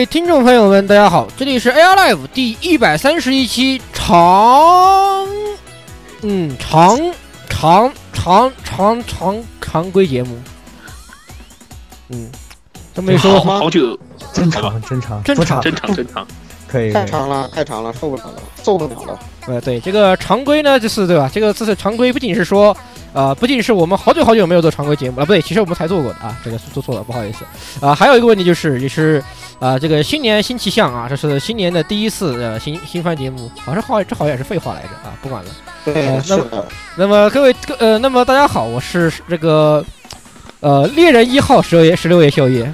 位听众朋友们，大家好，这里是 AR Live 第一百三十一期常，嗯常常常常常常规节目，嗯，这么一说，好久，正常正常正常正常正常，可以太长了，太长了，受不了了，受不了了。呃，对这个常规呢，就是对吧？这个这次常规不仅是说，呃，不仅是我们好久好久没有做常规节目了，不对，其实我们才做过的啊，这个做错了，不好意思。啊、还有一个问题就是，也是啊、这个新年新气象啊，这是新年的第一次呃新新番节目，好像好这好像也是废话来着啊，不管了。对，呃是的，那么各位呃，那么大家好，我是这个呃猎人一号十六爷十六爷宵夜。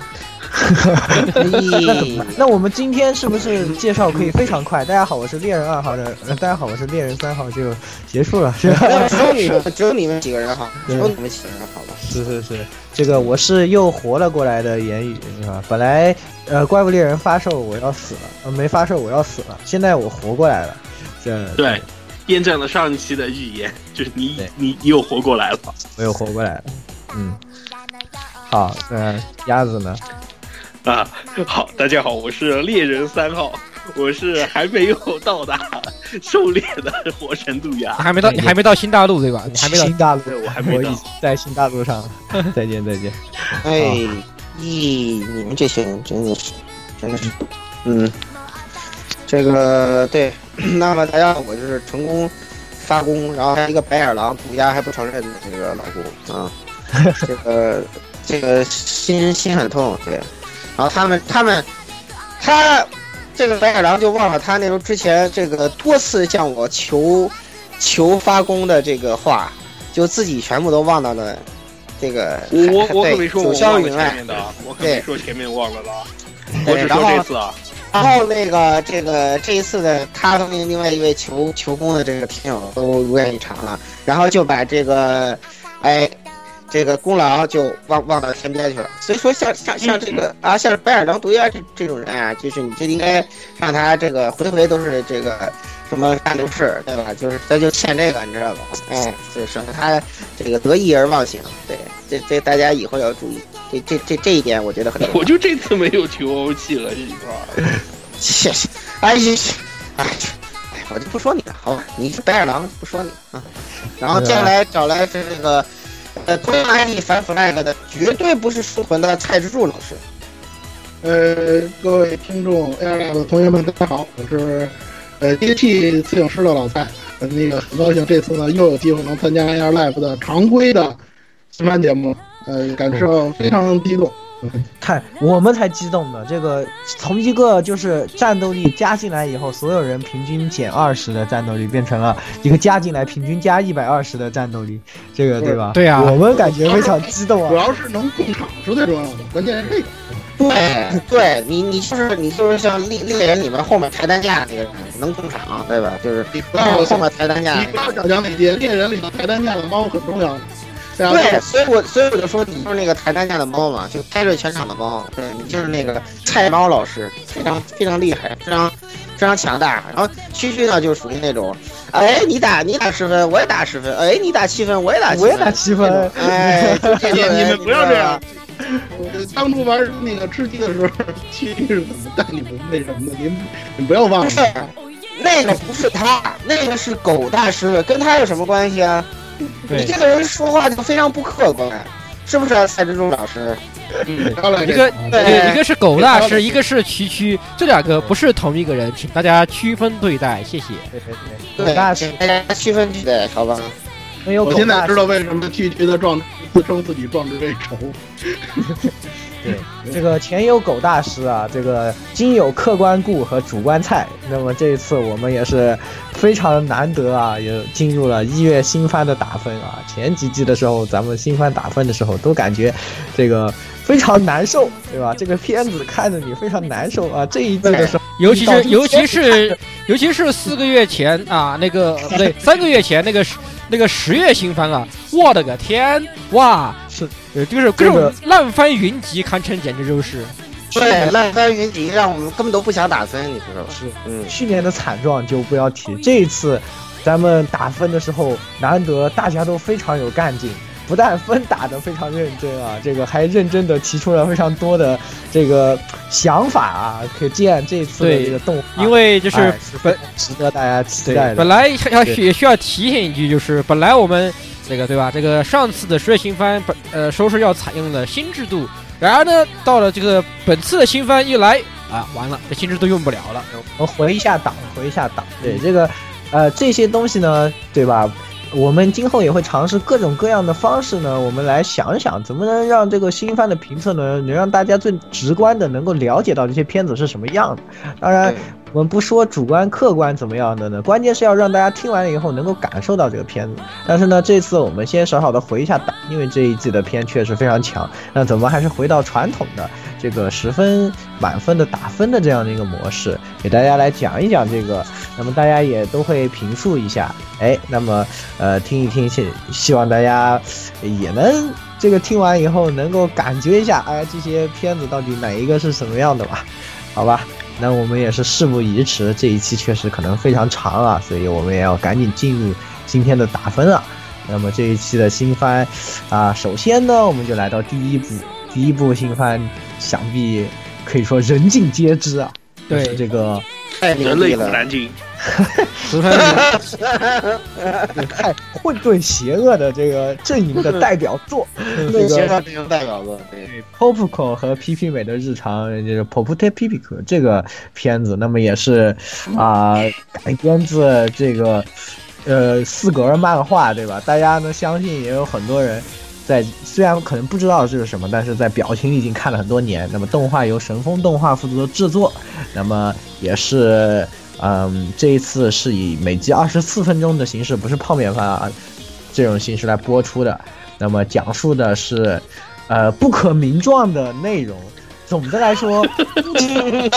咦那我们今天是不是介绍可以非常快？大家好，我是猎人二号的，呃，大家好，我是猎人三号，就结束了，是吧？只有你们，只有你们几个人好，只有你们几个人好吧？是是是，这个我是又活了过来的言语，是吧？本来呃，怪物猎人发售我要死了，呃，没发售我要死了，现在我活过来了，这对，验证了上一期的预言，就是你你你又活过来了。我又活过来了，嗯。好，那、鸭子呢？啊，好，大家好，我是猎人三号，我是还没有到达狩猎的火神杜鸦你。还没到，你还没到新大陆对吧？你还没到新大陆，我还没在新大陆上。再见再见。哎，咦，你们这些人真的是，真的是，嗯，这个对，那么大家，我就是成功发功，然后还有一个白眼狼涂鸦还不承认的这个老公啊，这个这个心心很痛，对，然后他们他们他这个白眼狼就忘了他那时候之前这个多次向我求求发功的这个话，就自己全部都忘到了。这个我我可对没说我忘了前面的啊，我可没说前面忘了的啊，对我只然后说这次啊。然后那个这个这一次的他和另外一位求求功的这个听友都如愿以偿了，然后就把这个，哎，这个功劳就忘忘到天边去了。所以说像像像这个啊，像白眼狼毒鸦这这种人啊，就是你就应该让他这个回回都是这个什么大牛市，对吧？就是他就欠这个，你知道吧？哎，就省得他这个得意而忘形。对，这这大家以后要注意，这这这这一点我觉得很。我就这次没有求欧气了，这一块儿。谢谢，哎呀，哎，哎，我就不说你了，好吧？你是白眼狼，不说你啊。然后接下来找来是这个，呃，同样 ID 反 flag 的，绝对不是书魂的蔡之柱老师。呃，各位听众 AR 的同学们，大家好，我是呃 d t 摄影师的老蔡。呃，那个很高兴这次呢又有机会能参加 AR Live 的常规的新番节目，呃，感受非常激动。太，我们才激动呢。这个从一个就是战斗力加进来以后，所有人平均减二十的战斗力，变成了一个加进来平均加一百二十的战斗力，这个对吧？对啊我们感觉非常激动啊。主要是能控场是最重要的，关键是这个。对，对你，你就是你就是像猎猎人里面后面抬担架那个人，能控场，对吧？就是你不要后面抬担架你不要小讲那些猎人里头抬担架的猫很重要，对，所以我所以我就说你就是那个抬单价的猫嘛，就开着全场的猫，对你就是那个菜猫老师，非常非常厉害，非常非常强大。然后区区呢就属于那种，哎，你打你打十分，我也打十分，哎，你打七分，我也打七分，我也打七分，哎，就这你种 你们不要这样 当初玩那个吃鸡的时候，区区是怎么带你们那什么的？您您不要忘了，那个不是他，那个是狗大师，跟他有什么关系啊？对你这个人说话就非常不客观，是不是啊？蔡志忠老师？后来一个对对，一个是狗大师，一个是区区，这两个不是同一个人，请大家区分对待，谢谢。对对对，狗大师大家区分对待，好吧？没有我狗大师现在知道为什么区区的壮自称自己壮志未酬。这个前有狗大师啊，这个今有客观顾和主观菜。那么这一次我们也是非常难得啊，也进入了一月新番的打分啊。前几季的时候，咱们新番打分的时候都感觉这个非常难受，对吧？这个片子看着你非常难受啊。这一季的时候，尤其是尤其是尤其是四个月前啊，那个不对，三个月前那个那个十月新番啊，我的个天，哇，是呃，就是各这个种烂番云集，堪称简直就是。对，烂番云集让我们根本都不想打分，你知道吧？是嗯，去年的惨状就不要提，这一次咱们打分的时候，难得大家都非常有干劲，不但分打得非常认真啊，这个还认真的提出了非常多的这个想法啊，可见这次的这个动画，因为就是哎是非常值得大家期待的。本来要对也需要提醒一句，就是本来我们这个对吧？这个上次的十月新番本呃收视要采用了新制度，然而呢，到了这个本次的新番一来啊，完了，这新制度用不了了。我回一下档，回一下档。对这个，呃，这些东西呢，对吧？我们今后也会尝试各种各样的方式呢，我们来想一想怎么能让这个新番的评测呢，能让大家最直观的能够了解到这些片子是什么样的。当然对，我们不说主观客观怎么样的呢，关键是要让大家听完了以后能够感受到这个片子。但是呢，这次我们先少少的回一下档，因为这一季的片确实非常强。那怎么还是回到传统的这个十分满分的打分的这样的一个模式，给大家来讲一讲这个。那么大家也都会评述一下，哎，那么呃听一听，希希望大家也能这个听完以后能够感觉一下，哎，这些片子到底哪一个是什么样的吧？好吧。那我们也是事不宜迟，这一期确实可能非常长啊，所以我们也要赶紧进入今天的打分啊。那么这一期的新番啊，首先呢，我们就来到第一部，第一部新番，想必可以说人尽皆知啊，对就是这个太牛人类古逼俗称太混沌邪恶的这个阵营的代表作，这个学校这种代表作，对，Popco 和 PP 美的日常，就是 Popute Pipico 这个片子，那么也是啊、改编自这个呃四格漫画，对吧？大家呢相信也有很多人在虽然可能不知道这是什么，但是在表情已经看了很多年。那么动画由神风动画负责制作，那么也是嗯这一次是以每集二十四分钟的形式，不是泡面番啊这种形式来播出的。那么讲述的是呃不可名状的内容。总的来说，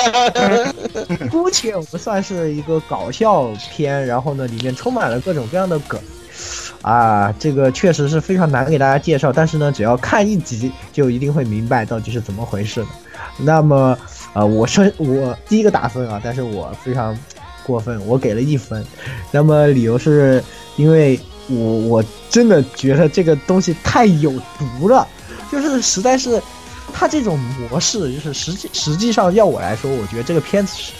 姑且我们算是一个搞笑片，然后呢，里面充满了各种各样的梗。啊，这个确实是非常难给大家介绍，但是呢，只要看一集就一定会明白到底是怎么回事的。那么，啊，我说我第一个打分啊，但是我非常过分，我给了一分。那么理由是因为我我真的觉得这个东西太有毒了，就是实在是它这种模式，就是实际实际上要我来说，我觉得这个片子是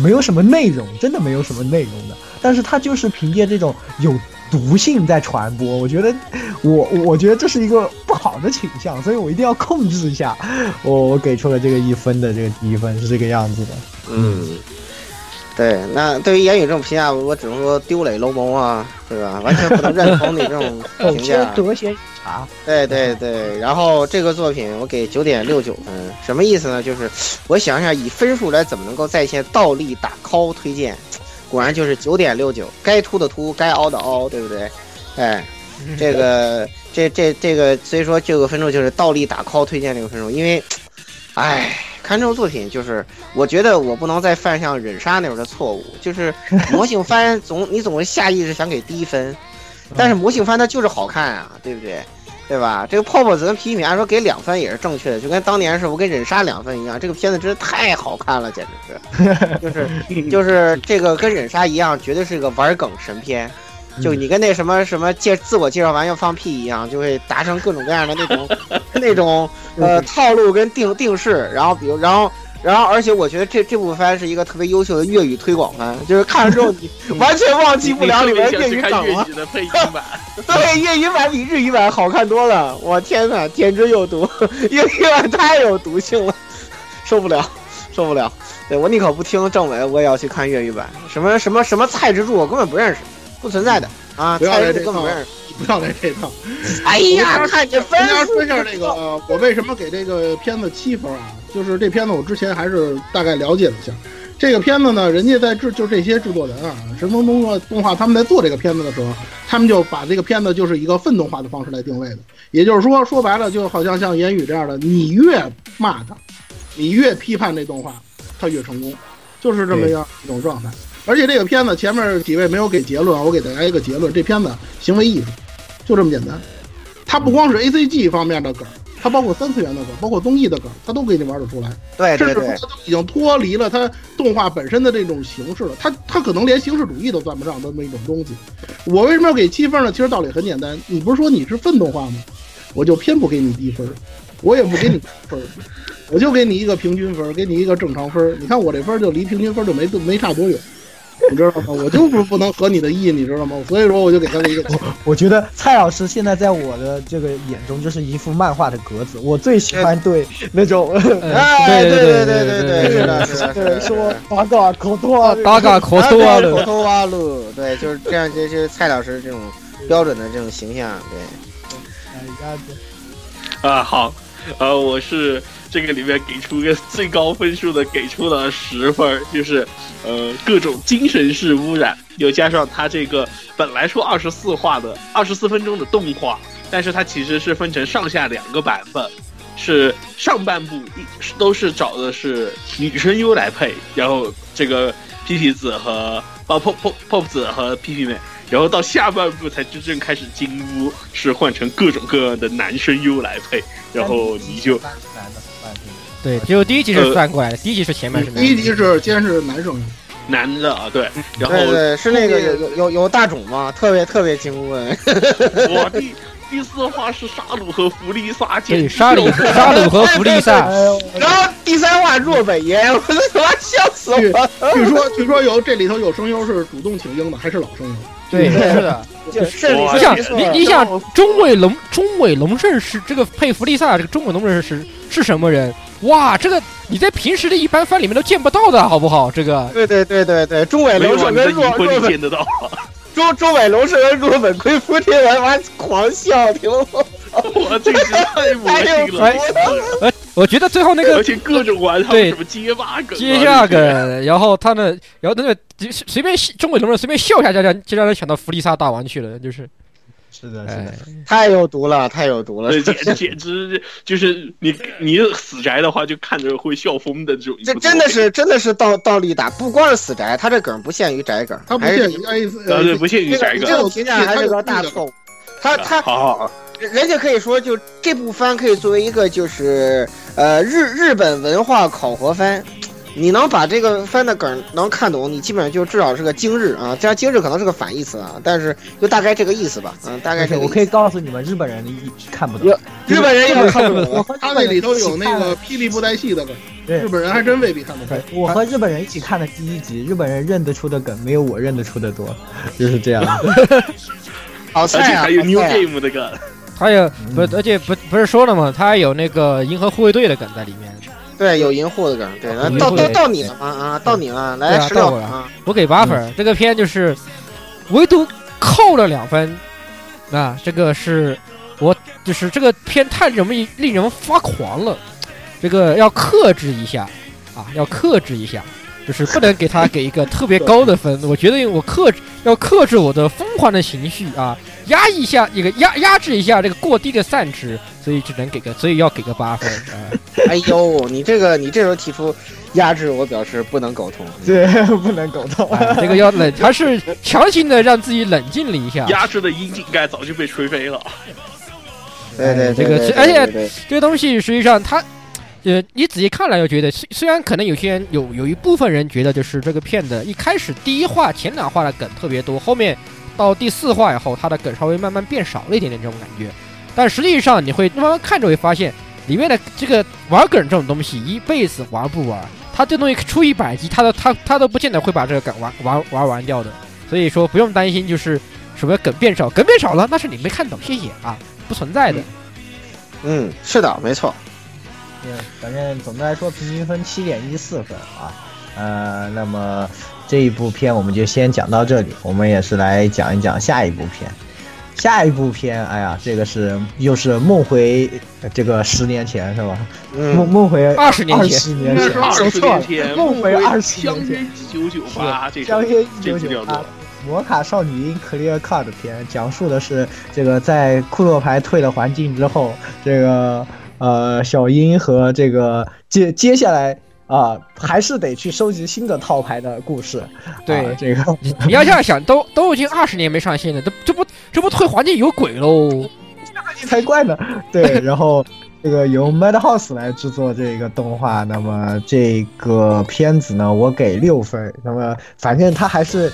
没有什么内容，真的没有什么内容的。但是它就是凭借这种有毒性在传播，我觉得我我觉得这是一个不好的倾向，所以我一定要控制一下。我我给出了这个一分的这个低分是这个样子的。嗯，对，那对于言语这种评价，我只能说丢磊楼蒙啊，对吧？完全不能认同你这种评价。对对对，然后这个作品我给九点六九分，什么意思呢？就是我想想以分数来怎么能够在线倒立打 call 推荐，果然就是九点六九，该凸的凸，该凹的凹，对不对？哎，这个 这这这个，所以说这个分数就是倒立打 call 推荐这个分数，因为，哎，看这种作品就是，我觉得我不能再犯像忍杀那种的错误，就是 魔性番总你总会下意识想给低分，但是魔性番它就是好看啊，对不对？对吧？这个泡泡子跟皮皮米按说给两分也是正确的，就跟当年是我给忍杀两分一样。这个片子真的太好看了，简直是，就是就是这个跟忍杀一样，绝对是个玩梗神片。就你跟那什么什么介自我介绍完要放屁一样，就会达成各种各样的那种 那种呃套路跟定定式。然后比如然后然后而且我觉得这这部番是一个特别优秀的粤语推广番，就是看了之后你 完全忘记不了里面粤语梗了。粤语的配音版，对，粤语版比日语版好看多了。我天呐，简直有毒！粤语版太有毒性了，受不了，受不了。对我宁可不听政委，我也要去看粤语版。什么什么什么蔡之助，我根本不认识。不存在的啊！蔡之助根本，不认识。不要来这套。哎呀，看你分。跟大家说一下这个，我为什么给这个片子七分啊？就是这片子我之前还是大概了解了一下。这个片子呢，人家在制就这些制作人啊，神风动画动画他们在做这个片子的时候，他们就把这个片子就是一个愤动画的方式来定位的。也就是说，说白了，就好像像言语这样的，你越骂他，你越批判这动画，他越成功，就是这么样一种状态。而且这个片子前面几位没有给结论，我给大家一个结论：这片子行为艺术，就这么简单。它不光是 A C G 方面的梗，它包括三次元的梗，包括综艺的梗，它都给你玩得出来。对甚至说它都已经脱离了它动画本身的这种形式了。它它可能连形式主义都算不上的那么一种东西。我为什么要给七分呢？其实道理很简单，你不是说你是奋动画吗？我就偏不给你低分，我也不给你分，我就给你一个平均分，给你一个正常分。你看我这分就离平均分就没没差多远。你知道吗？我就不不能合你的意，你知道吗？所以说我就给他了一个。我觉得蔡老师现在在我的这个眼中就是一幅漫画的格子。我最喜欢对那种，哎，对对对对对，是的，是的，对，说打嘎口头啊，打嘎口头啊，口头啊路，对，就是这样，就是蔡老师这种标准的这种形象，对。啊，好，呃，我是。这个里面给出个最高分数的，给出了十分，就是呃各种精神式污染，又加上它这个本来说二十四话的二十四分钟的动画，但是它其实是分成上下两个版本，是上半部一都是找的是女声优来配，然后这个皮皮子和啊 pop pop pop 子和皮皮妹，然后到下半部才真正开始金屋，是换成各种各样的男声优来配，然后你就。对，只有第一集是翻过来的，第一集是前面是男。第一集是先是男生，男的啊，对，然后对是那个有有有有大种吗？特别特别精问。我第第四话是沙鲁和弗利萨，对，沙鲁沙鲁和弗利萨，然后第三话若本爷，我他妈笑死我。据说据说有这里头有声优是主动请缨的，还是老声优？对，是的。就是你想你你想中尾龙中尾龙胜是这个配弗利萨这个中尾龙胜是是什么人？哇，这个你在平时的一般番里面都见不到的，好不好？这个，对对对对对，中尾龙胜跟若若本见得到，中中尾龙胜跟若本亏夫天完完狂笑，听了我这个太魔性了。呃，我觉得最后那个，而且各种玩对什么接霸梗、接下梗，然后他们，然后那个随便中尾龙人随便笑一下，就让就让人想到弗利萨大王去了，就是。是的，是的，太有毒了，太有毒了，简简直就是你你死宅的话，就看着会笑疯的这种。这真的是真的是倒倒立打，不光是死宅，他这梗不限于宅梗，他不限于呃对，不限于宅梗。这种评价还是个大错误。他他好好好，人家可以说，就这部番可以作为一个就是呃日日本文化考核番。你能把这个番的梗能看懂，你基本上就至少是个今日啊。这样今日可能是个反义词啊，但是就大概这个意思吧。嗯，大概是。我可以告诉你们，日本人一 看不懂，日本人也看不懂。他那里头有那个霹雳布袋戏的梗，日本人还真未必看得懂。我和日本人一起看的第一集，日本人认得出的梗没有我认得出的多，就是这样。好菜啊！还有 New Game 的梗，还有不，而且不不是说了吗？他有那个银河护卫队的梗在里面。对，有银护的梗，对，到到到你了吗？啊，到你了，来十六啊，我给八分。这个片就是唯独扣了两分，啊，这个是我就是这个片太容易令人发狂了，这个要克制一下啊，要克制一下，就是不能给他给一个特别高的分。我觉得我克制要克制我的疯狂的情绪啊，压一下一个压压制一下这个过低的散值。所以只能给个，所以要给个八分 啊！哎呦，你这个你这时候提出压制，我表示不能苟同，对，不能苟同。这个要冷，他是强行的让自己冷静了一下。压制的窨井盖早就被吹飞了。对对，这个对对而且对对这个东西实际上它，呃，你仔细看了又觉得，虽虽然可能有些人有有一部分人觉得就是这个片子一开始第一话前两话的梗特别多，后面到第四话以后，它的梗稍微慢慢变少了一点点这种感觉，但实际上你会慢慢看着会发现，里面的这个玩梗这种东西一辈子玩不玩，它这东西出一百集，它都它它都不见得会把这个梗玩玩玩完掉的，所以说不用担心就是什么梗变少，梗变少了那是你没看懂，谢谢啊，不存在的。嗯，是的，没错。对，反正总的来说平均分七点一四分啊。呃，那么这一部片我们就先讲到这里，我们也是来讲一讲下一部片。下一部片，哎呀，这个是又是梦回呃这个十年前是吧？梦嗯，梦回二十年前二十年前应该是，二十说错了，年前，梦回二十相年前约。一九九八，这相首约一九九八，摩卡少女樱 Clear Cut 片，讲述的是这个在库洛牌退了环境之后，这个呃小樱和这个接接下来啊、还是得去收集新的套牌的故事。对啊这个 你要这样想，都都已经二十年没上线了，这这不这不退环境有鬼喽？才怪呢。对，然后这个由 Madhouse 来制作这个动画，那么这个片子呢，我给六分。那么反正它还是，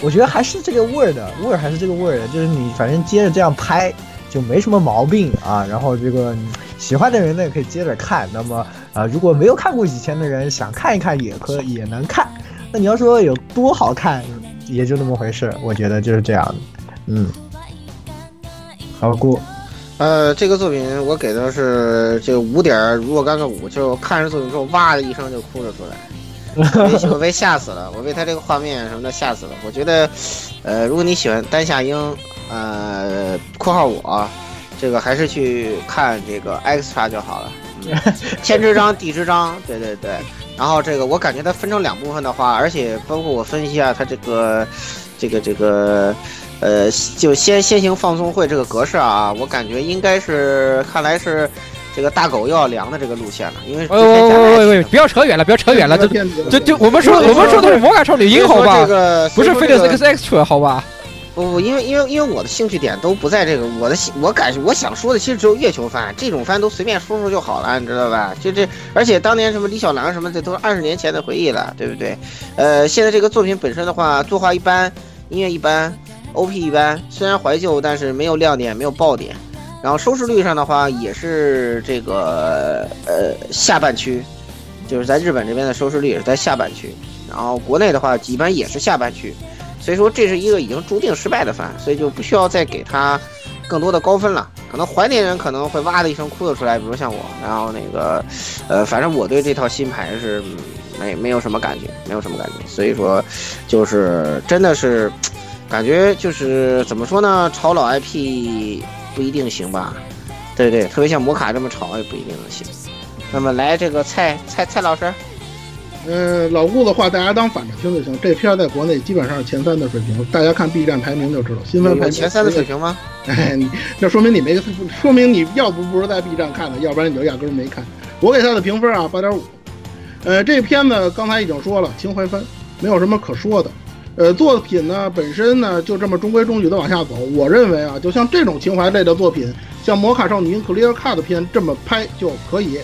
我觉得还是这个味儿的，味儿还是这个味儿的，就是你反正接着这样拍。就没什么毛病啊，然后这个嗯喜欢的人呢可以接着看。那么啊、如果没有看过以前的人想看一看也可也能看。那你要说有多好看，也就那么回事，我觉得就是这样的。嗯，好过。呃，这个作品我给的是这个五点若干个五，就是我看着作品之后哇的一声就哭了出来，我被 我被吓死了，我被他这个画面什么的吓死了。我觉得，呃，如果你喜欢丹夏英，呃（括号我），这个还是去看这个 extra 就好了。嗯天之章、地之章，对对对。然后这个我感觉它分成两部分的话，而且包括我分析一下它这个这个这个呃，就先先行放松会这个格式啊，我感觉应该是看来是这个大狗又要凉的这个路线了，因为之喂喂前喂喂喂，不要扯远了，不要扯远了，这片子这就我们说我们说的是魔改少女樱，好吧这？个不是所以 Fate 说这 X 个 Extra 好吧？不不，因为因为因为我的兴趣点都不在这个，我的兴我感我想说的其实只有月球番，这种番都随便说说就好了，你知道吧？就这，而且当年什么李小狼什么，的都是二十年前的回忆了，对不对？呃，现在这个作品本身的话，作画一般，音乐一般，OP 一般，虽然怀旧，但是没有亮点，没有爆点。然后收视率上的话，也是这个呃下半区，就是在日本这边的收视率也是在下半区。然后国内的话，一般也是下半区。所以说这是一个已经注定失败的番，所以就不需要再给他更多的高分了。可能怀念人可能会哇的一声哭了出来，比如像我。然后那个，呃，反正我对这套新牌是没没有什么感觉，没有什么感觉。所以说，就是真的是感觉就是怎么说呢？炒老 IP 不一定行吧？对对，特别像摩卡这么炒也不一定能行。那么来这个蔡蔡蔡老师，呃，老顾的话大家当反着听就行。这片在国内基本上是前三的水平，大家看 B 站排名就知道。新番排名前三的水平吗？哎，你这说明你没，说明你要不不是在 B 站看的，要不然你就压根儿没看。我给他的评分啊，八点五。呃，这片子刚才已经说了，情怀番，没有什么可说的。呃，作品呢本身呢就这么中规中矩的往下走。我认为啊，就像这种情怀类的作品，像《魔卡少女樱 Clear Cut》片这么拍就可以。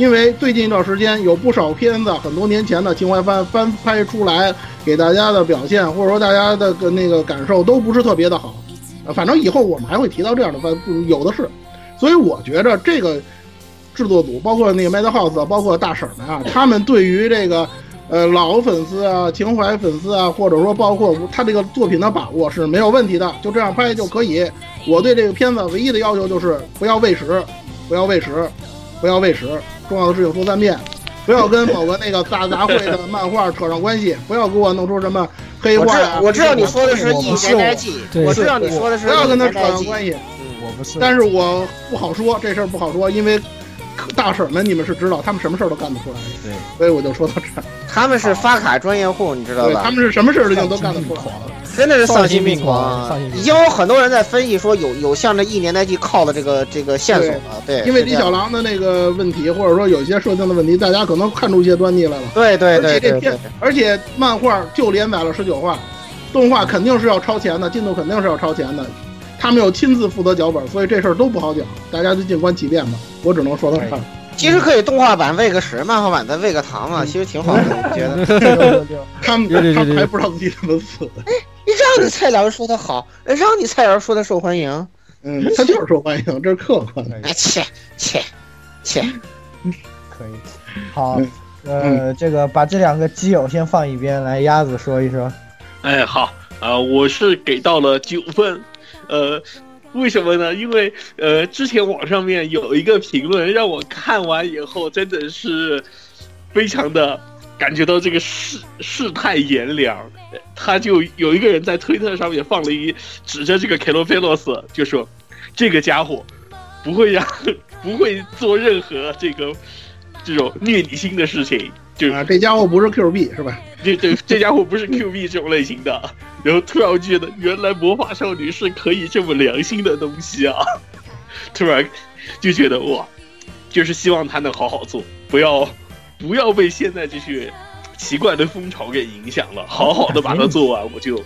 因为最近一段时间有不少片子，很多年前的情怀翻翻拍出来，给大家的表现或者说大家的那个感受都不是特别的好。呃，反正以后我们还会提到这样的番，嗯有的是。所以我觉着这个制作组，包括那个 Madhouse，包括大婶们啊，他们对于这个呃老粉丝啊、情怀粉丝啊，或者说包括他这个作品的把握是没有问题的，就这样拍就可以。我对这个片子唯一的要求就是不要喂食，不要喂食，不要喂食。重要的事情说三遍，不要跟某个那个大杂烩的漫画扯上关系，不要给我弄出什么黑我知化呀、我知道你说的是一年代记，我知道你说的是不要跟他扯。上关系。我不是，但是我不好说这事儿不好说，因为大婶们你们是知道，他们什么事儿都干得出来的。对，所以我就说到这儿。他们是发卡专业户，你知道，吧他？们是什么事儿都都干得出来。真的是丧心病丧狂心病狂已经有很多人在分析说有有向这一年代记靠的这个这个线索了，对，因为李小狼的那个问题，或者说有一些设定的问题，大家可能看出一些端倪来了。对对对对对且这，而且漫画就连载了十九话，动画肯定是要超前的，进度肯定是要超前的。他们有亲自负责脚本，所以这事儿都不好讲。大家就静观其变吧，我只能说到这儿。其实可以动画版喂个食，漫画版再喂个糖嘛，其实挺好的，我觉得。他们他们还不知道自己怎么死的，让你菜鸟说他好，让你菜鸟说他受欢迎，嗯，他就是受欢迎，这是客观的。哎切切切，可以。好嗯，呃，这个把这两个基友先放一边，来鸭子说一说。哎，好啊、我是给到了九分，呃，为什么呢？因为呃，之前网上面有一个评论让我看完以后真的是非常的感觉到这个世世态炎凉。他就有一个人在推特上面放了一指着这个 k e l o p h e l o s 就说这个家伙不会让 不会做任何这个这种虐你心的事情，就啊，这家伙不是 Q B 是吧？这这这家伙不是 Q B 这种类型的，然后突然觉得原来魔法少女是可以这么良心的东西啊！突然就觉得哇，就是希望他能好好做，不要不要被现在这些奇怪的风潮给影响了，好好的把它做完，我就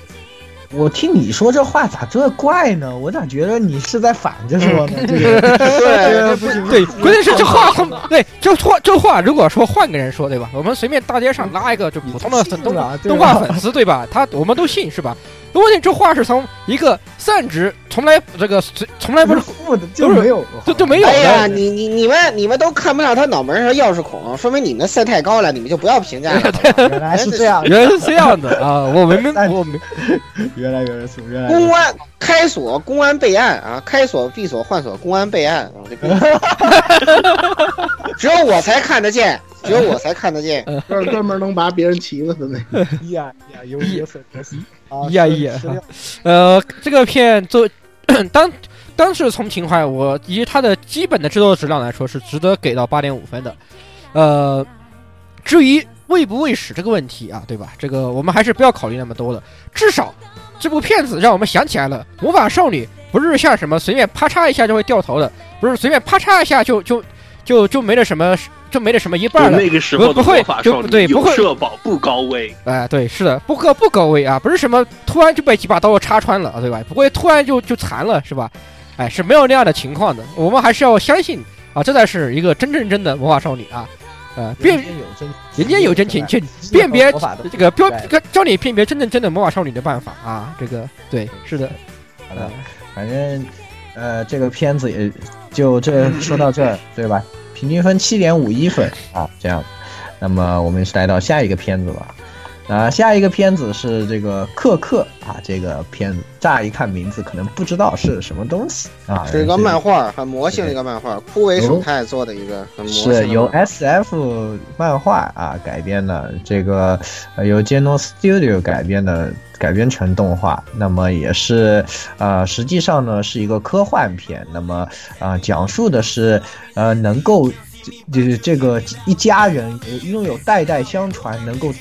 我听你说这话咋这怪呢？我咋觉得你是在反着说呢？这个 对，不行，对，关键是这话对，这话这话如果说换个人说，对吧？我们随便大街上拉一个就普通的动吧？动画粉丝，对吧？他我们都信是吧？问题这话是从一个散值从来这个从来不是 负的就没有，就就没有哎呀，你你你们你们都看不上他脑门上钥匙孔，说明你们赛太高了，你们就不要评价了。原来是这样，原来是这样的啊！我明明我明原来原来是原来公安开锁，公安备案啊，开锁闭锁换锁，公安备案只有我才看得见，只有我才看得见。这是专门能拔别人旗子的那个。呀呀，有有所得失啊！呀呀呃，这个片做当当时从情怀我以它的基本的制作质量来说是值得给到八点五分的。呃，至于喂不喂屎这个问题啊，对吧？这个我们还是不要考虑那么多了。至少这部片子让我们想起来了，魔法少女不是像什么随便啪嚓一下就会掉头的，不是随便啪嚓一下就就就就没了什么就没了什么一半了。那个时候不会就对不会社保不高危，哎，对，是的，不高不高危啊，不是什么突然就被几把刀插穿了，对吧？不会突然就就残了，是吧？哎，是没有那样的情况的。我们还是要相信啊，这才是一个真正真的魔法少女啊，呃，辨人间有真，人间有真情，去辨别这个标教你辨别真正真的魔法少女的办法啊，这个对，是的，好的，反正呃，这个片子也就这说到这儿，对吧？平均分七点五一分啊，这样。那么我们是来到下一个片子吧。啊，下一个片子是这个克克啊，这个片子乍一看名字可能不知道是什么东西啊，是一个漫画，很魔性的一个漫画，枯萎手太做的一个很魔性的。是由 S F 漫画啊改编的，这个呃由 Geno Studio 改编的，改编成动画。那么也是呃，实际上呢是一个科幻片。那么啊、讲述的是呃能够。就是这个一家人拥有代代相传，能够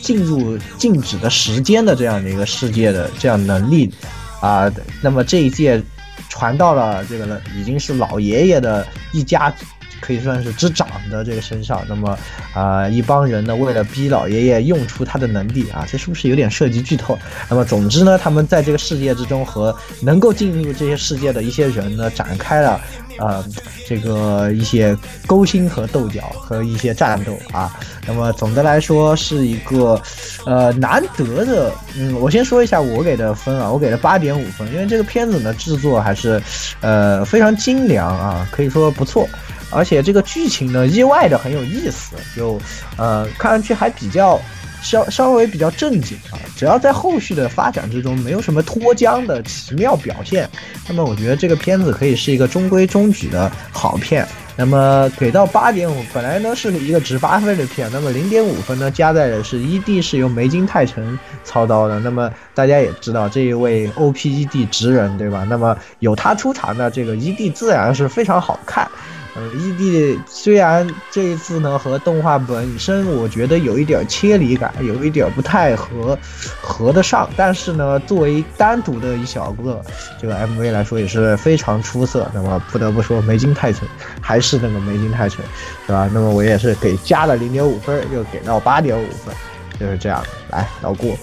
进入静止的时间的这样的一个世界的这样能力啊、那么这一届传到了这个呢，已经是老爷爷的一家，可以算是之长的这个身上。那么啊、一帮人呢，为了逼老爷爷用出他的能力啊，这是不是有点涉及剧透？那么总之呢，他们在这个世界之中和能够进入这些世界的一些人呢，展开了。呃，这个一些勾心和斗角和一些战斗啊，那么总的来说是一个呃难得的，嗯，我先说一下我给的分啊，我给了八点五分，因为这个片子呢制作还是呃非常精良啊，可以说不错，而且这个剧情呢意外的很有意思，就呃看上去还比较。稍稍微比较正经啊，只要在后续的发展之中没有什么脱缰的奇妙表现，那么我觉得这个片子可以是一个中规中矩的好片。那么给到八点五，本来呢是一个值八分的片，那么零点五分呢加在的是 ED 是由梅津泰臣操刀的。那么大家也知道这一位 OPED 职人对吧？那么有他出场的这个 ED 自然是非常好看。呃，ED 虽然这一次呢和动画本身我觉得有一点切离感，有一点不太合合得上，但是呢作为单独的一小个这个 MV 来说也是非常出色。那么不得不说梅津泰臣还是那个梅津泰臣，是吧？那么我也是给加了零点五分，又给到八点五分，就是这样。来，老顾。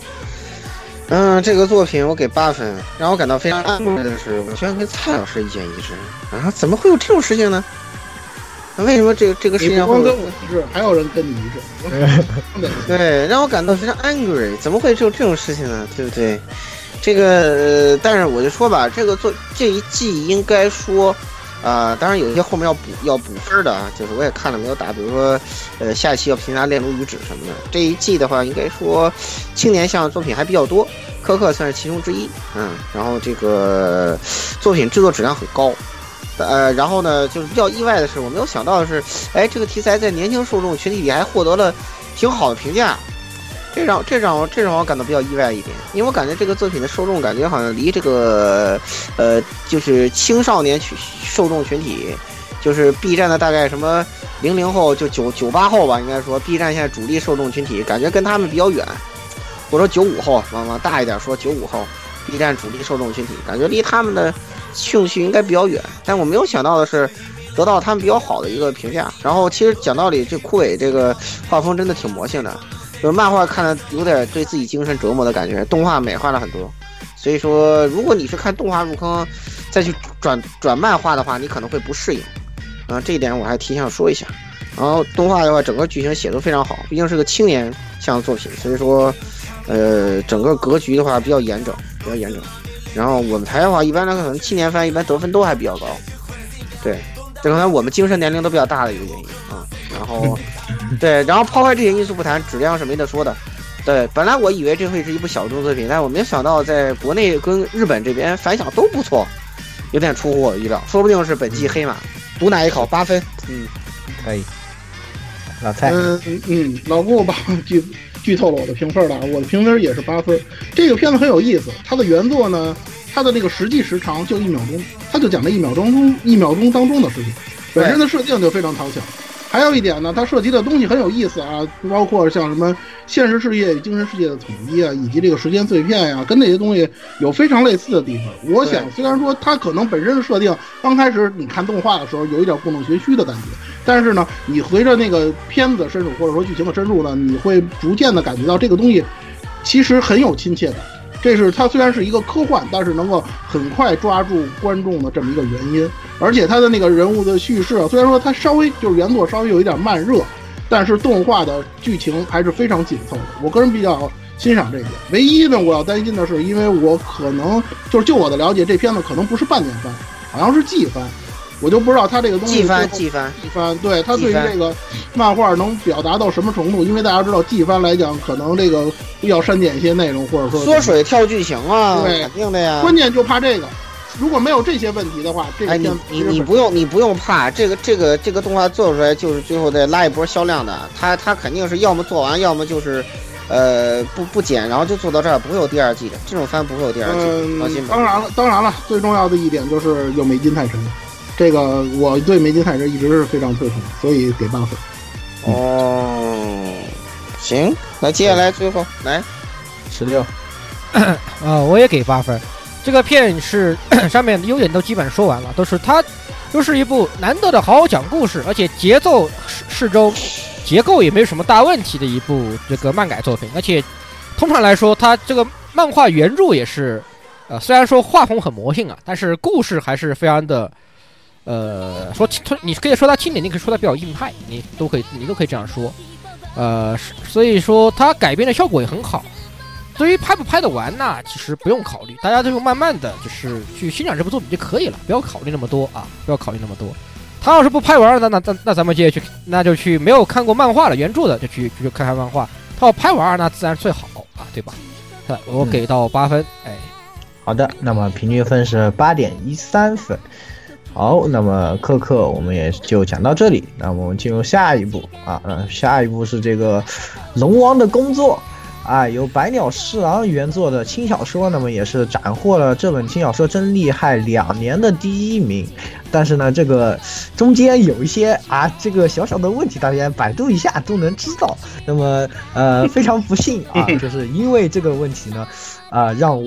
嗯，这个作品我给八分。让我感到非常安慰的是，我居然跟蔡老师意见一致啊！怎么会有这种事情呢？为什么这个这个世你界上光跟我一致，还有人跟你一致。对，让我感到非常 angry，怎么会只有这种事情呢？对不对？这个，呃但是我就说吧，这个做这一季应该说，啊、当然有一些后面要补要补分的啊，就是我也看了没有打，比如说，呃，下一期要评价《炼炉遗址》什么的。这一季的话，应该说青年向的作品还比较多，科克算是其中之一，嗯，然后这个作品制作质量很高。呃，然后呢，就是比较意外的是，我没有想到的是，哎，这个题材在年轻受众群体里还获得了挺好的评价，这让这让我这让我感到比较意外一点，因为我感觉这个作品的受众感觉好像离这个呃就是青少年群受众群体，就是 B 站的大概什么零零后就九九八后吧，应该说 B 站现在主力受众群体感觉跟他们比较远，或者说九五后往往大一点说九五后 B 站主力受众群体感觉离他们的兴趣应该比较远，但我没有想到的是。得到他们比较好的一个评价，然后其实讲道理，这枯萎这个画风真的挺魔性的，就是漫画看的有点对自己精神折磨的感觉，动画美化了很多，所以说如果你是看动画入坑，再去转转漫画的话，你可能会不适应，啊、这一点我还提前说一下。然后动画的话，整个剧情写得非常好，毕竟是个青年向的作品，所以说，呃，整个格局的话比较严整，比较严整。然后我们台的话，一般来说可能青年番一般得分都还比较高，对，这可能我们精神年龄都比较大的一个原因啊。然后，对，然后抛开这些因素不谈，质量是没得说的。对，本来我以为这会是一部小众作品，但我没想到在国内跟日本这边反响都不错，有点出乎我意料，说不定是本季黑马。毒奶一口八分，嗯，可以。老蔡，嗯嗯，老顾把剧剧透了我的评分了，啊，我的评分也是八分。这个片子很有意思，它的原作呢，它的那个实际时长就一秒钟，它就讲了一秒钟中一秒钟当中的事情，本身的设定就非常讨巧。还有一点呢，它涉及的东西很有意思啊，包括像什么现实世界与精神世界的统一啊，以及这个时间碎片呀、跟那些东西有非常类似的地方。我想，虽然说它可能本身的设定刚开始你看动画的时候有一点故弄玄虚的感觉，但是呢，你随着那个片子的深入或者说剧情的深入呢，你会逐渐的感觉到这个东西其实很有亲切感。这是它虽然是一个科幻，但是能够很快抓住观众的这么一个原因。而且它的那个人物的叙事啊，虽然说它稍微就是原作稍微有一点慢热，但是动画的剧情还是非常紧凑的。我个人比较欣赏这一点。唯一呢，我要担心的是，因为我可能就是就我的了解，这片子可能不是半年番，好像是季番，我就不知道他这个东西季番季番，季番，对他对于这个漫画能表达到什么程度？因为大家知道季番来讲，可能这个要删减一些内容，或者说缩水跳剧情啊，对肯定的呀。关键就怕这个，如果没有这些问题的话，这个哎，你你你不用你不用怕，这个这个这个动画做出来就是最后再拉一波销量的，他他肯定是要么做完，要么就是，呃不不剪，然后就做到这儿，不会有第二季的，这种番不会有第二季，放心。当然了，当然了，最重要的一点就是有美金太神，这个我对梅金太神一直是非常推崇，所以给八分。哦，行，那接下来最后来，十六，啊，我也给八分。这个片是 上面的优点都基本上说完了，都是它，都是一部难得的好好讲故事，而且节奏适适中，结构也没有什么大问题的一部这个漫改作品。而且通常来说，它这个漫画原著也是，呃，虽然说画风很魔性啊，但是故事还是非常的，呃，说他你可以说他经典，你可以说他比较硬派，你都可以你都可以这样说。呃，所以说他改编的效果也很好。对于拍不拍得完呢，其实不用考虑，大家就慢慢的就是去欣赏这部作品就可以了，不要考虑那么多啊，不要考虑那么多。他要是不拍完，那那那那咱们接着去，那就去没有看过漫画的原著的，就去就去看看漫画。他要拍完，那自然最好啊，对吧？对，我给到八分，哎，好的，那么平均分是八点一三分。好，那么克克我们也就讲到这里，那么我们进入下一步啊，那，下一步是这个龙王的工作。啊，由百鸟侍郎原作的轻小说，那么也是斩获了这本轻小说真厉害两年的第一名。但是呢，这个中间有一些啊，这个小小的问题，大家百度一下都能知道。那么呃，非常不幸啊，就是因为这个问题呢，啊，让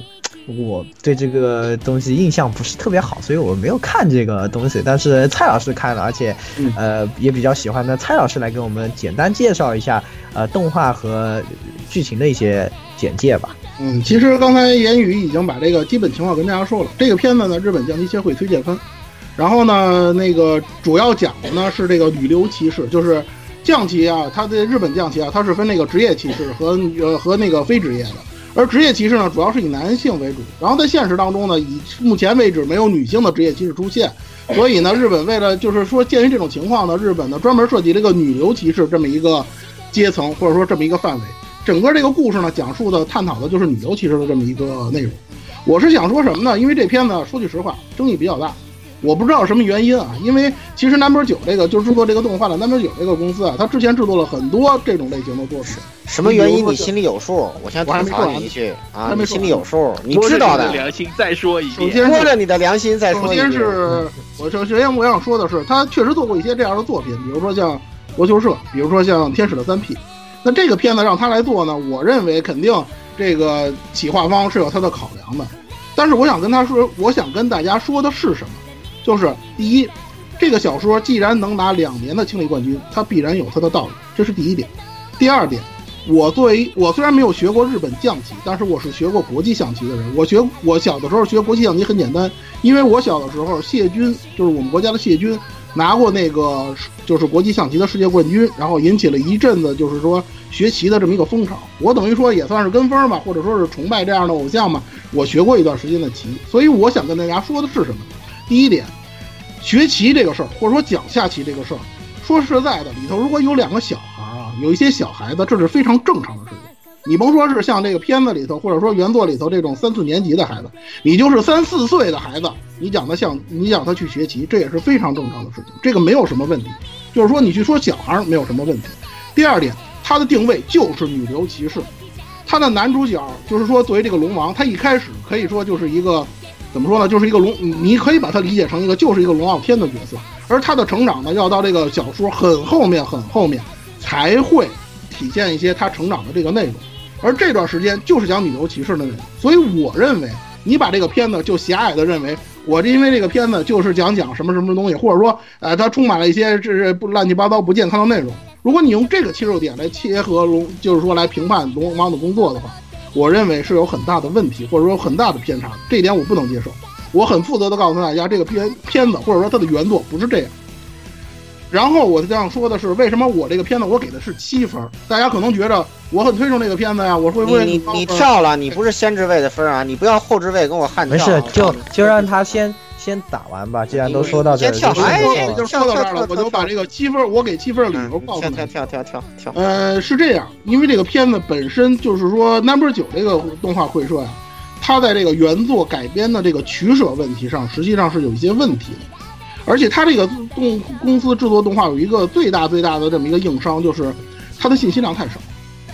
我对这个东西印象不是特别好，所以我没有看这个东西。但是蔡老师看了，而且呃也比较喜欢。那蔡老师来给我们简单介绍一下呃动画和剧情的一些简介吧。嗯，其实刚才言语已经把这个基本情况跟大家说了。这个片子呢，日本将棋协会推荐分，然后呢，那个主要讲的呢是这个女流骑士，就是将棋啊，它的日本将棋啊，它是分那个职业骑士和呃和那个非职业的。而职业骑士呢，主要是以男性为主。然后在现实当中呢，以目前为止没有女性的职业骑士出现，所以呢，日本为了就是说，鉴于这种情况呢，日本呢专门设计了一个女流骑士这么一个阶层，或者说这么一个范围。整个这个故事呢，讲述的探讨的就是女流骑士的这么一个内容。我是想说什么呢？因为这片子说句实话，争议比较大。我不知道什么原因啊，因为其实 Number 九这个就是制作这个动画的 Number 九这个公司啊，它之前制作了很多这种类型的作品。什么原因你心里有数？我先吐槽你一句啊，你心里有数，你知道的。良心再说一遍。首先，摸着你的良心再说一遍。首先是我首先我想说的是，他确实做过一些这样的作品，比如说像国球社，比如说像《天使的三 P》。那这个片子让他来做呢？我认为肯定这个企划方是有他的考量的。但是我想跟他说，我想跟大家说的是什么？就是第一，这个小说既然能拿两年的青理冠军，它必然有它的道理，这是第一点。第二点，我作为我虽然没有学过日本象棋，但是我是学过国际象棋的人。我学我小的时候学国际象棋很简单，因为我小的时候谢军就是我们国家的谢军。拿过那个就是国际象棋的世界冠军，然后引起了一阵子就是说学棋的这么一个风潮。我等于说也算是跟风吧，或者说是崇拜这样的偶像嘛。我学过一段时间的棋，所以我想跟大家说的是什么？第一点，学棋这个事儿，或者说讲下棋这个事儿，说实在的，里头如果有两个小孩啊，有一些小孩子，这是非常正常的事情。你甭说是像这个片子里头，或者说原作里头这种三四年级的孩子，你就是三四岁的孩子，你讲他像你讲他去学习，这也是非常正常的事情，这个没有什么问题。就是说你去说小孩没有什么问题。第二点，他的定位就是女流骑士，他的男主角就是说作为这个龙王，他一开始可以说就是一个怎么说呢，就是一个龙，你可以把它理解成一个就是一个龙傲天的角色，而他的成长呢，要到这个小说很后面很后面才会体现一些他成长的这个内容。而这段时间就是讲女流骑士的内容，所以我认为你把这个片子就狭隘的认为我这因为这个片子就是讲讲什么什么东西，或者说呃它充满了一些这是不乱七八糟不健康的内容。如果你用这个切入点来切合龙，就是说来评判龙王的工作的话，我认为是有很大的问题，或者说很大的偏差，这一点我不能接受。我很负责的告诉大家，这个片片子或者说它的原作不是这样。然后我这样说的是，为什么我这个片子我给的是七分？大家可能觉着我很推崇这个片子呀，我会不会？你你跳了，你不是先置位的分啊，你不要后置位跟我焊跳。没事，就就让他先先打完吧。既然都说到这，儿跳，哎，就说到这儿了，我就把这个七分我给七分的理由告诉你。跳跳跳跳跳。呃，是这样，因为这个片子本身就是说 Number 九这个动画会社呀，它在这个原作改编的这个取舍问题上，实际上是有一些问题的。而且它这个动公司制作动画有一个最大最大的这么一个硬伤，就是它的信息量太少。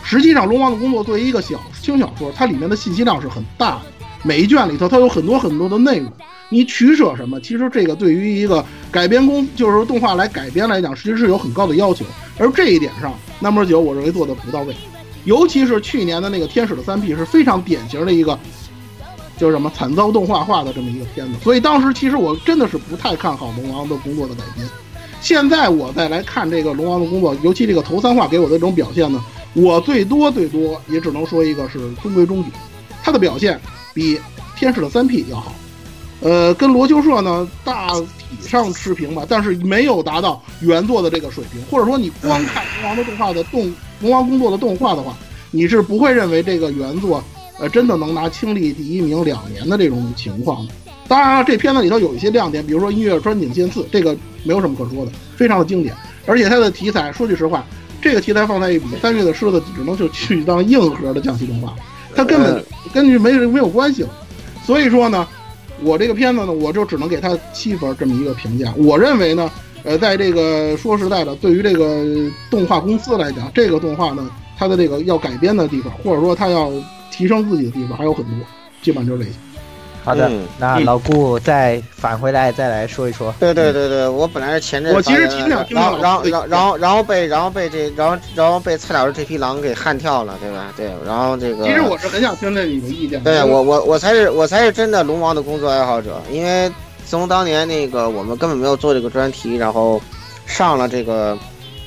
实际上，《龙王的工作》作为一个小轻小说，它里面的信息量是很大的，每一卷里头它有很多很多的内容。你取舍什么？其实这个对于一个改编公，就是说动画来改编来讲，其实是有很高的要求。而这一点上，Number 九我认为做的不到位，尤其是去年的那个《天使的三 P》是非常典型的一个。就是什么惨遭动画化的这么一个片子，所以当时其实我真的是不太看好龙王的工作的改编。现在我再来看这个龙王的工作，尤其这个头三话给我的这种表现呢，我最多最多也只能说一个是中规中矩。他的表现比天使的三 P 要好，呃，跟罗秋社呢大体上持平吧，但是没有达到原作的这个水平。或者说你光看龙王的动画的动龙王工作的动画的话，你是不会认为这个原作。呃，真的能拿清历第一名两年的这种情况的。当然了，这片子里头有一些亮点，比如说音乐川井健次，这个没有什么可说的，非常的经典。而且它的题材，说句实话，这个题材放在一比，三月的狮子只能就去当硬核的降旗动画，它根本根据没没有关系了。所以说呢，我这个片子呢，我就只能给他七分这么一个评价。我认为呢，呃，在这个说实在的，对于这个动画公司来讲，这个动画呢，它的这个要改编的地方，或者说它要。提升自己的地方还有很多，基本上就是这些。好的，那老顾再返回来再来说一说。对对对对，我本来是前阵，我其实挺想听然后然后然后然后被然后被这然后然后被蔡老师这匹狼给悍跳了，对吧？对，然后这个。其实我是很想听听你的意见。对我我我才是我才是真的龙王的工作爱好者，因为从当年那个我们根本没有做这个专题，然后上了这个，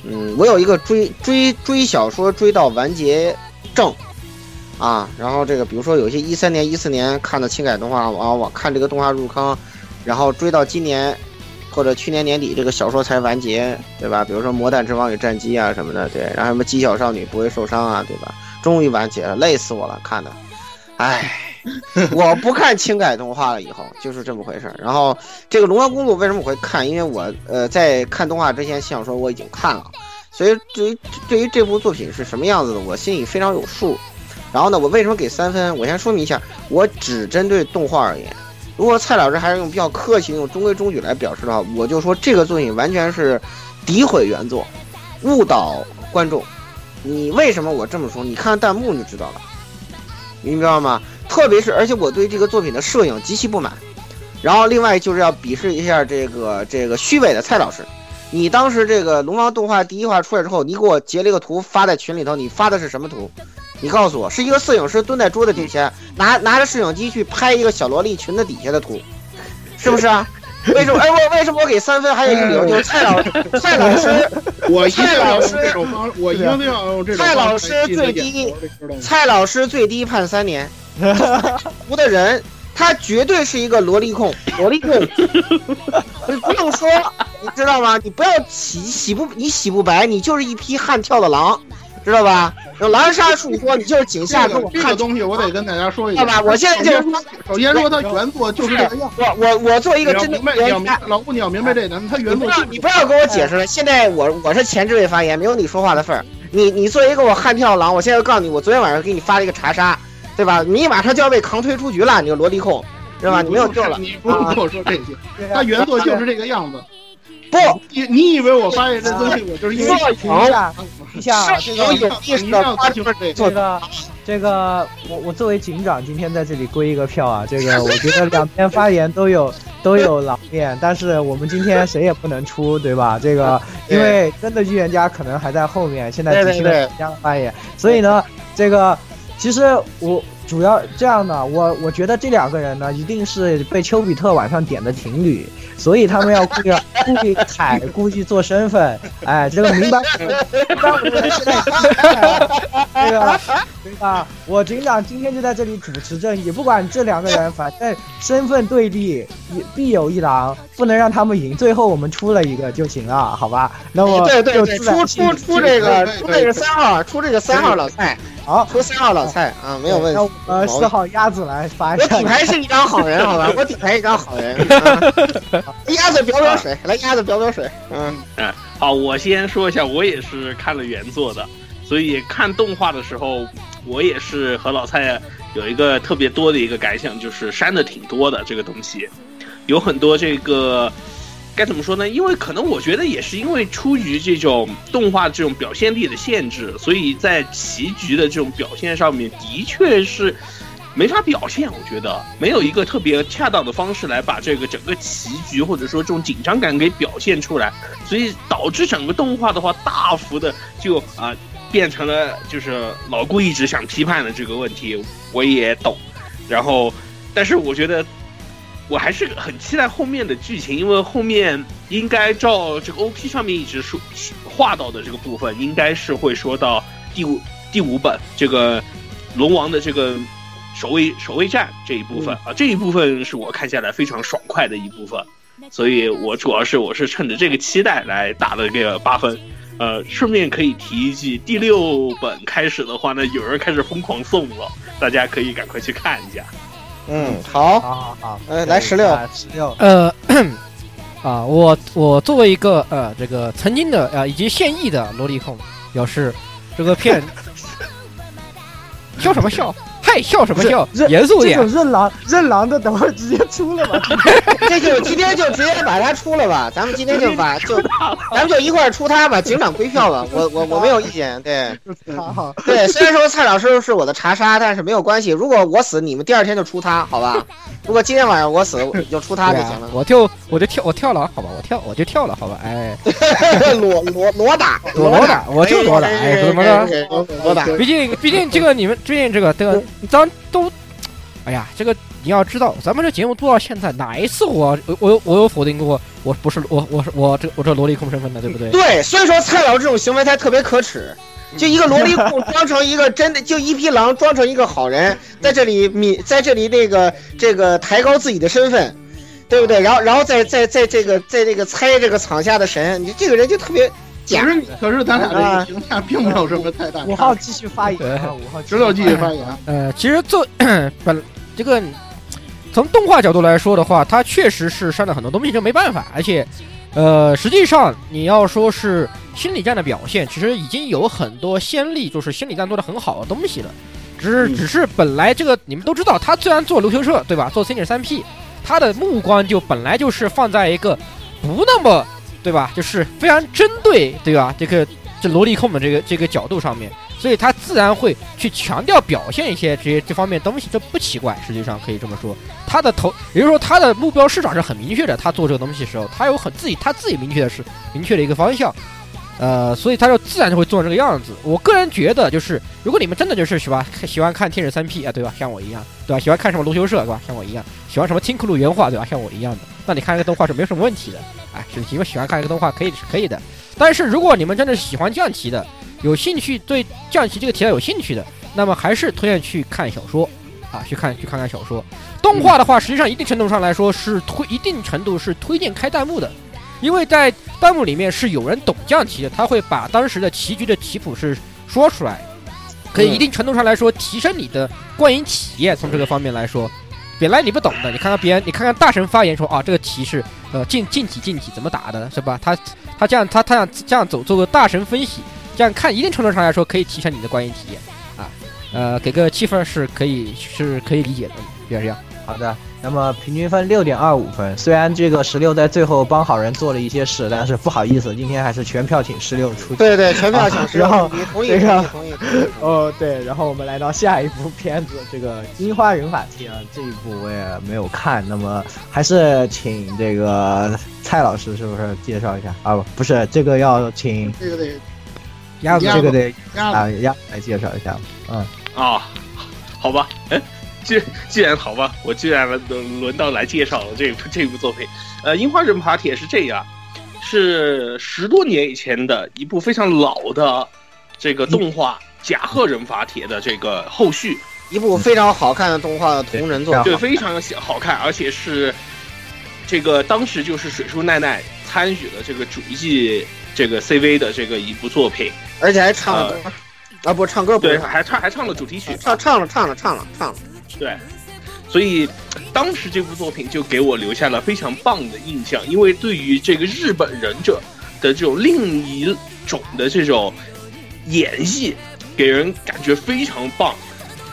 嗯，我有一个追追追小说追到完结症。啊。然后这个比如说有一些一三年、一四年看的轻改动画，往往看这个动画入坑，然后追到今年或者去年年底这个小说才完结，对吧？比如说《魔弹之王与战机》啊什么的，对，然后什么《机小少女不会受伤》啊，对吧？终于完结了，累死我了，看的，唉。我不看轻改动画了，以后就是这么回事儿。然后这个《龙王公主》为什么我会看？因为我呃在看动画之前，想说我已经看了，所以对于对于这部作品是什么样子的，我心里非常有数。然后呢，我为什么给三分？我先说明一下，我只针对动画而言。如果蔡老师还是用比较客气、用中规中矩来表示的话，我就说这个作品完全是诋毁原作，误导观众。你为什么我这么说？你看弹幕就知道了，明白吗？特别是，而且我对这个作品的摄影极其不满。然后，另外就是要鄙视一下这个这个虚伪的蔡老师。你当时这个龙王动画第一话出来之后，你给我截了一个图发在群里头，你发的是什么图？你告诉我，是一个摄影师蹲在桌子底下，拿拿着摄影机去拍一个小萝莉裙子底下的图，是不是啊？为什么？哎，我为什么我给三分？还有一个理由就是蔡老 蔡老师，我一定要用这种方，我一定要用这种蔡老师最低，蔡老师最低判三年。图的人，他绝对是一个萝莉控，萝莉控，你不用说，你知道吗？你不要洗洗不，你洗不白，你就是一匹悍跳的狼，知道吧？有狼杀术说你就是井下跟我这个东西，我得跟大家说一下，好吧？我现在就是首先说他原作就是这个样，我我我做一个真的原老顾你要明白这点，他原作你不要跟我解释了，现在我我是前置位发言，没有你说话的份儿。你你作为一个我悍跳狼，我现在告诉你，我昨天晚上给你发了一个查杀。对吧？你马上就要被扛推出局了，你个萝莉控，是吧？你没有救了。你不用跟我说这些，他原作就是这个样子。不，你你以为我发现这东西，我就是因为停一下，一下，这个有意识的发这个这个，我我作为警长，今天在这里归一个票啊。这个我觉得两边发言都有都有狼面，但是我们今天谁也不能出，对吧？这个因为真的预言家可能还在后面，现在只是两家发言，所以呢，这个。其实我主要这样的，我我觉得这两个人呢，一定是被丘比特晚上点的情侣，所以他们要故意 故意踩，故意做身份，哎，这个明白？这个对吧？我警长今天就在这里主持正义，不管这两个人，反正身份对立，必有一狼，不能让他们赢。最后我们出了一个就行了，好吧？那么对对对，出出出这个出这个三号，出这个三号老蔡。好，出三号老蔡啊，没有问题。呃，四号鸭子来发一下。我底牌是一张好人，好吧？我底牌一张好人。鸭子表表水，来鸭子表表水。嗯，嗯，好，我先说一下，我也是看了原作的，所以看动画的时候，我也是和老蔡有一个特别多的一个感想，就是删的挺多的这个东西，有很多这个。该怎么说呢？因为可能我觉得也是因为出于这种动画这种表现力的限制，所以在棋局的这种表现上面的确是没法表现。我觉得没有一个特别恰当的方式来把这个整个棋局或者说这种紧张感给表现出来，所以导致整个动画的话大幅的就啊变成了就是老顾一直想批判的这个问题，我也懂。然后，但是我觉得。我还是很期待后面的剧情，因为后面应该照这个 O P 上面一直说画到的这个部分，应该是会说到第五第五本这个龙王的这个守卫守卫战这一部分啊，这一部分是我看下来非常爽快的一部分，所以我主要是我是趁着这个期待来打的这个八分。呃，顺便可以提一句，第六本开始的话呢，有人开始疯狂送了，大家可以赶快去看一下。嗯，好，好，好，好，呃，来十六，十六，呃，啊，我我作为一个呃这个曾经的呃以及现役的萝莉控，表示这个片 笑什么笑？嗨，笑什么笑？严肃点。这种认狼任狼的，等会儿直接出了吧。这就今天就直接把他出了吧。咱们今天就把 就，咱们就一块儿出他吧。警长归票吧。我我我没有意见。对，好，对。虽然说蔡老师是我的查杀，但是没有关系。如果我死，你们第二天就出他，好吧？如果今天晚上我死，你就出他就行了。我就，我就跳，我跳了，好吧？我跳，我就跳了，好吧？哎，裸裸裸打，裸打，我就裸打，哎，怎么着？裸打。毕竟，毕竟这个你们，最近这个这个。咱都，哎呀，这个你要知道，咱们这节目做到现在，哪一次我我有我有否定过我不是我我是我这我这萝莉控身份的，对不对？对，所以说蔡老这种行为才特别可耻。就一个萝莉控装成一个真的，就一匹狼装成一个好人，在这里抿，在这里那个这个抬高自己的身份，对不对？然后然后再在在这个在这个猜这个场下的神，你这个人就特别可假。是可是咱俩啊这个评价并没有什么太大五号。继续发言啊，五号石榴继续发言，呃，其实做 本这个从动画角度来说的话，它确实是删了很多东西，这没办法。而且，呃，实际上你要说是心理战的表现，其实已经有很多先例，就是心理战做的很好的东西了。只是嗯只是本来这个你们都知道，他虽然做流行社对吧，做 C 点三 P，他的目光就本来就是放在一个不那么对吧，就是非常针对对吧这个这萝莉控的这个这个角度上面。所以他自然会去强调表现一些这些这方面东西，这不奇怪。实际上可以这么说，他的头，也就是说他的目标市场是很明确的。他做这个东西的时候，他有很自己他自己明确的是明确的一个方向，呃，所以他就自然就会做这个样子。我个人觉得，就是如果你们真的就是喜欢喜欢看天使三 P 啊，对吧？像我一样，对吧？喜欢看什么龙修社，对吧？像我一样，喜欢什么听库鲁原画，对吧？像我一样的，那你看一个动画是没有什么问题的。哎，是你们喜欢看一个动画可以是可以的。但是如果你们真的是喜欢降旗的，有兴趣对降旗这个题材有兴趣的，那么还是推荐去看小说，啊，去看去看看小说。动画的话，实际上一定程度上来说是推一定程度是推荐开弹幕的，因为在弹幕里面是有人懂降旗的，他会把当时的棋局的棋谱是说出来，可以一定程度上来说提升你的观影体验。从这个方面来说，本来你不懂的，你看看别人，你看看大神发言说啊，这个棋是呃进进几进几怎么打的，是吧？他他这样他他想这样走做个大神分析。这样看，一定程度上来说，可以提升你的观影体验啊。呃，给个七分是可以是可以理解的，就是这样。好的，那么平均分六点二五分。虽然这个十六在最后帮好人做了一些事，但是不好意思，今天还是全票请十六出。对对，全票请示，然后你同意这个同意。哦，对，然后我们来到下一部片子，这个《樱花人法帖》啊，这一部我也没有看，那么还是请这个蔡老师是不是介绍一下啊？不，不是，这个要请这个得鸭子这个得鸭啊鸭来介绍一下，嗯，啊，好吧，哎，既既然好吧，我既然轮轮到来介绍了这部 这部作品，呃，《樱花人法帖》是这样，是十多年以前的一部非常老的这个动画《甲贺人法帖》的这个后续，一部非常好看的动画的同人作对品对，，非常好看，而且是这个当时就是水树奈奈参与了这个主义这个 CV 的这个一部作品，而且还唱了歌啊，不唱歌不对，是，还唱还唱了主题曲，唱唱了唱了唱了唱了。对，所以当时这部作品就给我留下了非常棒的印象，因为对于这个日本忍者的这种另一种的这种演绎，给人感觉非常棒，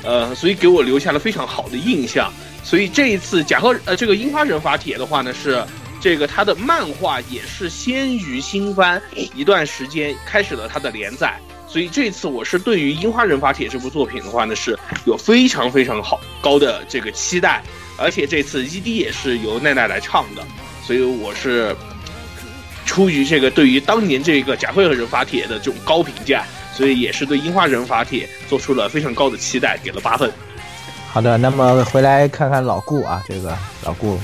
呃，所以给我留下了非常好的印象。所以这一次甲贺呃这个樱花人法帖的话呢是。这个他的漫画也是先于新番一段时间开始了他的连载，所以这次我是对于《樱花人法帖》这部作品的话呢，是有非常非常好高的这个期待，而且这次 ED 也是由奈奈来唱的，所以我是出于这个对于当年这个甲贺人法帖的这种高评价，所以也是对《樱花人法帖》做出了非常高的期待，给了八分。好的，那么回来看看老顾啊，这个老顾，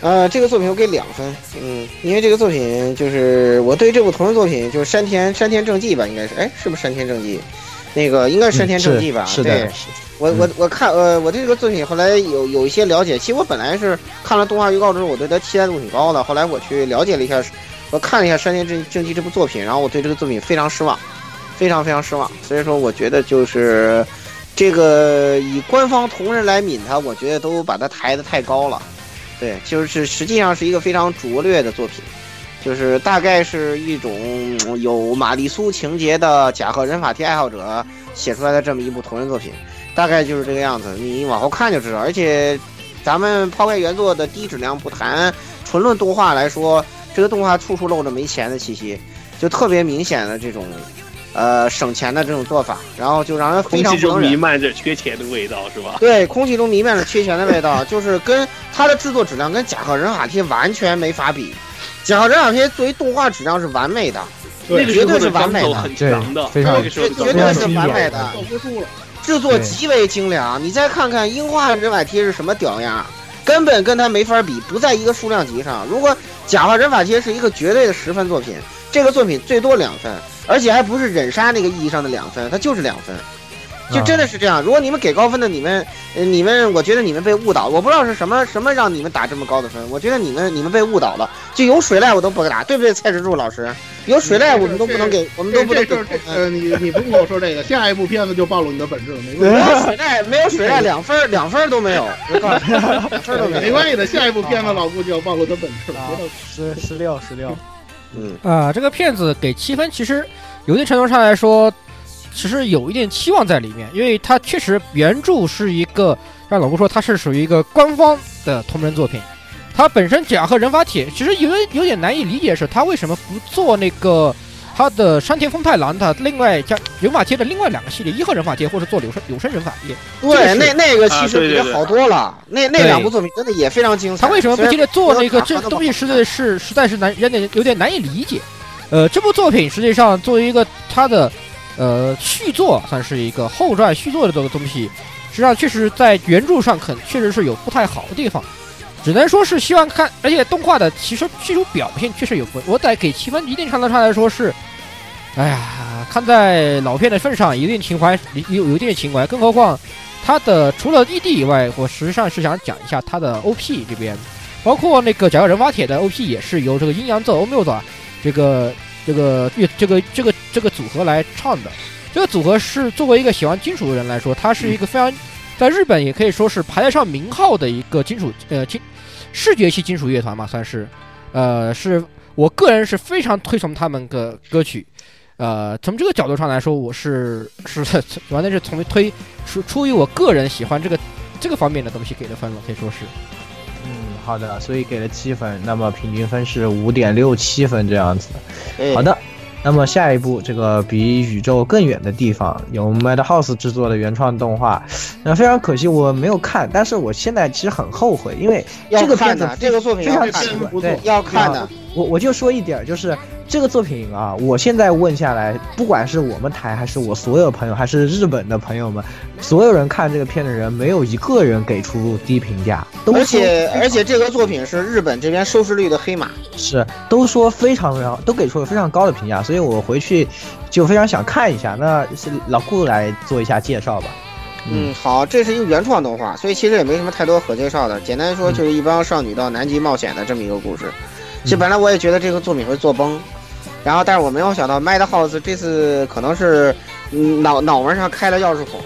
呃，这个作品我给两分，嗯，因为这个作品就是我对这部同人作品就是山田山田正纪吧，应该是，哎，是不是山田正纪？那个应该是山田正纪吧？是的，，是我我我看呃，我对这个作品后来有有一些了解。其实我本来是看了动画预告之后，我对它期待度挺高的。后来我去了解了一下，我看了一下山田正正纪这部作品，然后我对这个作品非常失望，非常非常失望。所以说，我觉得就是这个以官方同人来抿它，我觉得都把它抬得太高了。对，就是实际上是一个非常拙劣的作品，就是大概是一种有玛丽苏情节的甲贺忍法帖爱好者写出来的这么一部同人作品，大概就是这个样子。你往后看就知道。而且，咱们抛开原作的低质量不谈，纯论动画来说，这个动画处处露着没钱的气息，就特别明显的这种，呃，省钱的这种做法，然后就让人非空气中弥常不能忍。漫着缺钱的味道，是吧？对，空气中弥漫着缺钱的味道，就是跟它的制作质量跟甲贺忍法贴完全没法比。甲贺忍法贴作为动画质量是完美的，那绝对是完美的对非常那个时候的绝对是完美的制作极为精良。你再看看樱花忍法贴是什么屌样，根本跟它没法比，不在一个数量级上。如果甲贺忍法贴是一个绝对的十分作品，这个作品最多两分，而且还不是忍杀那个意义上的两分，它就是两分。就真的是这样。如果你们给高分的，你们，呃你们，我觉得你们被误导。我不知道是什么什么让你们打这么高的分。我觉得你们你们被误导了。就有水濑我都不给打，对不对？蔡志柱老师，有水濑我们都不能给，我们都不能给。呃，你你不用跟我说这个，下一部片子就暴露你的本质了，没没有水濑，没有水濑，两分两分都没有。我告诉你，两分都，没有。没关系的，下一部片子老顾就要暴露他本质了。十十六十六，嗯，啊、这个片子给七分，其实有一定程度上来说，其实有一点期望在里面，因为它确实原著是一个，让老吴说它是属于一个官方的同人作品，它本身甲和人法帖其实有有点难以理解，是它为什么不做那个它的山田丰太郎他另外加人法街的另外两个系列，一号人法街或者做有生有生人法街，对，那那个其啊实比这好多了。那那两部作品真的也非常精彩。他为什么不接着做那个这东西？实在是实在是难有点有点难以理解。呃，这部作品实际上作为一个他的呃续作，算是一个后传续作的这个东西，实际上确实在原著上肯确实是有不太好的地方，只能说是希望看，而且动画的其实技术表现确实有不，我得给七分，一定程度上来说是，哎呀，看在老片的份上，有点情怀，有有一定情怀，更何况。他的除了 ED 以外，我实际上是想讲一下他的 OP 这边，包括那个《甲贺忍法帖》的 OP 也是由这个阴阳奏欧缪的这个这个乐这个这个这个组合来唱的。这个组合是作为一个喜欢金属的人来说，它是一个非常在日本也可以说是排得上名号的一个金属呃金视觉系金属乐团嘛，算是呃是我个人是非常推崇他们的歌曲。呃，从这个角度上来说，我是是完全是从推出出于我个人喜欢这个这个方面的东西给的分了，可以说是。嗯，好的，所以给了七分，那么平均分是五点六七分这样子。好的，那么下一部这个比宇宙更远的地方，由 Madhouse 制作的原创动画，那非常可惜我没有看，但是我现在其实很后悔，因为这个片子这个作品非要看的常奇怪，不错对，要看的。我我就说一点儿，就是这个作品啊，我现在问下来，不管是我们台还是我所有朋友，还是日本的朋友们，所有人看这个片的人，没有一个人给出低评价，都而且而且这个作品是日本这边收视率的黑马。是都说非常非常都给出了非常高的评价，所以我回去就非常想看一下。那是老顾来做一下介绍吧。嗯，好，这是一个原创动画，所以其实也没什么太多可介绍的。简单说，就是一帮少女到南极冒险的这么一个故事。其实本来我也觉得这个作品会做崩，然后但是我没有想到 Madhouse 这次可能是嗯脑脑门上开了钥匙孔，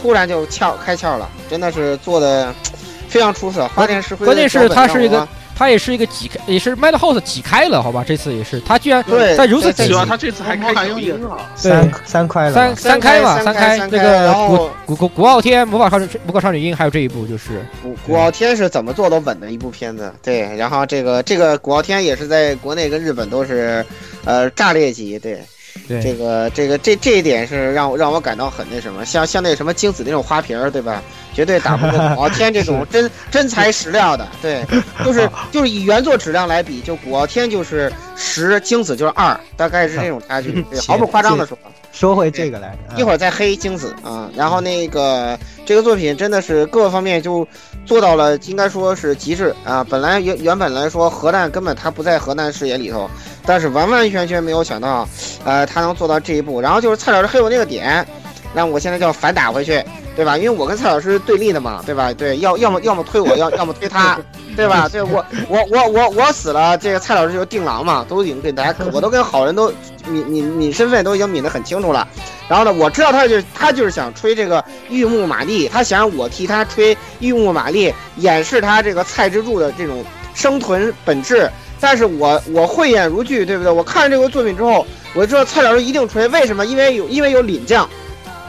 突然就窍开窍了，真的是做的 非常出色。花田石灰的关键是脚本它是一个让我它也是一个挤开，也是 Madhouse 挤开了，好吧？这次也是，他居然对在如此对紧希望他这次还开小音了！三三开了三，三开嘛，三开三开那个古古古古傲天、魔法少女、魔法少女樱，还有这一部就是古古傲天是怎么做都稳的一部片子，对。然后这个这个古傲天也是在国内跟日本都是，呃，炸裂级，对。对这个这个这这一点是让我让我感到很那什么，像像那什么精子那种花瓶儿，对吧？绝对打不过 古傲天这种真真材实料的，对，就是就是以原作质量来比，就古傲天就是十，精子就是二，大概是这种差距，对，毫不夸张的说。说回这个来，一会儿再黑精子啊，然后那个这个作品真的是各个方面就做到了，应该说是极致啊。本来原原本来说核弹根本它不在核弹视野里头，但是完完全全没有想到，呃，它能做到这一步。然后就是蔡老师黑我那个点，让我现在就要反打回去，对吧？因为我跟蔡老师对立的嘛，对吧？对，要要么要么推我，要 要么推他，对吧？对我 我我我我死了，这个蔡老师就定狼嘛，都已经给大家，我都跟好人都抿抿抿身份都已经抿得很清楚了。然后呢，我知道他就是他就是想吹这个玉木玛丽，他想让我替他吹玉木玛丽，掩饰他这个蔡之柱的这种生存本质。但是我我慧眼如炬，对不对？我看了这个作品之后，我就知道蔡老师一定吹，为什么？因为有因为有领将，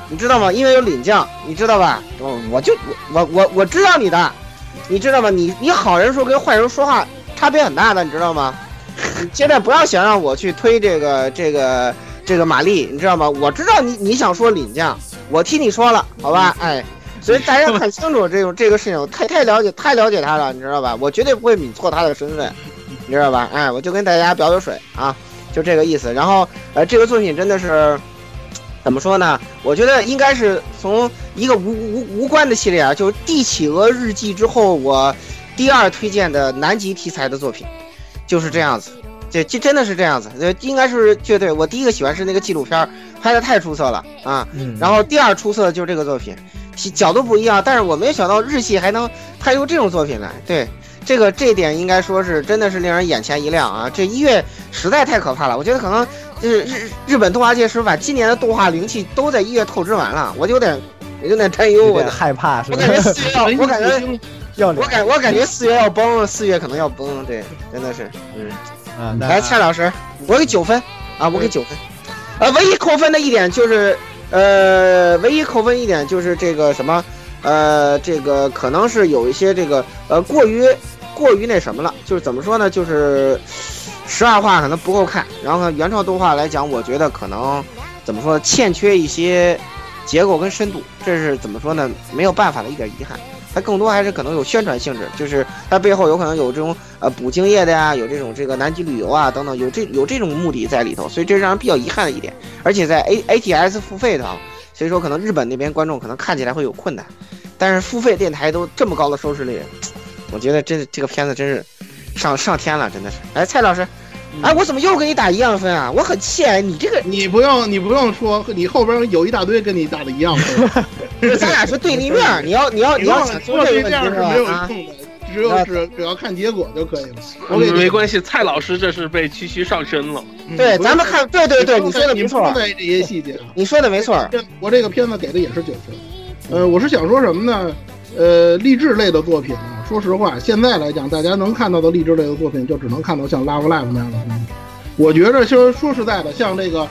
你知道吗？因为有领将，你知道吧？我我就我我我知道你的，你知道吗？你你好人说跟坏人说话差别很大的，你知道吗？你现在不要想让我去推这个这个这个玛丽，你知道吗？我知道你你想说领将，我替你说了，好吧？哎，所以大家看清楚这种这个事情，我太太了解太了解他了，你知道吧？我绝对不会抿错他的身份，你知道吧？哎，我就跟大家表表水啊，就这个意思。然后呃，这个作品真的是。怎么说呢？我觉得应该是从一个无无无关的系列啊，就是《帝企鹅日记》之后，我第二推荐的南极题材的作品，就是这样子。这这真的是这样子，呃，应该是绝对。我第一个喜欢是那个纪录片，拍的太出色了啊。然后第二出色的就是这个作品，角度不一样，但是我没有想到日系还能拍出这种作品来。对，这个这点应该说是真的是令人眼前一亮啊！这一月实在太可怕了，我觉得可能就是日日本动画界是把今年的动画灵气都在一月透支完了，我就有点我有点担忧，有点我，害怕是吧我感？觉四月要，我感觉要我感我感觉四月要崩，四月可能要崩，对，真的是，嗯。啊！来，蔡老师，我给九分啊，我给九分。呃，唯一扣分的一点就是，呃，唯一扣分一点就是这个什么，呃，这个可能是有一些这个呃过于过于那什么了，就是怎么说呢，就是十二话可能不够看，然后呢，原创动画来讲，我觉得可能怎么说，欠缺一些结构跟深度，这是怎么说呢，没有办法的一点遗憾。它更多还是可能有宣传性质，就是它背后有可能有这种呃补经验的呀，有这种这个南极旅游啊等等，有这有这种目的在里头，所以这是让人比较遗憾的一点。而且在 A A T S 付费的，所以说可能日本那边观众可能看起来会有困难，但是付费电台都这么高的收视率，我觉得这这个片子真是上上天了，真的是。哎，蔡老师，哎，我怎么又跟你打一样分啊？我很气哎，你这个你不用，你不用说，你后边有一大堆跟你打的一样分。咱俩是对立面，你要你要你要忘了说想清这个问题是？用的，只有只只要看结果就可以了。我给你没关系，蔡老师这是被区区上身了。嗯对，咱们看，对对对，你说的没错这些细节啊。你说的没错。片我这个片子给的也是九分。呃，我是想说什么呢？呃，励志类的作品啊，说实话，现在来讲，大家能看到的励志类的作品，就只能看到像《Love Live》那样的东西。我觉着，就是说实在的，像这个，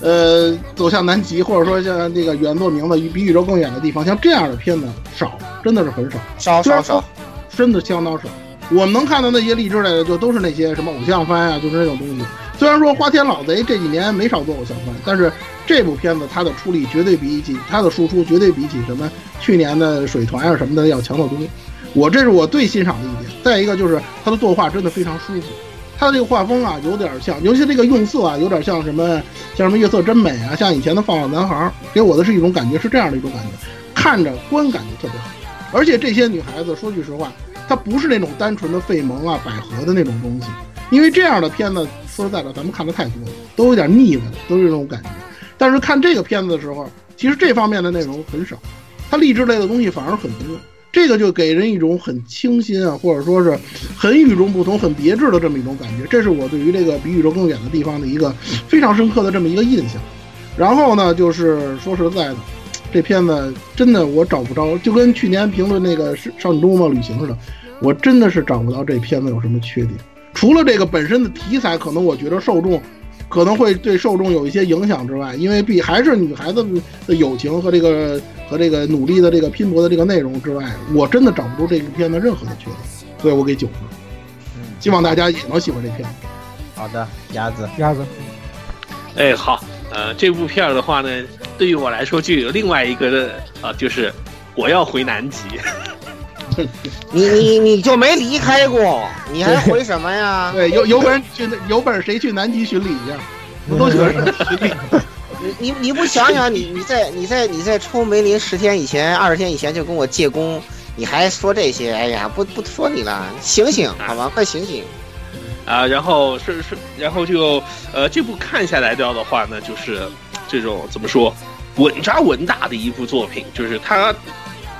呃，走向南极，或者说像这个原作名字《比宇宙更远的地方》，像这样的片子少，真的是很少。少少少，真的相当少。我们能看到那些励志类的，就都是那些什么偶像番啊，就是那种东西。虽然说花田老贼这几年没少做偶像番，但是这部片子它的出力绝对比起它的输出绝对比起什么去年的水团啊什么的要强得多。我这是我最欣赏的一点。再一个就是它的作画真的非常舒服，它的这个画风啊有点像，尤其这个用色啊有点像什么像什么月色真美啊，像以前的放浪男孩，给我的是一种感觉是这样的一种感觉，看着观感就特别好。而且这些女孩子说句实话。她不是那种单纯的费蒙啊、百合的那种东西，因为这样的片子，说实在的，咱们看的太多了，都有点腻味，都是这种感觉。但是看这个片子的时候，其实这方面的内容很少，它励志类的东西反而很多，这个就给人一种很清新啊，或者说是很与众不同、很别致的这么一种感觉。这是我对于这个比宇宙更远的地方的一个非常深刻的这么一个印象。然后呢，就是说实在的。这片子真的我找不着，就跟去年评论那个《少女周末旅行》似的，我真的是找不到这片子有什么缺点。除了这个本身的题材，可能我觉得受众可能会对受众有一些影响之外，因为比还是女孩子的友情和这个和这个努力的这个拼搏的这个内容之外，我真的找不出这部片的任何的缺点，所以我给九分。希望大家也能喜欢这片子。好的，鸭子，鸭子，哎，好，呃，这部片儿的话呢，对于我来说就有另外一个的啊、就是我要回南极。你你你就没离开过，你还回什么呀？对，有有本事去有本事谁去南极巡礼去？不都喜欢 巡礼？你你你不想想，你你在你在你在抽梅林十天以前、二十天以前就跟我借功，你还说这些？哎呀，不不说你了，醒醒好吧，快醒醒！啊，然后是是，然后就呃，这部看下来掉的话呢，就是这种怎么说，稳扎稳打的一部作品，就是它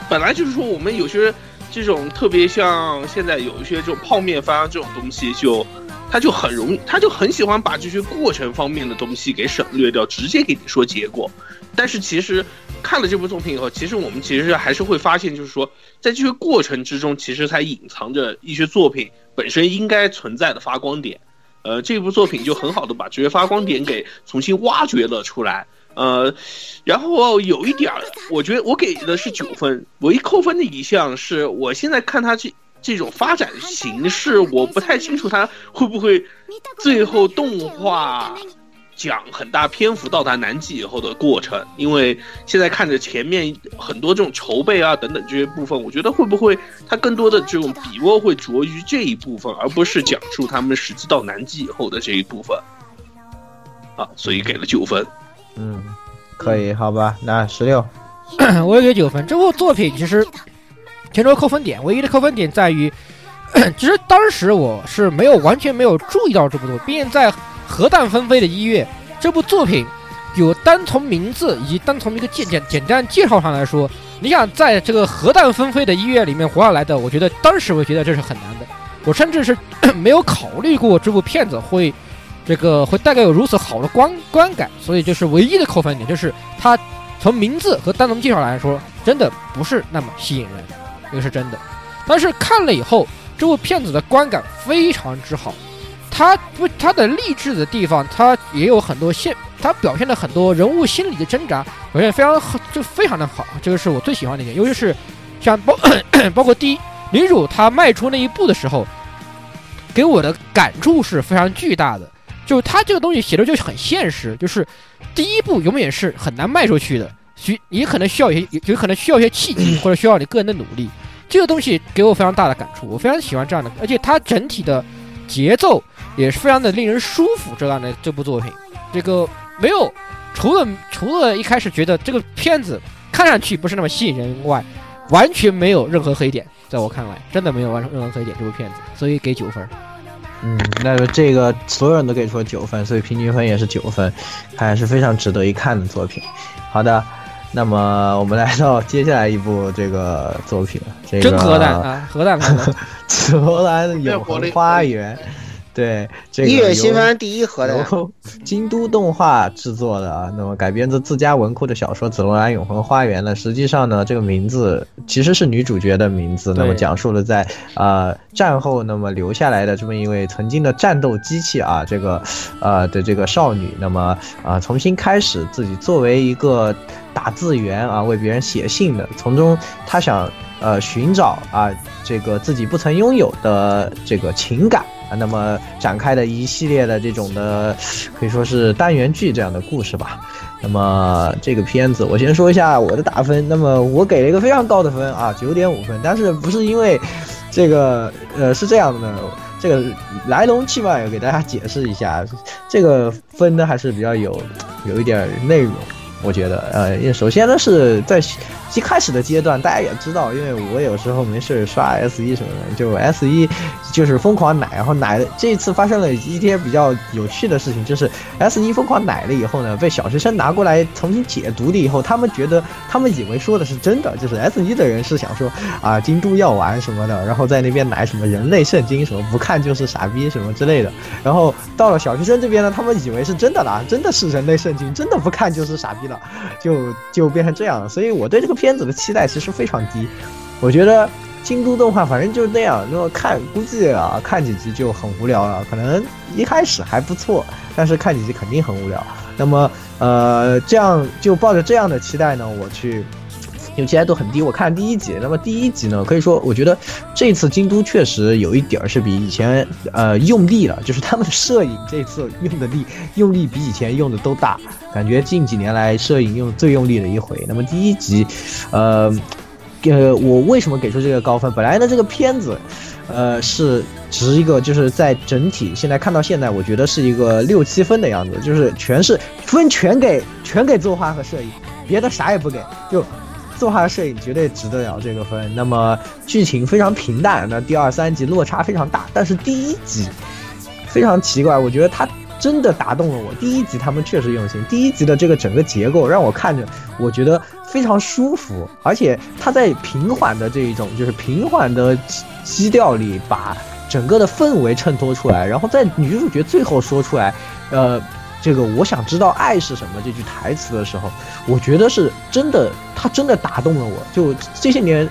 本来就是说我们有些这种特别像现在有一些这种泡面番这种东西就。他就很容易，他就很喜欢把这些过程方面的东西给省略掉，直接给你说结果。但是其实看了这部作品以后，其实我们其实还是会发现，就是说在这些过程之中，其实它隐藏着一些作品本身应该存在的发光点。呃，这部作品就很好的把这些发光点给重新挖掘了出来。呃，然后有一点儿，我觉得我给的是九分，唯一扣分的一项是我现在看它这。这种发展形式，我不太清楚它会不会最后动画讲很大篇幅到达南极以后的过程，因为现在看着前面很多这种筹备啊等等这些部分，我觉得会不会它更多的这种笔墨会着于这一部分，而不是讲述他们实际到南极以后的这一部分啊，所以给了九分。嗯，可以，好吧，那十六，我也给九分。这部作品其实。前轴扣分点，唯一的扣分点在于，其实当时我是没有完全没有注意到这部作品，毕竟在核弹纷飞的一月，这部作品有单从名字以及单从一个简简简单介绍上来说，你想在这个核弹纷飞的一月里面活下来的，我觉得当时我觉得这是很难的，我甚至是 没有考虑过这部片子会这个会带给我如此好的观观感，所以就是唯一的扣分点，就是它从名字和单从介绍来说，真的不是那么吸引人，这个是真的。但是看了以后，这部片子的观感非常之好，它不它的励志的地方，它也有很多现，它表现了很多人物心理的挣扎，表现非常，就非常的好，这个是我最喜欢的一点，尤其是像包 包括第一女主她迈出那一步的时候，给我的感触是非常巨大的，就他这个东西写的就是很现实，就是第一步永远是很难迈出去的，需你可能需要一些有有可能需要一些契机，或者需要你个人的努力。这个东西给我非常大的感触，我非常喜欢这样的，而且它整体的节奏也是非常的令人舒服。这样的这部作品，这个没有除了除了一开始觉得这个片子看上去不是那么吸引人外，完全没有任何黑点，在我看来真的没有完成任何黑点。这部片子，所以给九分。嗯，那么这个所有人都给出了九分，所以平均分也是九分，还是非常值得一看的作品。好的。那么我们来到接下来一部这个作品，这个真核弹啊，核弹荷 兰永恒花园，对，这个一月新番第一核弹，由 京都动画制作的啊，那么改编自自家文库的小说《紫罗兰永恒花园》呢，实际上呢，这个名字其实是女主角的名字，那么讲述了在呃战后那么留下来的这么一位曾经的战斗机器啊，这个呃的这个少女，那么啊重新开始自己作为一个。打字员啊，为别人写信的，从中她想呃寻找啊这个自己不曾拥有的这个情感啊，那么展开的一系列的这种的可以说是单元剧这样的故事吧。那么这个片子我先说一下我的打分，那么我给了一个非常高的分啊，九点五分，但是不是因为这个呃是这样的，这个来龙去脉给大家解释一下，这个分呢还是比较有有一点内容。我觉得，呃，首先呢是在一开始的阶段，大家也知道，因为我有时候没事刷 S 一什么的，就 S 一就是疯狂奶，然后奶这一次发生了一些比较有趣的事情，就是 S 一疯狂奶了以后呢，被小学生拿过来重新解读了以后，他们觉得他们以为说的是真的，就是 S 一的人是想说啊京都药丸什么的，然后在那边奶什么人类圣经什么，不看就是傻逼什么之类的，然后到了小学生这边呢，他们以为是真的啦，真的是人类圣经，真的不看就是傻逼了。就就变成这样了，所以我对这个片子的期待其实非常低。我觉得京都动画反正就是那样，那么看估计啊看几集就很无聊了。可能一开始还不错，但是看几集肯定很无聊。那么呃这样就抱着这样的期待呢，我去。因为期待度很低，我看第一集，那么第一集呢，可以说我觉得这次京都确实有一点是比以前呃用力了，就是他们的摄影这次用的力用力比以前用的都大，感觉近几年来摄影用最用力的一回。那么第一集，呃，呃，我为什么给出这个高分？本来呢这个片子，呃是值一个就是在整体现在看到现在，我觉得是一个六七分的样子，就是全是分全给全给作画和摄影，别的啥也不给，就。作画摄影绝对值得了这个分。那么剧情非常平淡，那第二三集落差非常大。但是第一集非常奇怪，我觉得它真的打动了我。第一集他们确实用心，第一集的这个整个结构让我看着，我觉得非常舒服。而且它在平缓的这一种就是平缓的基调里，把整个的氛围衬托出来。然后在女主角最后说出来，呃。这个我想知道爱是什么这句台词的时候，我觉得是真的，他真的打动了我。就这些年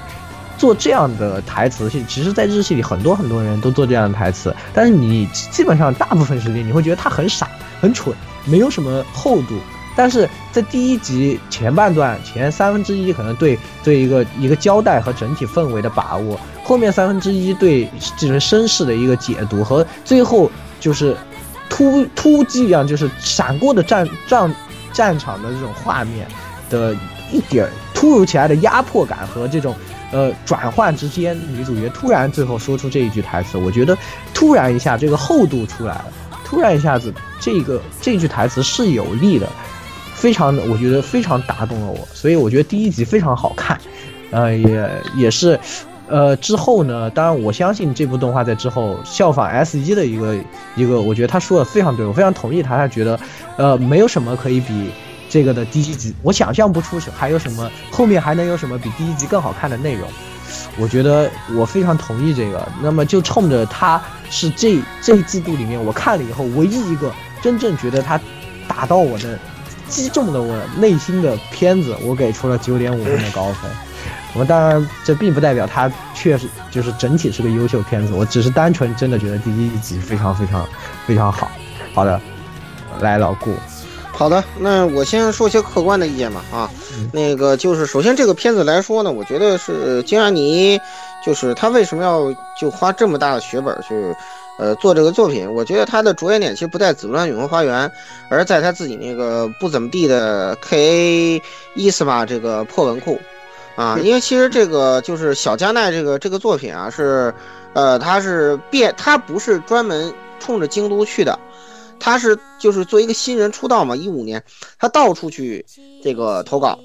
做这样的台词，其实，在日系里很多很多人都做这样的台词，但是你基本上大部分时间你会觉得他很傻、很蠢，没有什么厚度。但是在第一集前半段前三分之一，可能对对一个一个交代和整体氛围的把握，后面三分之一对这种身世的一个解读和最后就是。突突击一样，就是闪过的战战战场的这种画面的一点突如其来的压迫感和这种呃转换之间，女主角突然最后说出这一句台词，我觉得突然一下这个厚度出来了，突然一下子这个这句台词是有力的，非常的我觉得非常打动了我，所以我觉得第一集非常好看，呃也也是。呃，之后呢，当然我相信这部动画在之后效仿 S 一的一个一个，我觉得他说的非常对，我非常同意他，他觉得，呃，没有什么可以比这个的第一集，我想象不出还有什么后面还能有什么比第一集更好看的内容。我觉得我非常同意这个。那么就冲着他是这这一季度里面我看了以后唯一一个真正觉得他打到我的击中了我内心的片子，我给出了九点五分的高分。我当然这并不代表它确实就是整体是个优秀片子，我只是单纯真的觉得第一集非常非常非常好。好的，来老顾，好的，那我先说些客观的意见吧。啊，那个就是首先这个片子来说呢，我觉得是金阿尼，就是他为什么要就花这么大的血本去，呃，做这个作品？我觉得他的着眼点其实不在《紫罗兰永恒花园》，而在他自己那个不怎么地的 K A 伊斯玛这个破文库。啊，因为其实这个就是小加奈这个这个作品啊，是，呃，他是变，他不是专门冲着京都去的，他是就是作为一个新人出道嘛，一五年，他到处去这个投稿，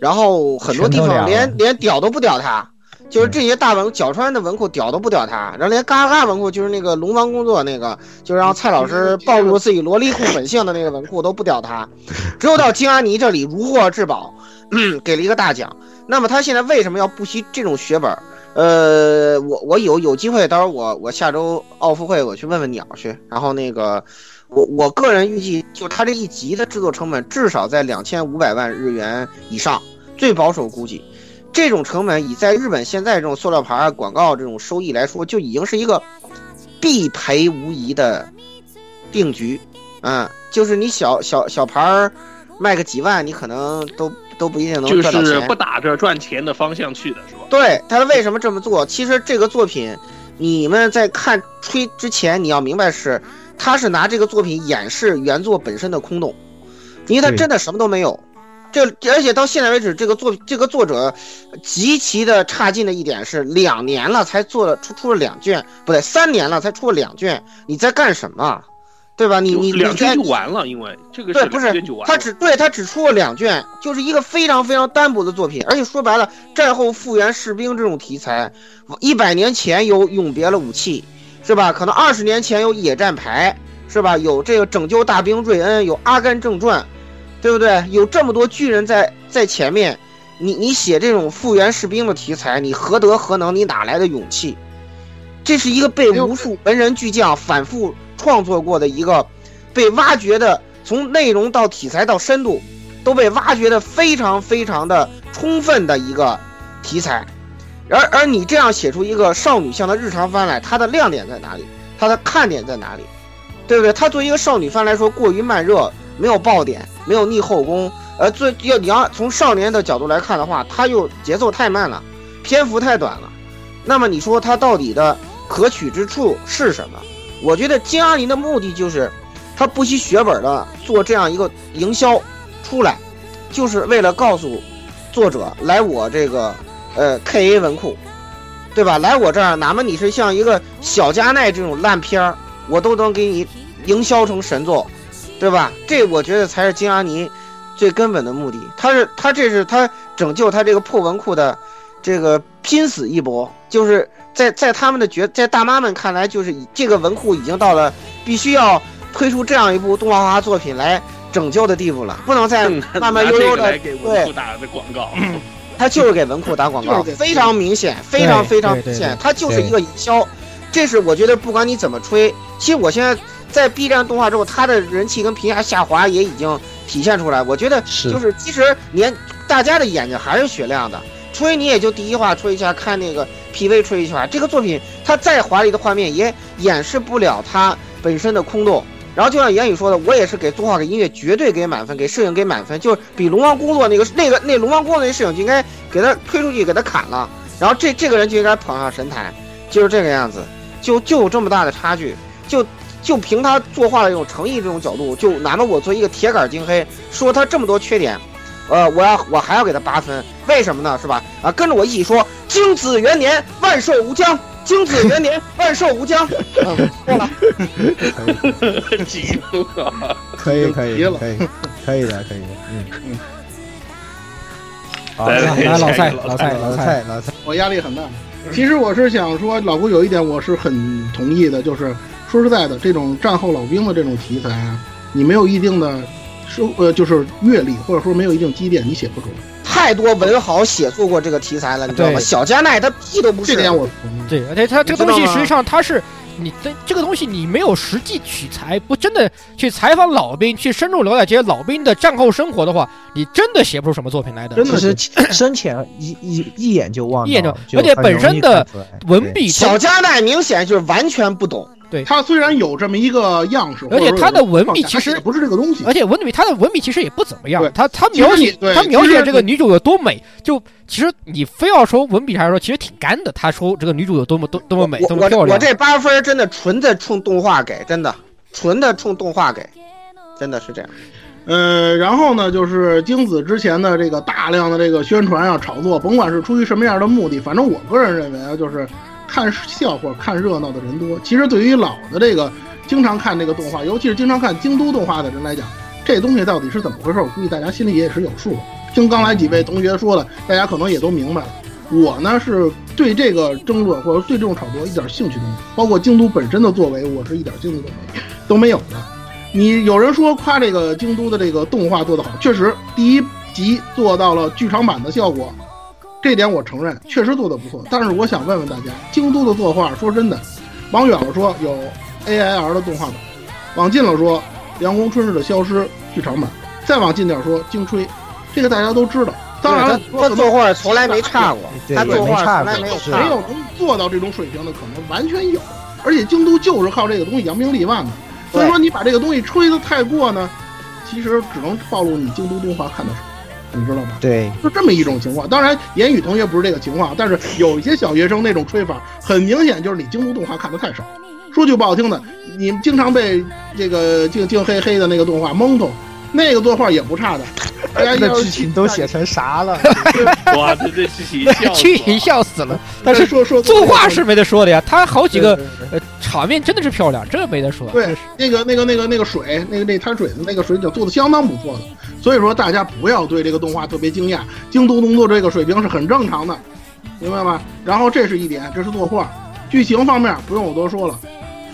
然后很多地方连连屌都不屌他，就是这些大文角川的文库屌都不屌他，然后连嘎嘎文库就是那个龙王工作那个，就让蔡老师暴露自己萝莉控本性的那个文库都不屌他，只有到金阿尼这里如获至宝，给了一个大奖。那么他现在为什么要不惜这种血本？呃，我我有有机会，到时候我我下周奥复会我去问问鸟去。然后那个，我我个人预计，就他这一集的制作成本至少在两千五百万日元以上，最保守估计，这种成本以在日本现在这种塑料牌广告这种收益来说，就已经是一个必赔无疑的定局。嗯，就是你小小小牌卖个几万，你可能都。都不一定能赚到钱，就是不打着赚钱的方向去的，是吧？对他为什么这么做？其实这个作品，你们在看吹之前，你要明白是，他是拿这个作品掩饰原作本身的空洞，因为他真的什么都没有。这而且到现在为止，这个作这个作者极其的差劲的一点是，两年了才做了出出了两卷，不对，三年了才出了两卷，你在干什么？对吧？你你两卷就完了，因为这个对不是他只对他只出了两卷，就是一个非常非常单薄的作品。而且说白了，战后复原士兵这种题材，一百年前有永别了武器，是吧？可能二十年前有野战排，是吧？有这个拯救大兵瑞恩，有阿甘正传，对不对？有这么多巨人在在前面，你你写这种复原士兵的题材，你何德何能？你哪来的勇气？这是一个被无数文人巨匠反复。创作过的一个被挖掘的，从内容到题材到深度，都被挖掘的非常非常的充分的一个题材，而而你这样写出一个少女向的日常番来，它的亮点在哪里？它的看点在哪里？对不对？它作为一个少女番来说，过于慢热，没有爆点，没有逆后宫，呃，最要你要从少年的角度来看的话，他又节奏太慢了，篇幅太短了，那么你说他到底的可取之处是什么？我觉得金阿林的目的就是，他不惜血本的做这样一个营销出来，就是为了告诉作者来我这个呃 K A 文库，对吧？来我这儿，哪怕你是像一个小加奈这种烂片儿，我都能给你营销成神作，对吧？这我觉得才是金阿尼最根本的目的。他是他这是他拯救他这个破文库的这个拼死一搏，就是。在在他们的觉，在大妈们看来，就是这个文库已经到了必须要推出这样一部动画化作品来拯救的地步了，不能再慢慢悠悠的对打的广告，他就是给文库打广告，非常明显，非常非常明显，他就是一个营销。这是我觉得不管你怎么吹，其实我现在在 B 站动画之后，他的人气跟评价下滑也已经体现出来。我觉得就是其实连大家的眼睛还是雪亮的，吹你也就第一话吹一下，看那个。PV 吹一下，这个作品它再华丽的画面也掩饰不了它本身的空洞。然后就像言语说的，我也是给动画、给音乐绝对给满分，给摄影给满分，就是比龙王工作那个那个那龙王工作那摄影就应该给他推出去给他砍了。然后这这个人就应该捧上神坛，就是这个样子，就就有这么大的差距，就就凭他作画的这种诚意这种角度，就哪怕我做一个铁杆金黑，说他这么多缺点。呃，我要我还要给他八分，为什么呢？是吧？啊，跟着我一起说：精子元年万寿无疆，精子元年万寿无疆。嗯过 了，急了，可以可以可以可以的可以的，嗯嗯。好，来老蔡老蔡老蔡老蔡，我压力很大。其实我是想说，老顾有一点我是很同意的，就是说实在的，这种战后老兵的这种题材啊，你没有一定的收呃就是阅历，或者说没有一定积淀，你写不出来。太多文豪写作过这个题材了，你知道吗？小加奈他屁都不是。这点我同意。对，而且他这个东西实际上他是。你的这个东西，你没有实际取材，不真的去采访老兵，去深入了解这些老兵的战后生活的话，你真的写不出什么作品来的。真的是深浅一一一眼就望到，一眼就就而且本身的文笔小加奈明显就是完全不懂。他虽然有这么一个样式，而且他的文笔其实也不是这个东西，而且文笔他的文笔其实也不怎么样对。他他描写他描写这个女主有多美，就其实你非要说文笔上来说，其实挺干的。他说这个女主有多么多多么美，我我多么漂亮。我这八分真的纯在冲动画给，真的纯的冲动画给，真的是这样。呃，然后呢，就是精子之前的这个大量的这个宣传啊、炒作，甭管是出于什么样的目的，反正我个人认为啊，就是看笑话、看热闹的人多。其实对于老的这个经常看这个动画，尤其是经常看京都动画的人来讲，这东西到底是怎么回事，我估计大家心里也是有数的。听刚才几位同学说的，大家可能也都明白了。我呢是对这个争论或者对这种炒作一点兴趣都没有，包括京都本身的作为，我是一点兴趣都没都没有的。你有人说夸这个京都的这个动画做得好，确实第一集做到了剧场版的效果，这点我承认，确实做得不错。但是我想问问大家，京都的作画，说真的，往远了说有 AIR 的动画版，往近了说《凉宫春日的消失》剧场版，再往近点说京吹，这个大家都知道。当然了，他作画从来没差过，他作画从来没有。没有能做到这种水平的可能完全有，而且京都就是靠这个东西扬名立万的。所以说你把这个东西吹得太过呢，其实只能暴露你京都动画看的少，你知道吗？对，就这么一种情况。当然，言语同学不是这个情况，但是有一些小学生那种吹法，很明显就是你京都动画看的太少。说句不好听的，你经常被这个净净黑黑的那个动画蒙头，那个作画也不差的。大家这要剧情都写成啥了？哇，这这剧情剧情了笑死了。但是说说作画是没得说的呀，他好几个呃场面真的是漂亮，这没得说。对，那个那个那个那个水，那个那滩水的那个水景做的相当不错的，所以说大家不要对这个动画特别惊讶，京都动作这个水平是很正常的，明白吗？然后这是一点，这是作画，剧情方面不用我多说了，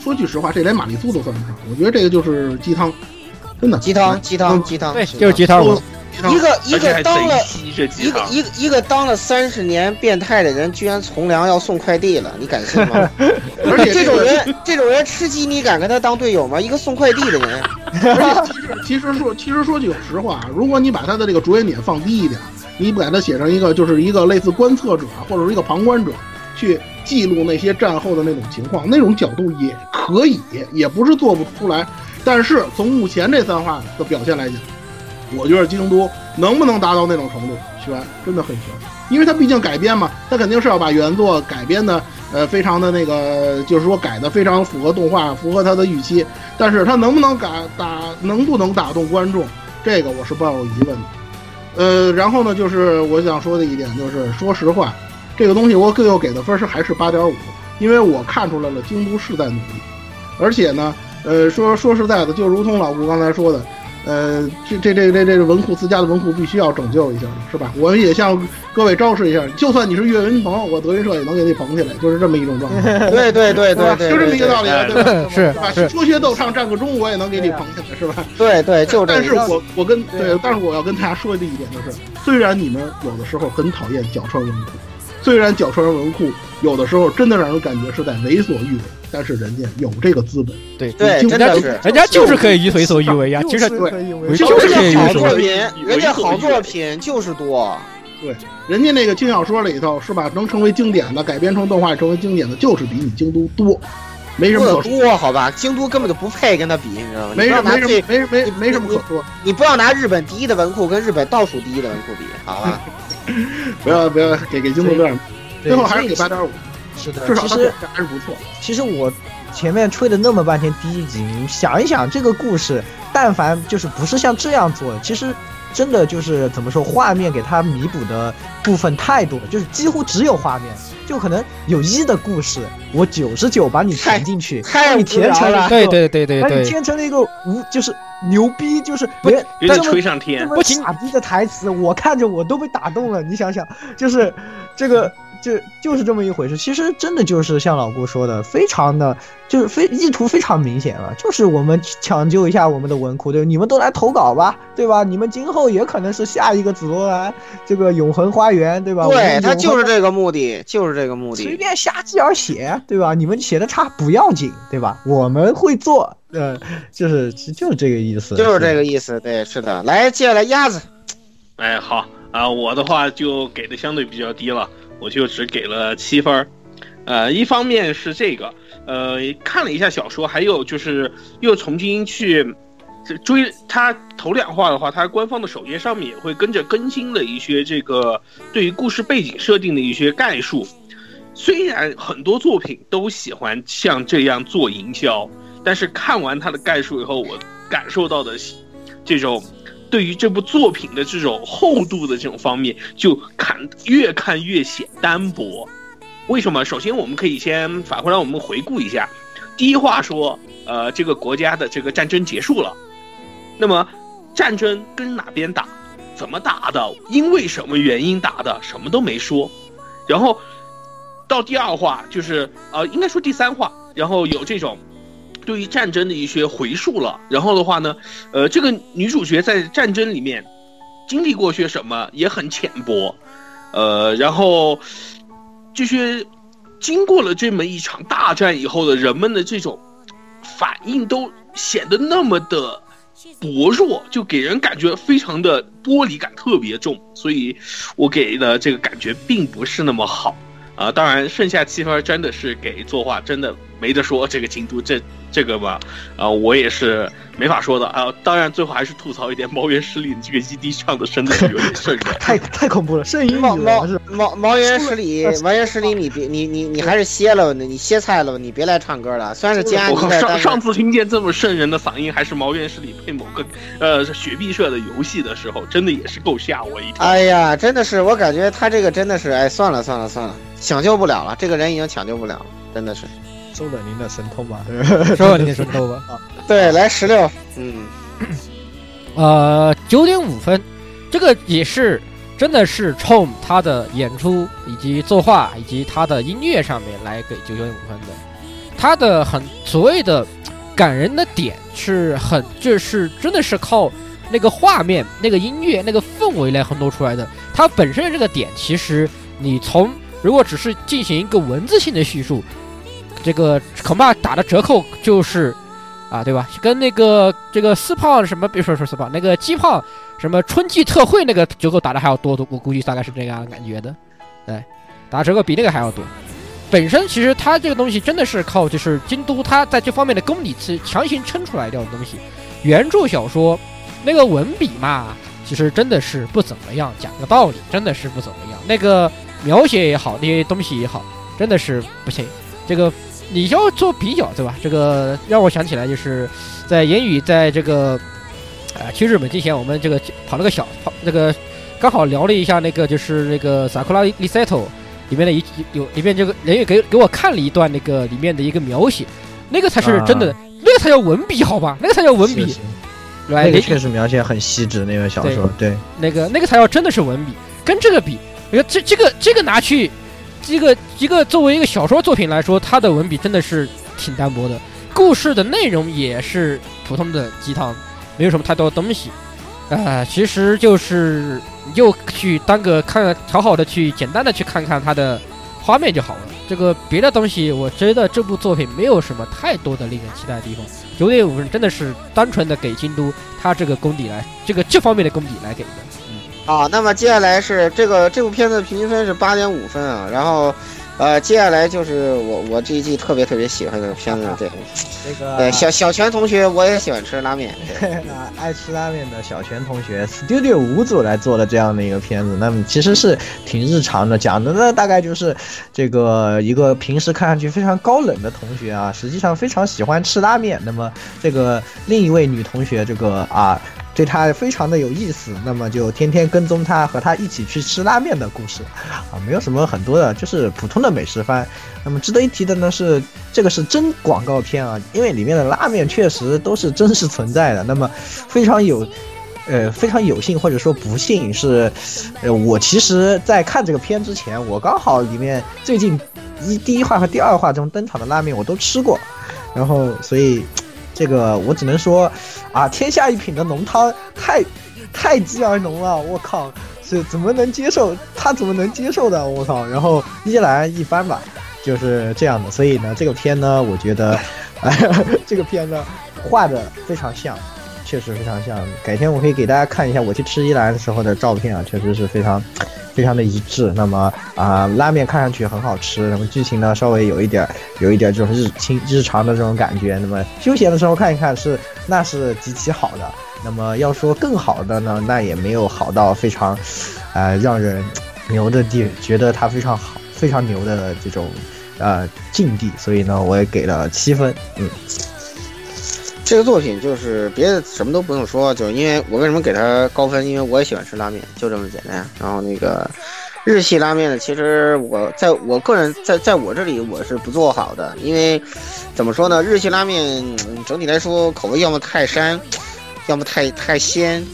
说句实话，这连玛丽苏都算不上，我觉得这个就是鸡汤，真的鸡汤，鸡汤，鸡汤，对，就是鸡汤都文。一个一个当了一个一个一个当了三十年变态的人，居然从良要送快递了，你敢信吗？而且这种人，这种人吃鸡，你敢跟他当队友吗？一个送快递的人，其实其实说其实说句实话，如果你把他的这个着眼点放低一点，你把他写成一个就是一个类似观测者或者是一个旁观者，去记录那些战后的那种情况，那种角度也可以，也不是做不出来。但是从目前这三话的表现来讲，我觉得京都能不能达到那种程度，悬，真的很悬，因为它毕竟改编嘛，它肯定是要把原作改编的，呃，非常的那个，就是说改的非常符合动画，符合它的预期。但是它能不能打打，能不能打动观众，这个我是抱有疑问的。呃，然后呢，就是我想说的一点就是，说实话，这个东西我最后给的分是还是八点五，因为我看出来了京都是在努力，而且呢，呃，说说实在的，就如同老顾刚才说的，呃，这这这这这文库自家的文库必须要拯救一下，是吧？我们也向各位昭示一下，就算你是岳云鹏，我德云社也能给你捧起来，就是这么一种状态，对对对对对，就这么一个道理，对对吧？是是吧？说学逗唱占个中，我也能给你捧起来，是吧？对对，就这但是。我我跟对，但是我要跟大家说的一点就是，虽然你们有的时候很讨厌角川文库，虽然角川文库有的时候真的让人感觉是在为所欲为，但是人家有这个资本，对对人家真的是人家就是可以为所欲为呀。其实就是可以为就就是可以为所好作品，为人家好作品就是多。对人家那个轻小说里头是吧，能成为经典的，改编成动画成为经典的，就是比你京都多，没什么可说，多，好吧？京都根本就不配跟他比，你知道吗？没什么没什么没没没什么可说，你不要拿日本第一的文库跟日本倒数第一的文库比，好吧？不要不要给给京都这样，对最后还是这个给八点五，是的，至少其实它表现还是不错。其实我前面吹了那么半天第一集，你想一想这个故事，但凡就是不是像这样做的，其实真的就是怎么说，画面给它弥补的部分太多了，就是几乎只有画面，就可能有一的故事，我九十九把你填进去，太无填成了聊了。对对对对把你，填成了一个无就是牛逼，就是连有点这么吹上天这。么不傻逼的台词，我看着我都被打动了。你想想，就是这个就就是这么一回事。其实真的就是像老顾说的，非常的就是非意图非常明显了，就是我们抢救一下我们的文库，对，你们都来投稿吧，对吧？你们今后也可能是下一个紫罗兰这个永恒花园，对吧？对他就是这个目的，就是这个目的随。便瞎鸡儿写，对吧？你们写的差不要紧，对吧？我们会做，呃，就是就是这个意思，就是这个意思，对，是的。来，接下来鸭子，哎，好啊，我的话就给的相对比较低了，我就只给了七分儿。呃，一方面是这个，呃，看了一下小说，还有就是又重新去追它头两话的话，它官方的首页上面也会跟着更新了一些这个对于故事背景设定的一些概述。虽然很多作品都喜欢像这样做营销，但是看完它的概述以后，我感受到的这种对于这部作品的这种厚度的这种方面，就看越看越显单薄。为什么？首先，我们可以先返回来，我们回顾一下。第一话说，呃，这个国家的这个战争结束了，那么战争跟哪边打，怎么打的，因为什么原因打的，什么都没说。然后到第二话，就是呃，应该说第三话，然后有这种对于战争的一些回溯了。然后的话呢，呃，这个女主角在战争里面经历过些什么，也很浅薄。呃，然后这些经过了这么一场大战以后的人们的这种反应，都显得那么的薄弱，就给人感觉非常的玻璃感特别重，所以我给的这个感觉并不是那么好。啊、当然，剩下七分真的是给作画，真的没得说。这个京都这这个吧，啊、我也是没法说的啊、当然，最后还是吐槽一点，毛原十里这个 ED 唱的真的是有点瘆人。太太恐怖了，瘆人毛毛是毛毛原十里，毛原十里，你别你你你还是歇了，你你歇菜了，你别来唱歌了。虽然是金安我妮的，但是上上次听见这么瘆人的嗓音，还是毛原十里配某个呃雪碧社的游戏的时候，真的也是够吓我一跳。哎呀，真的是，我感觉他这个真的是，哎，算了算了算了，抢救不了了，这个人已经抢救不了了，真的是。收了您的神通吧，收了您的神通吧。啊 对，来十六，嗯，呃，九点五分，这个也是真的是冲他的演出以及作画以及他的音乐上面来给九点五分的。他的很所谓的感人的点是很，就是真的是靠那个画面、那个音乐、那个氛围来烘托出来的。他本身的这个点，其实你从如果只是进行一个文字性的叙述，这个恐怕打的折扣就是。啊，对吧？跟那个这个四胖什么，别说说四胖，那个鸡胖什么春季特惠那个折扣打的还要多，我估计大概是这样的感觉的。对，打折扣比那个还要多。本身其实它这个东西真的是靠就是京都它在这方面的功底去强行撑出来掉的东西。原著小说那个文笔嘛，其实真的是不怎么样，讲个道理真的是不怎么样。那个描写也好，那些东西也好，真的是不行。这个你要做比较，对吧？这个让我想起来，就是在言语在这个啊、去日本之前，我们这个跑了个小跑那个刚好聊了一下那个就是那个《Sakura Resetto》里面的一有里面这个人也给给我看了一段那个里面的一个描写，那个才是真的，那个才叫文笔，好吧？那个才叫文笔？那个确实描写很细致，那个小说，对，那个那个才叫真的是文笔，跟这个比，你看这这个这个拿去，这个一个作为一个小说作品来说，它的文笔真的是挺单薄的，故事的内容也是普通的鸡汤，没有什么太多的东西，啊、其实就是你就去当个看好好的去简单的去看看它的画面就好了。这个别的东西，我觉得这部作品没有什么太多的令人期待的地方。九点五分真的是单纯的给京都它这个功底来，这个这方面的功底来给的。好，那么接下来是这个这部片子平均分是八点五分啊，然后，呃，接下来就是我我这一季特别特别喜欢的片子，对这个对，小小泉同学我也喜欢吃拉面，爱吃拉面的小泉同学，Studio 五组来做的这样的一个片子，那么其实是挺日常的，讲的呢大概就是这个一个平时看上去非常高冷的同学啊，实际上非常喜欢吃拉面。那么这个另一位女同学，这个啊。对他非常的有意思，那么就天天跟踪他，和他一起去吃拉面的故事，啊，没有什么很多的，就是普通的美食番。那么值得一提的呢是，这个是真广告片啊，因为里面的拉面确实都是真实存在的，那么非常有呃非常有幸或者说不幸是，呃我其实在看这个片之前，我刚好里面最近一第一话和第二话中登场的拉面我都吃过，然后所以这个我只能说啊，天下一品的浓汤太太鸡儿浓了，我靠，是怎么能接受？他怎么能接受的？我操！然后依然一般吧，就是这样的。所以呢，这个片呢，我觉得，这个片呢画的非常像，确实非常像。改天我可以给大家看一下我去吃一兰的时候的照片啊，确实是非常非常的一致。那么啊、拉面看上去很好吃，那么剧情呢稍微有一点有一点这种日清日常的这种感觉。那么休闲的时候看一看是那是极其好的。那么要说更好的呢，那也没有好到非常，呃，让人牛的地，觉得它非常好、非常牛的这种呃境地。所以呢，我也给了七分。嗯，这个作品就是别的什么都不用说，就因为我为什么给它高分，因为我也喜欢吃拉面，就这么简单。然后那个日系拉面呢，其实我在我个人在在我这里我是不做好的，因为怎么说呢，日系拉面整体来说口味要么太膻，要么太太鲜，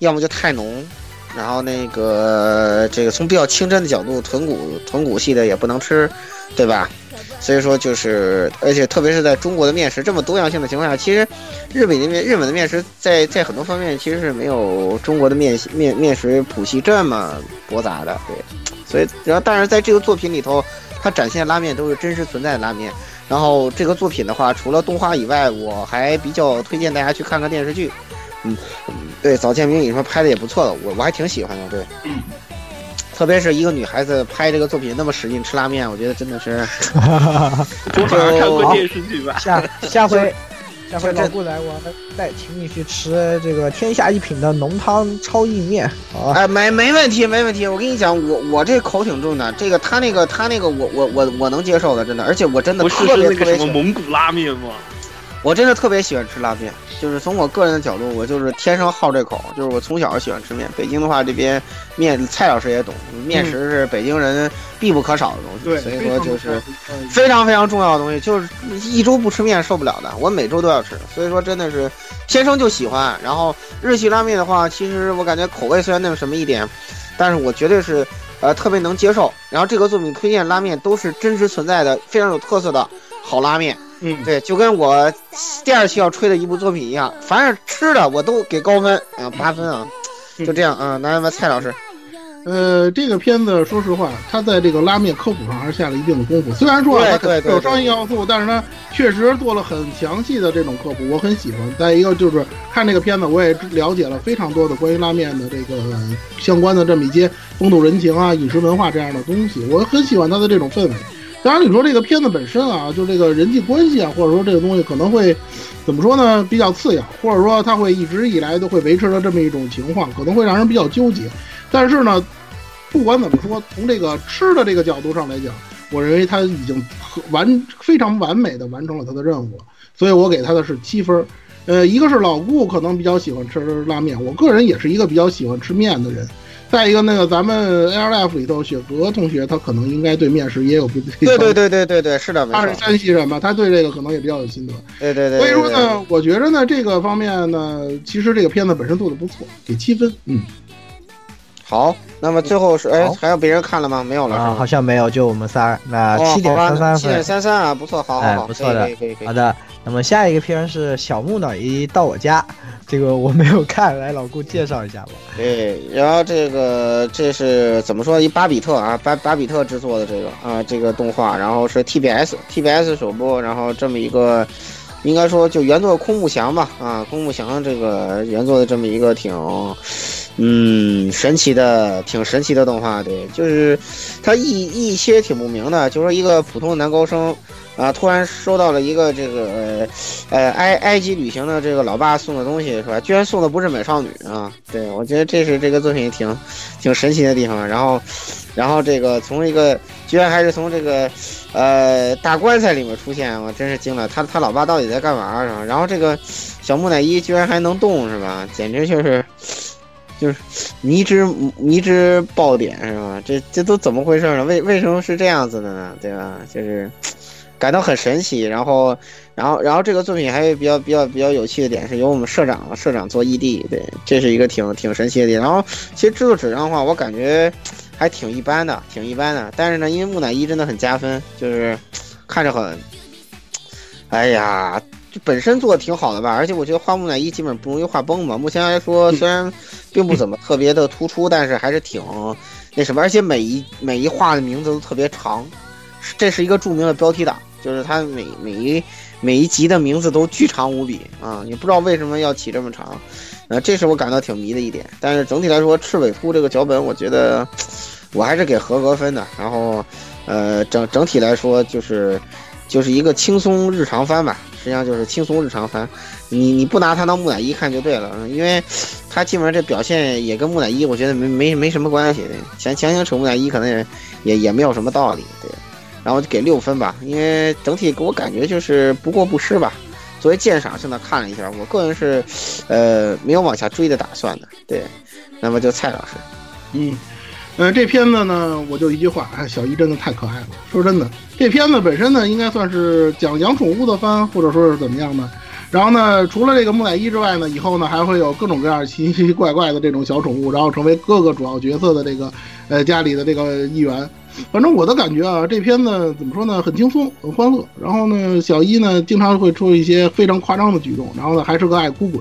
要么就太浓。然后那个这个从比较清真的角度，豚骨豚骨系的也不能吃，对吧？所以说就是，而且特别是在中国的面食这么多样性的情况下，其实日本的面日本的面食在在很多方面其实是没有中国的面面面食谱系这么驳杂的，对。所以，然后但是在这个作品里头，它展现拉面都是真实存在的拉面。然后这个作品的话，除了动画以外，我还比较推荐大家去看看电视剧。嗯，对，早见明你说拍的也不错的，我我还挺喜欢的，对。特别是一个女孩子拍这个作品那么使劲吃拉面，我觉得真的是 多少人看过电视剧吧？下下回下回这老顾来，我再请你去吃这个天下一品的浓汤超意面啊！哎，没没问题，没问题。我跟你讲，我我这口挺重的，这个他那个他那个我我我我能接受的，真的，而且我真的不是特是那个什么蒙古拉面吗？我真的特别喜欢吃拉面，就是从我个人的角度，我就是天生好这口，就是我从小就喜欢吃面。北京的话，这边面蔡老师也懂，面食是北京人必不可少的东西，对，所以说就是呃非常非常重要的东西，就是一周不吃面受不了的，我每周都要吃，所以说真的是天生就喜欢。然后日系拉面的话，其实我感觉口味虽然那么什么一点，但是我绝对是呃特别能接受。然后这个作品推荐拉面都是真实存在的，非常有特色的好拉面。嗯，对，就跟我第二期要吹的一部作品一样，凡是吃的我都给高分啊，八分啊，就这样啊。那么蔡老师，呃，这个片子说实话，他在这个拉面科普上还是下了一定的功夫。虽然说啊，它对对对有商业要素，但是它确实做了很详细的这种科普，我很喜欢。再一个就是看这个片子，我也了解了非常多的关于拉面的这个相关的这么一些风土人情啊、饮食文化这样的东西，我很喜欢它的这种氛围。当然，你说这个片子本身啊，就这个人际关系啊，或者说这个东西可能会怎么说呢？比较次要，或者说它会一直以来都会维持着这么一种情况，可能会让人比较纠结。但是呢，不管怎么说，从这个吃的这个角度上来讲，我认为他已经完非常完美的完成了他的任务，所以我给他的是七分。呃，一个是老顾可能比较喜欢吃拉面，我个人也是一个比较喜欢吃面的人。再一个，那个咱们 AirLife 里头雪格同学，他可能应该对面食也有不对对对对对对，是的，他是，山西人嘛，他对这个可能也比较有心得。对对对。所以说，呢，我觉着呢，这个方面呢，其实这个片子本身做的不错，给七分。嗯，好，那么最后是哎，还有别人看了吗？没有了是啊，好像没有，就我们仨。那哦七点三三七点，三三啊，不错，好好哎好，不错的可以可以可以可以好。的。那么下一个片是小木乃伊到我家，这个我没有看，来老顾介绍一下吧。对，然后这个这是怎么说？一巴比特啊，巴巴比特制作的这个啊，这个动画，然后是 TBS TBS 首播，然后这么一个，应该说就原作空木翔吧啊，空木翔这个原作的这么一个挺，嗯，神奇的，挺神奇的动画，对，就是他一一些挺不明的，就说一个普通的男高生。啊！突然收到了一个这个呃呃埃埃及旅行的这个老爸送的东西是吧？居然送的不是美少女啊！对我觉得这是这个作品挺挺神奇的地方。然后然后这个从一个居然还是从这个呃大棺材里面出现，我真是惊了。他他老爸到底在干嘛是吧？然后这个小木乃伊居然还能动是吧？简直就是。就是迷之迷之爆点是吧？这这都怎么回事呢？为为什么是这样子的呢？对吧？就是感到很神奇。然后，然后，然后这个作品还有比较比较比较有趣的点是，由我们社长社长做 ED，对，这是一个挺挺神奇的点。然后，其实制作质量的话，我感觉还挺一般的，挺一般的。但是呢，因为木乃伊真的很加分，就是看着很，哎呀。就本身做的挺好的吧，而且我觉得画木乃伊基本不容易画崩嘛。目前来说，虽然并不怎么特别的突出，但是还是挺那什么，而且每一每一画的名字都特别长，这是一个著名的标题党，就是它每每一每一集的名字都巨长无比啊！也不知道为什么要起这么长，呃，这是我感到挺迷的一点。但是整体来说，赤尾兔这个脚本，我觉得我还是给合格分的。然后，呃，整整体来说就是就是一个轻松日常番吧。实际上就是轻松日常番，你你不拿它当木乃伊看就对了，因为，他基本上这表现也跟木乃伊，我觉得没没没什么关系。想强行扯木乃伊，可能也也也没有什么道理。对，然后就给六分吧，因为整体给我感觉就是不过不失吧。作为鉴赏性的看了一下，我个人是，呃，没有往下追的打算的。对，那么就蔡老师，嗯。呃，这片子呢，我就一句话，哎，小姨真的太可爱了。说真的，这片子本身呢，应该算是讲养宠物的番，或者说是怎么样的。然后呢，除了这个木乃伊之外呢，以后呢还会有各种各样奇奇怪怪的这种小宠物，然后成为各个主要角色的这个呃家里的这个一员。反正我的感觉啊，这片子怎么说呢，很轻松，很欢乐。然后呢，小一呢经常会出一些非常夸张的举动，然后呢还是个爱哭鬼。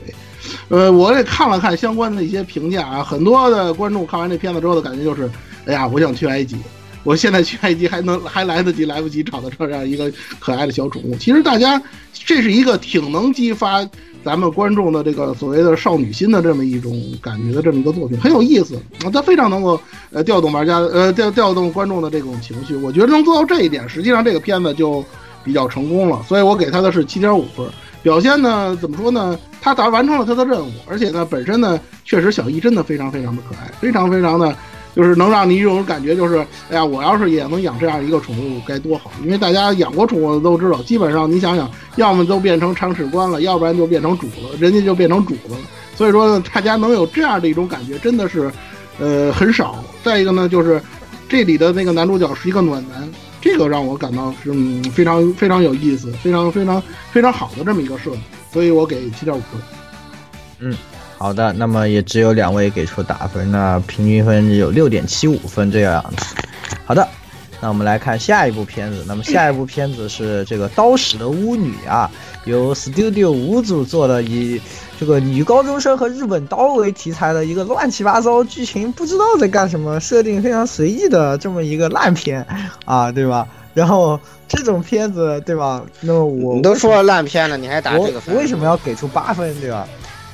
呃，我也看了看相关的一些评价啊，很多的观众看完这片子之后的感觉就是，哎呀，我想去埃及，我现在去埃及还能还来得及，来不及找到这样一个可爱的小宠物。其实大家这是一个挺能激发咱们观众的这个所谓的少女心的这么一种感觉的这么一个作品，很有意思啊，它非常能够呃调动玩家呃调调动观众的这种情绪。我觉得能做到这一点，实际上这个片子就比较成功了，所以我给他的是七点五分。表现呢，怎么说呢？他达完成了他的任务，而且呢，本身呢，确实小易真的非常非常的可爱，非常非常的，就是能让你一种感觉，就是哎呀，我要是也能养这样一个宠物该多好！因为大家养过宠物的都知道，基本上你想想，要么都变成铲屎官了，要不然就变成主了，人家就变成主子了。所以说，大家能有这样的一种感觉，真的是，呃，很少。再一个呢，就是这里的那个男主角是一个暖男。这个让我感到是非常非常有意思、非常非常非常好的这么一个设计，所以我给七点五分。嗯，好的，那么也只有两位给出打分，那平均分有六点七五分这样子。好的，那我们来看下一部片子，那么下一部片子是这个《刀使的巫女》啊，由 Studio 五组做的以。这个女高中生和日本刀为题材的一个乱七八糟剧情，不知道在干什么，设定非常随意的这么一个烂片，啊，对吧？然后这种片子，对吧？那么我你都说了烂片了，你还打这个分？为什么要给出八分，对吧？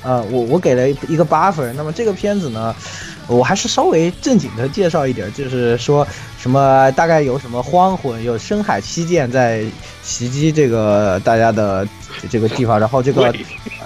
呃，我我给了一个八分。那么这个片子呢，我还是稍微正经的介绍一点，就是说什么大概有什么荒魂，有深海七剑在袭击这个大家的。这个地方，然后这个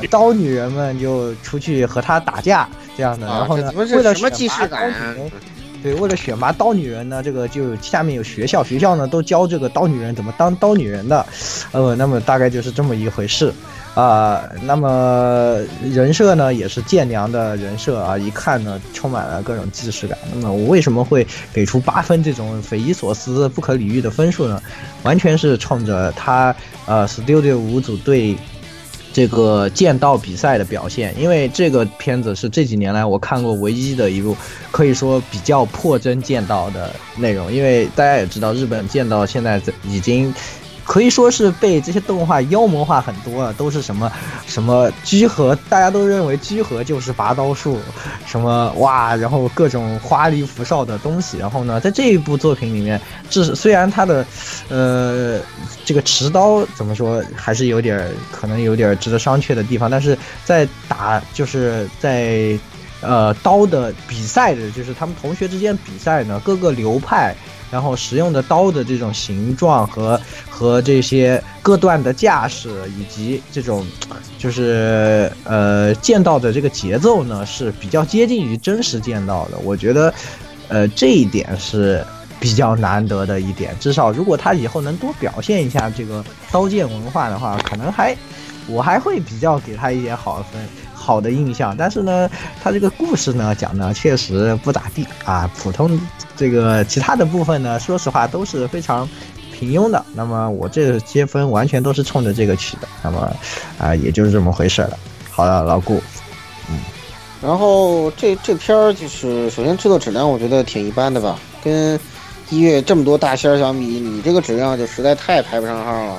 刀女人们就出去和他打架，这样的。然后呢，为了选拔刀女人，对，为了选拔刀女人呢，这个就下面有学校，学校呢都教这个刀女人怎么当刀女人的。呃，那么大概就是这么一回事啊。那么人设呢也是剑娘的人设啊，一看呢充满了各种既视感。那么我为什么会给出八分这种匪夷所思、不可理喻的分数呢？完全是冲着他。呃，Studio 五组对这个剑道比赛的表现，因为这个片子是这几年来我看过唯一的一部可以说比较破真剑道的内容，因为大家也知道，日本剑道现在已经。可以说是被这些动画妖魔化很多了，都是什么什么居合，大家都认为居合就是拔刀术，什么哇，然后各种花里胡哨的东西。然后呢，在这一部作品里面，这虽然他的，呃，这个持刀怎么说，还是有点可能有点值得商榷的地方，但是在打就是在，呃，刀的比赛的，就是他们同学之间比赛呢，各个流派。然后使用的刀的这种形状和和这些各段的架势，以及这种就是呃剑道的这个节奏呢，是比较接近于真实剑道的。我觉得，呃这一点是比较难得的一点。至少如果他以后能多表现一下这个刀剑文化的话，可能还我还会比较给他一点好分。好的印象，但是呢，他这个故事呢讲的确实不咋地啊，普通这个其他的部分呢，说实话都是非常平庸的。那么我这些分完全都是冲着这个去的。那么啊、也就是这么回事了。好了，老顾，嗯然后这这片儿就是首先制作质量我觉得挺一般的吧，跟一月这么多大仙儿相比，你这个质量就实在太排不上号了。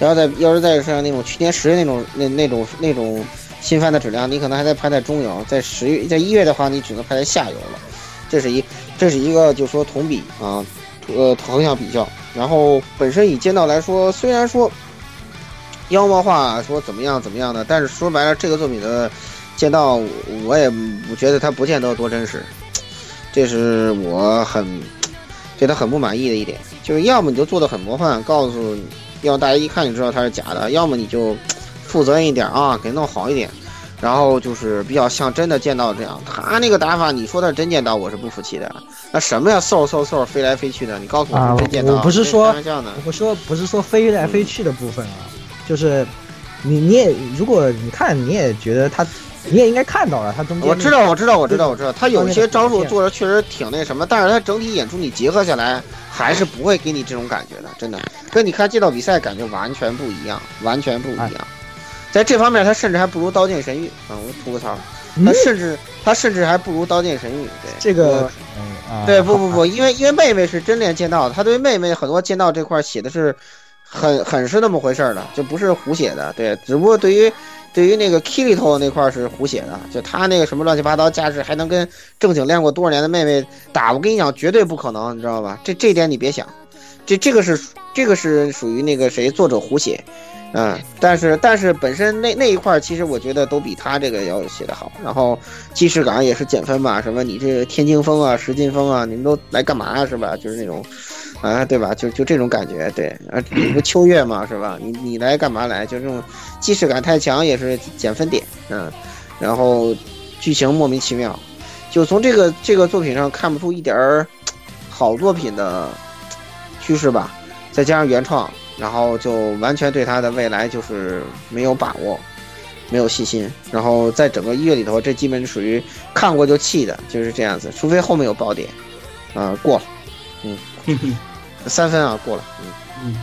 要在要是再像那种去年十月那种那那种那种新番的质量，你可能还在排在中游，在十月在一月的话，你只能排在下游了。这是一这是一个就说同比啊，呃横向比较。然后本身以剑道来说，虽然说妖魔化说怎么样怎么样的，但是说白了，这个作品的剑道我也不觉得它不见得有多真实，这是我很对它很不满意的一点。就是要么你就做的很魔幻，告诉要大家一看就知道它是假的；要么你就负责任一点啊，给弄好一点。然后就是比较像真的剑道这样，他那个打法，你说他是真剑道，我是不服气的。那什么呀，嗖嗖嗖飞来飞去的，你告诉我真剑道？我不是说。我说不是说飞来飞去的部分啊，就是你你也如果你看你也觉得他，你也应该看到了他中间我知道，我知道，我知道，我知道，他有些招数做的确实挺那什么，但是他整体演出你结合下来，还是不会给你这种感觉的，真的，跟你看剑道比赛感觉完全不一样，完全不一样。在这方面，他甚至还不如《刀剑神域》啊！我吐个槽，嗯他甚至他甚至还不如《刀剑神域》。对这个对，不不不，因为因为妹妹是真练剑道的，他对妹妹很多剑道这块写的是很很是那么回事儿的，就不是胡写的。对，只不过对于对于那个 Kirito 那块是胡写的，就他那个什么乱七八糟架势，还能跟正经练过多少年的妹妹打，我跟你讲，绝对不可能，你知道吧？这这点你别想，这这个是这个是属于那个谁作者胡写。嗯，但是但是本身那那一块，其实我觉得都比他这个要写的好。然后既视感也是减分吧，什么你这个天津风啊、石进风啊，你们都来干嘛呀、是吧？就是那种，啊，对吧？就就这种感觉，对啊，你不秋月嘛，是吧？你你来干嘛来？就这种既视感太强也是减分点，嗯，然后剧情莫名其妙，就从这个这个作品上看不出一点儿好作品的趋势吧，再加上原创。然后就完全对他的未来就是没有把握，没有信心。然后在整个一月里头，这基本属于看过就弃的，就是这样子。除非后面有爆点，啊、过了，嗯，三分啊，过了，嗯。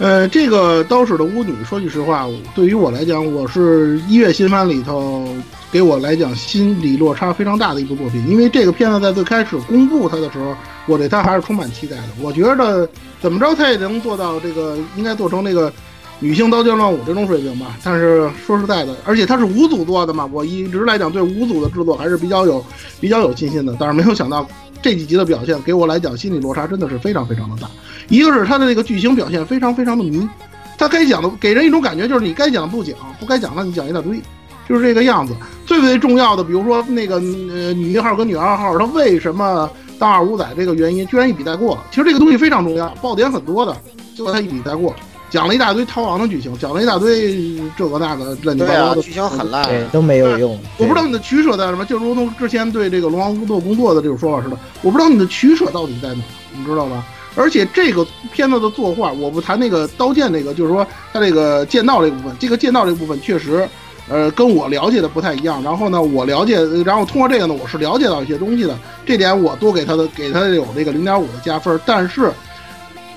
呃，这个刀使的巫女，说句实话，对于我来讲，我是一月新番里头给我来讲心理落差非常大的一部作品。因为这个片子在最开始公布它的时候，我对他还是充满期待的。我觉得怎么着他也能做到这个，应该做成那个女性刀剑乱舞这种水平吧。但是说实在的，而且它是五组做的嘛，我一直来讲对五组的制作还是比较有比较有信心的。但是没有想到这几集的表现，给我来讲心理落差真的是非常非常的大。一个是他的那个剧情表现非常非常的迷，他该讲的给人一种感觉就是你该讲的不讲，不该讲的你讲一大堆，就是这个样子。最最重要的，比如说那个呃女一号跟女二号，她为什么当二五仔这个原因，居然一笔带过了。其实这个东西非常重要，爆点很多的，结果他一笔带过，讲了一大堆逃亡的剧情，讲了一大堆这个那个乱七八糟的剧情很烂。对都没有用。我不知道你的取舍在什么，就如同之前对这个龙王做工作的这种说法似的，我不知道你的取舍到底在哪，你知道吧？而且这个片子的作画，我不谈那个刀剑那个，就是说它这个剑道这部分，这个剑道这部分确实，呃，跟我了解的不太一样。然后呢，我了解，然后通过这个呢，我是了解到一些东西的，这点我多给他的，给他有这个零点五的加分。但是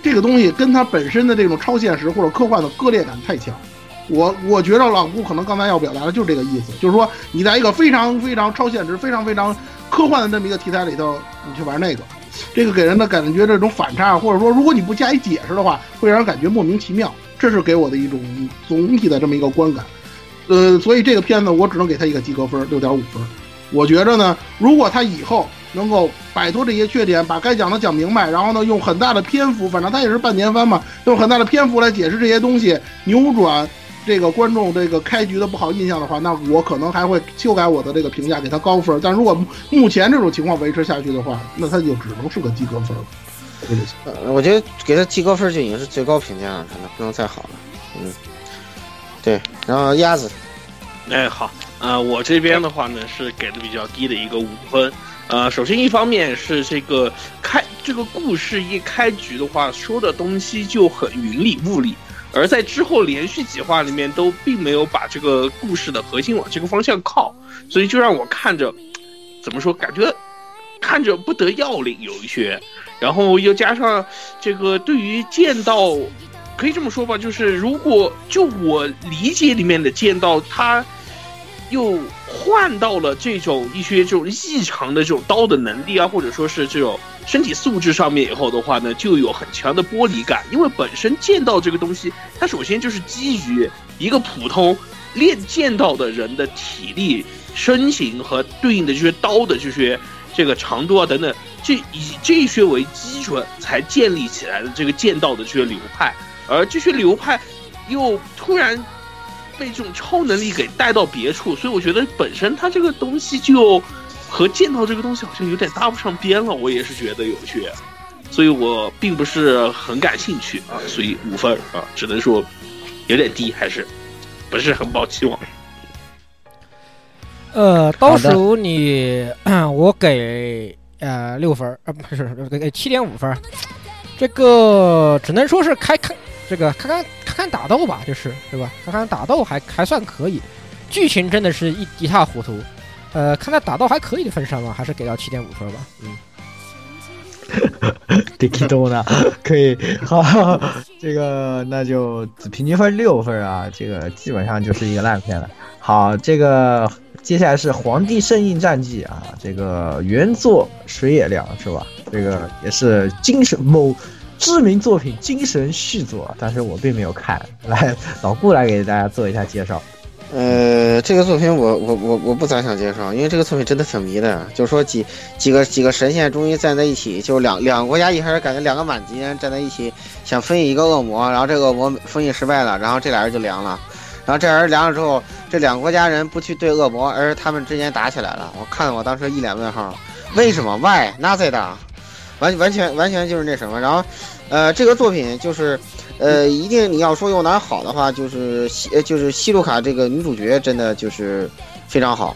这个东西跟它本身的这种超现实或者科幻的割裂感太强。我我觉得老顾可能刚才要表达的就是这个意思，就是说你在一个非常非常超现实、非常非常科幻的这么一个题材里头，你去玩那个，这个给人的感觉这种反差，或者说如果你不加以解释的话，会让人感觉莫名其妙。这是给我的一种总体的这么一个观感。呃，所以这个片子我只能给他一个及格分，六点五分。我觉着呢，如果他以后能够摆脱这些缺点，把该讲的讲明白，然后呢，用很大的篇幅，反正他也是半年番嘛，用很大的篇幅来解释这些东西，扭转这个观众这个开局的不好印象的话，那我可能还会修改我的这个评价，给他高分。但如果目前这种情况维持下去的话，那他就只能是个及格分了。我觉得给他及格分就已经是最高评价了，可能不能再好了。嗯，对，然后鸭子，哎，好，呃，我这边的话呢是给的比较低的一个五分。呃，首先一方面是这个开这个故事一开局的话，说的东西就很云里雾里，而在之后连续几话里面都并没有把这个故事的核心往这个方向靠，所以就让我看着怎么说，感觉看着不得要领，有一些，然后又加上这个对于剑道，可以这么说吧，就是如果就我理解里面的剑道，它又换到了这种一些这种异常的这种刀的能力啊，或者说是这种身体素质上面以后的话呢，就有很强的剥离感，因为本身剑道这个东西，它首先就是基于一个普通练剑道的人的体力、身形和对应的这些刀的这些这个长度啊等等，这以这些为基准才建立起来的这个剑道的这些流派，而这些流派又突然被这种超能力给带到别处，所以我觉得本身它这个东西就和剑道这个东西好像有点搭不上边了，我也是觉得有趣，所以我并不是很感兴趣啊，所以五分啊，只能说有点低，还是不是很抱期望。呃，倒数你，我给呃六分儿，呃不是给给七点五分儿，这个只能说是开看这个看看看看打斗吧，就是对吧？看看打斗还还算可以，剧情真的是一一塌糊涂。呃，看在打斗还可以的份上嘛，还是给到七点五分吧。嗯，d i k i d o 呢？可以，好，这个那就平均分六分啊，这个基本上就是一个烂片了。好，这个接下来是《皇帝圣印战记》啊，这个原作水野良是吧？这个也是精神某知名作品精神续作，但是我并没有看。来，老顾来给大家做一下介绍。呃，这个作品我我我我不咋想介绍，因为这个作品真的挺迷的。就是说几几个几个神仙终于站在一起，就两两个国家一开始感觉两个满级人站在一起，想封印一个恶魔，然后这个恶魔封印失败了，然后这俩人就凉了。然后这俩人凉了之后，这两个国家人不去对恶魔，而是他们之间打起来了。我看我当时一脸问号，为什么？Why？那在打？完完全完全就是那什么。然后，呃，这个作品就是。呃，一定你要说有哪好的话，就是西就是西路卡这个女主角真的就是非常好。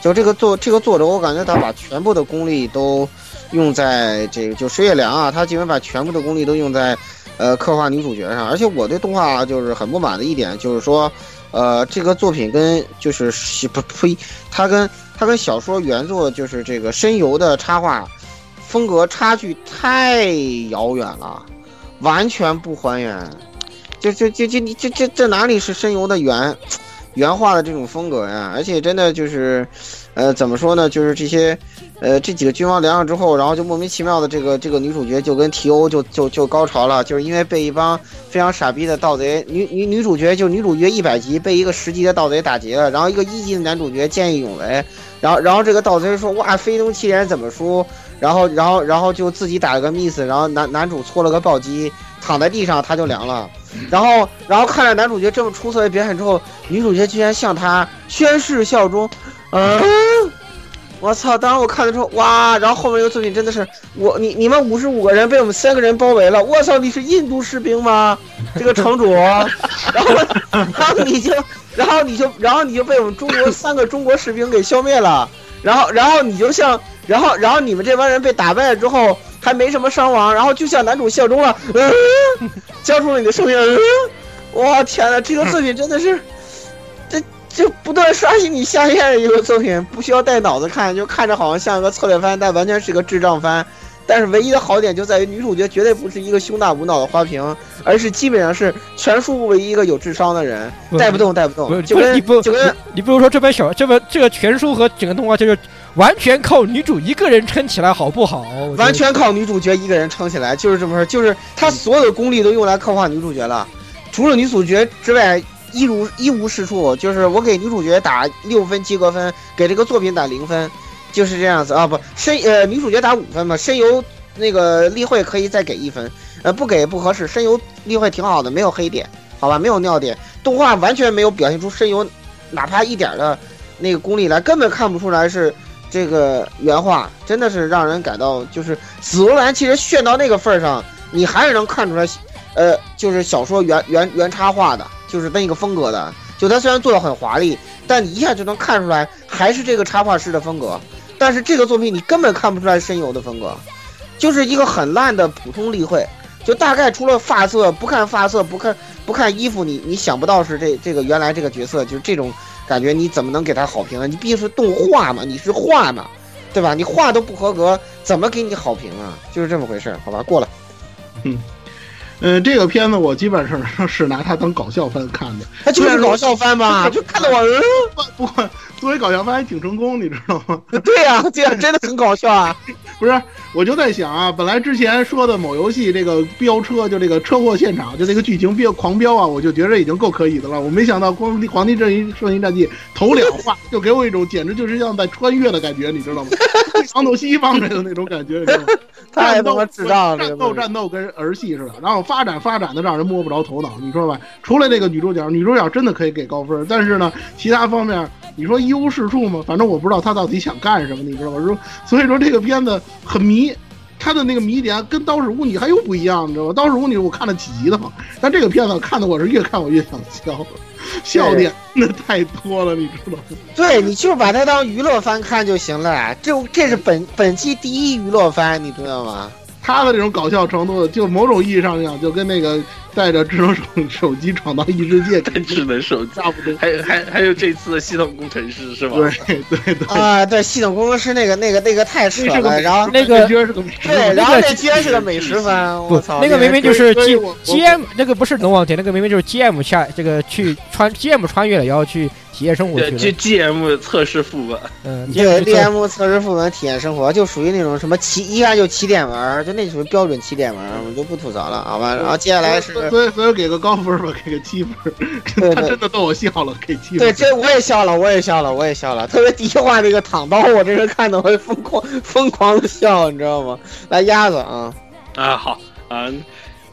就这个作这个作者，我感觉他把全部的功力都用在这个就水野良啊，他基本把全部的功力都用在呃刻画女主角上。而且我对动画就是很不满的一点就是说，呃，这个作品跟就是不呸，它跟它跟小说原作就是这个深游的插画风格差距太遥远了。完全不还原，就就就就你这这这哪里是深游的原原画的这种风格呀？而且真的就是，呃，怎么说呢？就是这些，呃，这几个君王凉了之后，然后就莫名其妙的这个这个女主角就跟提欧就就就高潮了，就是因为被一帮非常傻逼的盗贼女女女主角就女主角一百级被一个十级的盗贼打劫了，然后一个一级的男主角见义勇为，然后然后这个盗贼说哇飞龙七人怎么输？然后，然后，然后就自己打了个 miss，然后男男主搓了个暴击，躺在地上他就凉了。然后，然后看着男主角这么出色的表演之后，女主角居然向他宣誓效忠。嗯，我操！当时我看的时候，哇！然后后面这个作品真的是我你你们五十五个人被我们三个人包围了。我操！你是印度士兵吗？这个城主。然后，然后你就，然后你就，然后你就被我们中国三个中国士兵给消灭了。然后，然后你就像。然后，然后你们这帮人被打败了之后，还没什么伤亡，然后就向男主效忠了，嗯，交出了你的生命，嗯，哇天呐，这个作品真的是，这这不断刷新你下限的一个作品，不需要带脑子看，就看着好像像一个策略番，但完全是个智障番。但是唯一的好点就在于女主角绝对不是一个胸大无脑的花瓶，而是基本上是全书唯一一个有智商的人，带不动带不动，就跟你不就跟你不如说这本小这本这个全书和整个动画就是完全靠女主一个人撑起来，好不好？完全靠女主角一个人撑起来，就是这么说，就是她所有的功力都用来刻画女主角了，除了女主角之外，一无一无是处。就是我给女主角打六分及格分，给这个作品打零分。就是这样子。啊，不深呃女主角打五分嘛，深游那个例会可以再给一分，呃不给不合适，深游例会挺好的，没有黑点，好吧，没有尿点，动画完全没有表现出深游哪怕一点的那个功力来，根本看不出来是这个原画，真的是让人感到就是紫罗兰其实炫到那个份儿上，你还是能看出来，呃就是小说原原原插画的，就是那个风格的，就它虽然做的很华丽，但你一下就能看出来还是这个插画师的风格。但是这个作品你根本看不出来深游的风格，就是一个很烂的普通例会，就大概除了发色，不看发色，不看不看衣服，你你想不到是这这个原来这个角色就是这种感觉，你怎么能给他好评呢？你毕竟是动画嘛，你是画嘛，对吧？你画都不合格，怎么给你好评啊？就是这么回事，好吧？过了。嗯呃，这个片子我基本上是拿它当搞笑番看的，他就是搞笑番嘛，就看得我，嗯不过作为搞笑番还挺成功，你知道吗？对呀、这样真的很搞笑啊！不是，我就在想啊，本来之前说的某游戏这个飙车，就这个车祸现场，就这个剧情飙狂飙啊，我就觉得已经够可以的了。我没想到《光帝皇帝阵营圣衣战记》头两话 就给我一种简直就是像在穿越的感觉，你知道吗？长走西方人的那种感觉，你知道吗？太他妈智障了，战斗战斗跟儿戏似的，然后发展发展的让人摸不着头脑，你说吧？除了这个女主角，女主角真的可以给高分，但是呢，其他方面你说一无是处吗？反正我不知道她到底想干什么，你知道吧？说所以说这个片子很迷。他的那个迷点跟《刀使巫女》还又不一样，你知道吗？《刀使巫女》我看了几集的嘛，但这个片子看的我是越看我越想笑，笑点真的太多了，你知道吗？对，你就把它当娱乐番看就行了。这这是本本期第一娱乐番，你知道吗？他的这种搞笑程度，就某种意义上讲，就跟那个带着智能手手机闯到异世界跟 智能手机，差不多。还有还还有这次的系统工程师是吧？对对对，啊，对，系统工程师那个那个那个太扯了，然后那个居然是个美食对，然后那居然是个美食番，不我操，，那个明明就是 G G M 那个不是龙王田，那个明明就是 G M 下这个去穿 G M 穿越了，然后去体验生活去了。G M 测试副本，嗯对，GM 测 DM 测试副本体验生活，就属于那种什么起一看就起点文，就那属于标准起点文，我们就不吐槽了，好吧？然后接下来是，所以所以给个高分吧，给个七分。他真的逗我笑了，给七分。对，这我也笑了，我也笑了，我也笑了。特别第一话那个躺刀，我这人看的会疯狂疯狂的笑，你知道吗？来鸭子啊，啊，好啊，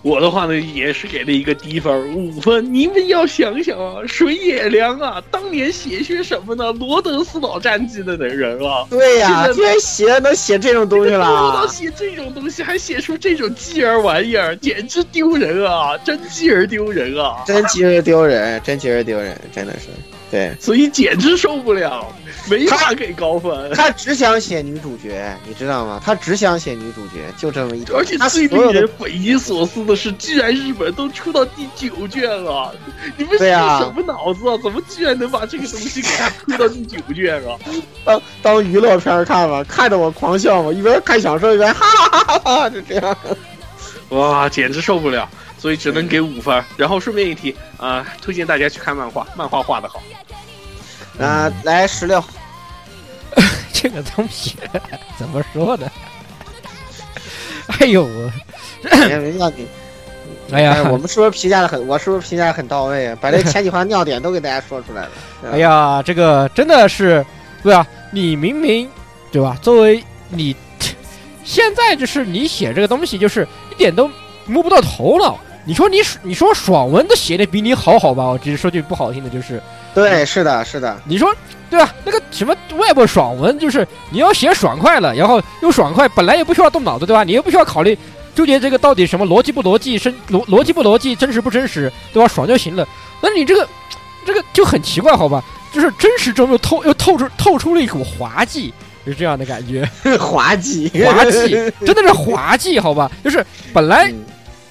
我的话呢也是给了一个低分五分。你们要想想啊，水野良啊，当年写些什么呢？罗德斯岛战记的人啊，对呀、现在居然写能写这种东西了，写这种东西，还写出这种鸡儿玩意儿，简直丢人啊！真鸡儿丢人啊！真鸡儿丢人，真鸡儿丢人，真的是。对所以简直受不了，没法给高分。他只想写女主角，你知道吗？他只想写女主角，就这么一点。而且最令人匪夷所思的是，居然日本都出到第九卷了，你们是什么脑子啊？怎么居然能把这个东西给它推到第九卷啊？当当娱乐片看吧，看着我狂笑嘛，一边看小说一边哈哈哈哈哈，就这样。哇，简直受不了！所以只能给五分。然后顺便一提啊、推荐大家去看漫画，漫画画的好。啊，来十六，这个东西 怎么说呢？哎呦我，人家你，哎呀，我们是不是评价的很？我是不是评价得很到位啊？把这前几话尿点都给大家说出来了。哎呀，这个真的是，对啊？你明明对吧？作为你现在就是你写这个东西，就是一点都摸不到头脑。你说你你说爽文都写的比你好好吧？我只是说句不好听的，就是对，是的，是的，你说对吧？那个什么 Web 爽文，就是你要写爽快了，然后又爽快，本来也不需要动脑子，对吧？你又不需要考虑纠结这个到底什么逻辑不逻辑、真逻逻辑不逻辑、真实不真实，对吧？爽就行了。那你这个这个就很奇怪，好吧？就是真实中又透又透出透出了一股滑稽，是这样的感觉，滑稽，滑稽，真的是滑稽，好吧？就是本来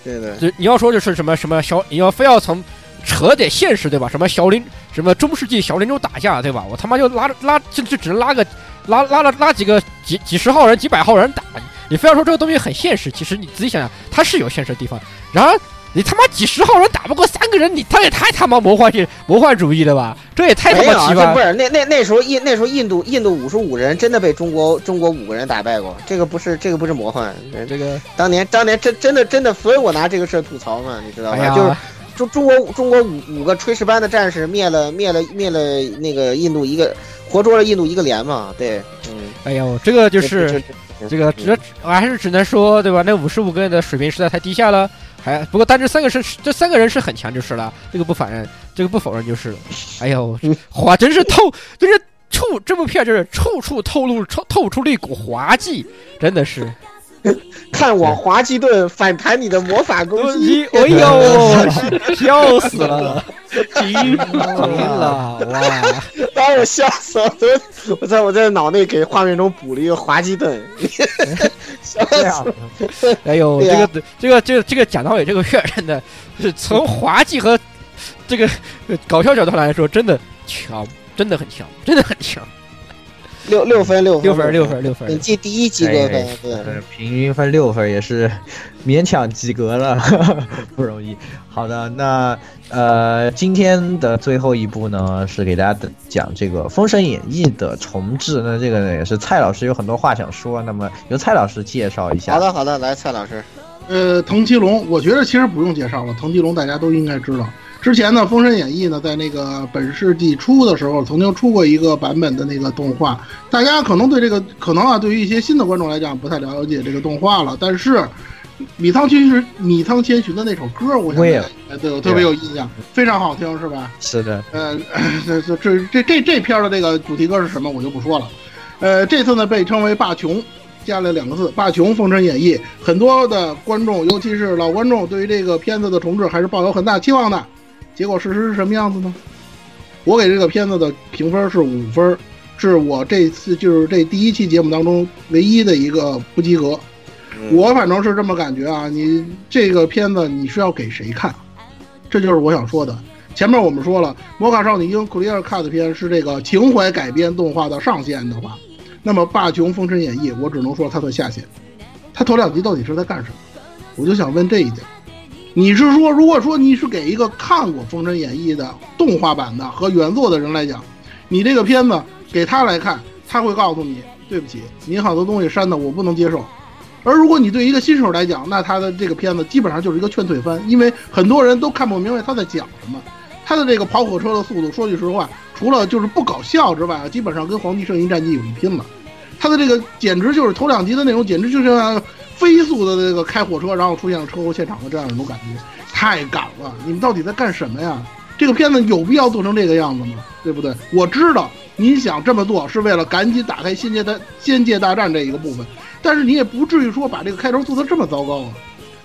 对对的，就你要说就是什么什么小，你要非要从扯点现实对吧？什么小林什么中世纪小林中打架对吧？我他妈就拉拉就就只能拉个拉拉了拉几个几几十号人几百号人打，你非要说这个东西很现实，其实你仔细想想，它是有现实的地方。然而你他妈几十号人打不过三个人，你他也太他妈魔幻主魔幻主义了吧？这也太他妈奇葩这不。是那那那时候印那时候印度印度五十五人真的被中国中国五个人打败过，这个不是这个不是魔幻，这个当年当年真真的真的，所以我拿这个事儿吐槽嘛，你知道吧？哎，就是中中国中国五五个炊事班的战士灭了灭了灭了那个印度一个活捉了印度一个连嘛，对，嗯，哎呦，这个就是这这个只我还是只能说，对吧？那五十五个人的水平实在太低下了。还不过，但这三个是这三个人是很强就是了，这个不否认，这个不否认就是。哎呦，滑真是透，真是处这部片就是处处透露透透出了一股滑稽，真的是。看我滑稽盾反弹你的魔法攻击，哎呦，笑死了，惊惊了，哇！把我笑死了！我我在我在脑内给画面中补了一个滑稽盾，笑死了！哎呦，这个这个这个这个讲道伟，这个片真的是从滑稽和这个呃搞笑角度来说，真的强，真的很强，真的很强。六六分六分六分六分六分本，季第一及格分哎，对，呃，平均分六分也是勉强及格了，不容易。好的，那呃，今天的最后一部呢，是给大家讲这个《封神演义》的重置。那这个呢，也是蔡老师有很多话想说，那么由蔡老师介绍一下。好的好的，来蔡老师，呃，藤崎龙，我觉得其实不用介绍了，藤崎龙大家都应该知道。之前呢，《封神演义》呢，在那个本世纪初的时候，曾经出过一个版本的那个动画。大家可能对这个，可能啊，对于一些新的观众来讲，不太了解这个动画了。但是，米仓千寻米仓千寻的那首歌，我想哎对我特别有印象，非常好听，是吧？是的，呃，这这这这这这片的这个主题歌是什么，我就不说了。呃，这次呢被称为霸琼，加了两个字“霸琼封神演义”。很多的观众，尤其是老观众，对于这个片子的重置还是抱有很大期望的。结果事实是什么样子呢？我给这个片子的评分是五分，是我这次就是这第一期节目当中唯一的一个不及格。嗯我反正是这么感觉啊，你这个片子你是要给谁看？这就是我想说的。前面我们说了，《魔卡少女樱 Clear Cut 片是这个情怀改编动画的上限的话，那么《霸琼封神演义》我只能说它的下限。它头两集到底是在干什么？我就想问这一点。你是说，如果说你是给一个看过《封神演义》的动画版的和原作的人来讲，你这个片子给他来看，他会告诉你，对不起，你好多东西删的我不能接受。而如果你对一个新手来讲，那他的这个片子基本上就是一个劝退番，因为很多人都看不明白他在讲什么。他的这个跑火车的速度，说句实话，除了就是不搞笑之外，基本上跟《皇帝圣衣战记》有一拼了。他的这个简直就是头两集的内容，简直就像 飞速的这个开火车，然后出现了车祸现场的这样一种感觉，太赶了！你们到底在干什么呀？这个片子有必要做成这个样子吗？对不对？我知道你想这么做是为了赶紧打开仙界大仙界大战这一个部分，但是你也不至于说把这个开头做得这么糟糕啊。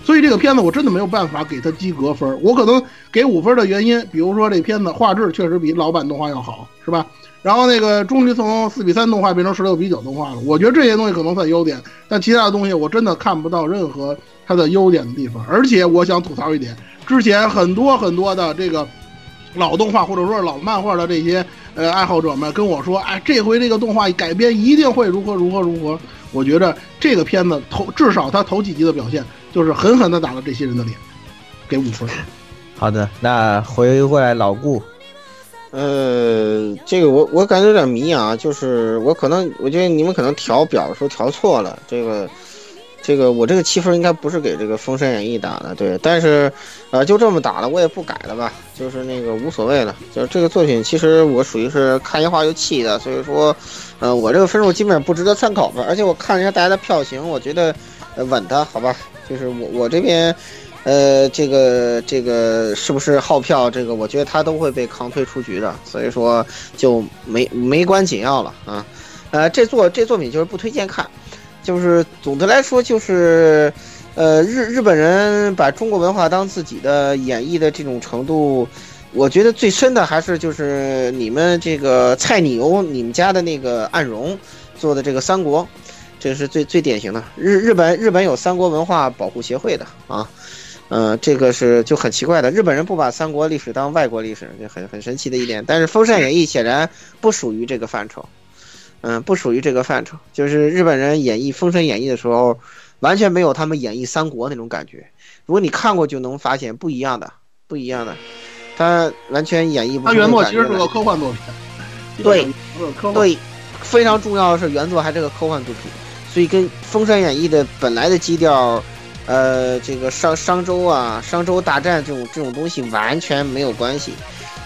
所以这个片子我真的没有办法给它及格分，我可能给五分的原因，比如说这片子画质确实比老版动画要好，是吧？然后那个终于从四比三动画变成十六比九动画了，我觉得这些东西可能算优点，但其他的东西我真的看不到任何它的优点的地方。而且我想吐槽一点，之前很多很多的这个老动画或者说是老漫画的这些呃爱好者们跟我说，哎，这回这个动画改编一定会如何如何如何。我觉得这个片子头至少它头几集的表现就是狠狠的打了这些人的脸，给五分。好的，那回过来老顾，呃，这个我我感觉有点迷啊，就是我可能我觉得你们可能调表的时候调错了，这个这个我这个七分应该不是给这个《封神演义》打的，对，但是呃就这么打了，我也不改了吧，就是那个无所谓了，就是这个作品其实我属于是看一话就气的，所以说呃我这个分数基本上不值得参考吧，而且我看了一下大家的票型，我觉得稳的好吧，就是我我这边。呃，这个这个是不是号票？这个我觉得他都会被扛推出局的，所以说就没没关紧要了啊。呃，这作这作品就是不推荐看，就是总的来说就是，呃，日日本人把中国文化当自己的演绎的这种程度，我觉得最深的还是就是你们这个菜牛你们家的那个暗荣做的这个三国，这是最最典型的。日日本日本有三国文化保护协会的啊。嗯，这个是就很奇怪的，日本人不把三国历史当外国历史，就很很神奇的一点。但是《封神演义》显然不属于这个范畴，嗯，不属于这个范畴。就是日本人演绎《封神演义》的时候，完全没有他们演绎三国那种感觉。如果你看过，就能发现不一样的，不一样的。他完全演绎不出它原作其实是个科幻作品，对。对，非常重要的是原作还是个科幻作品，所以跟《封神演义》的本来的基调，呃，这个商商周啊、商周大战这种这种东西完全没有关系，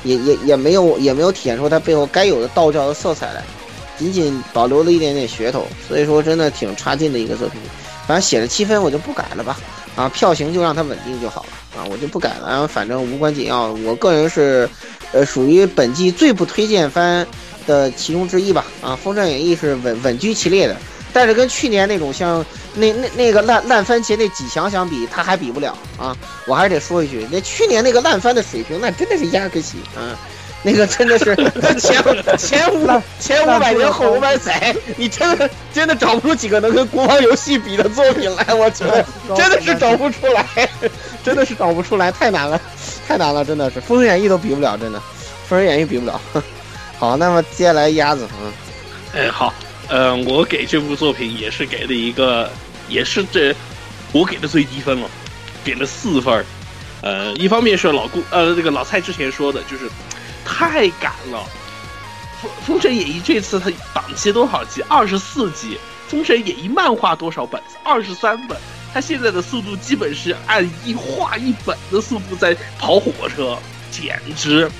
也也也没有也没有体现出它背后该有的道教的色彩来，仅仅保留了一点点噱头，所以说真的挺差劲的一个作品。反正写了七分，我就不改了吧，啊，票型就让它稳定就好了啊，我就不改了，然后反正无关紧要。我个人是，呃，属于本季最不推荐番的其中之一吧，啊，《封神演义》是稳稳居其列的，但是跟去年那种像那那那个烂烂番茄那几强相比，他还比不了啊！我还是得说一句，那去年那个烂番的水平，那真的是压个西啊！那个真的是前 前五前五百年后五百载，你真的真的找不出几个能跟国王游戏比的作品来，我觉得 真的是找不出来，真的是找不出来，太难了，太难了，真的是《封神演义》都比不了，真的，《封神演义》比不了。好，那么接下来鸭子，嗯，哎，好，呃、我给这部作品也是给了一个，也是这我给的最低分了，给了四分。呃，一方面是老顾呃这个老蔡之前说的，就是太赶了。封封神演义这次它档期多少集？二十四集。封神演义漫画多少本？二十三本。它现在的速度基本是按一画一本的速度在跑火车，简直，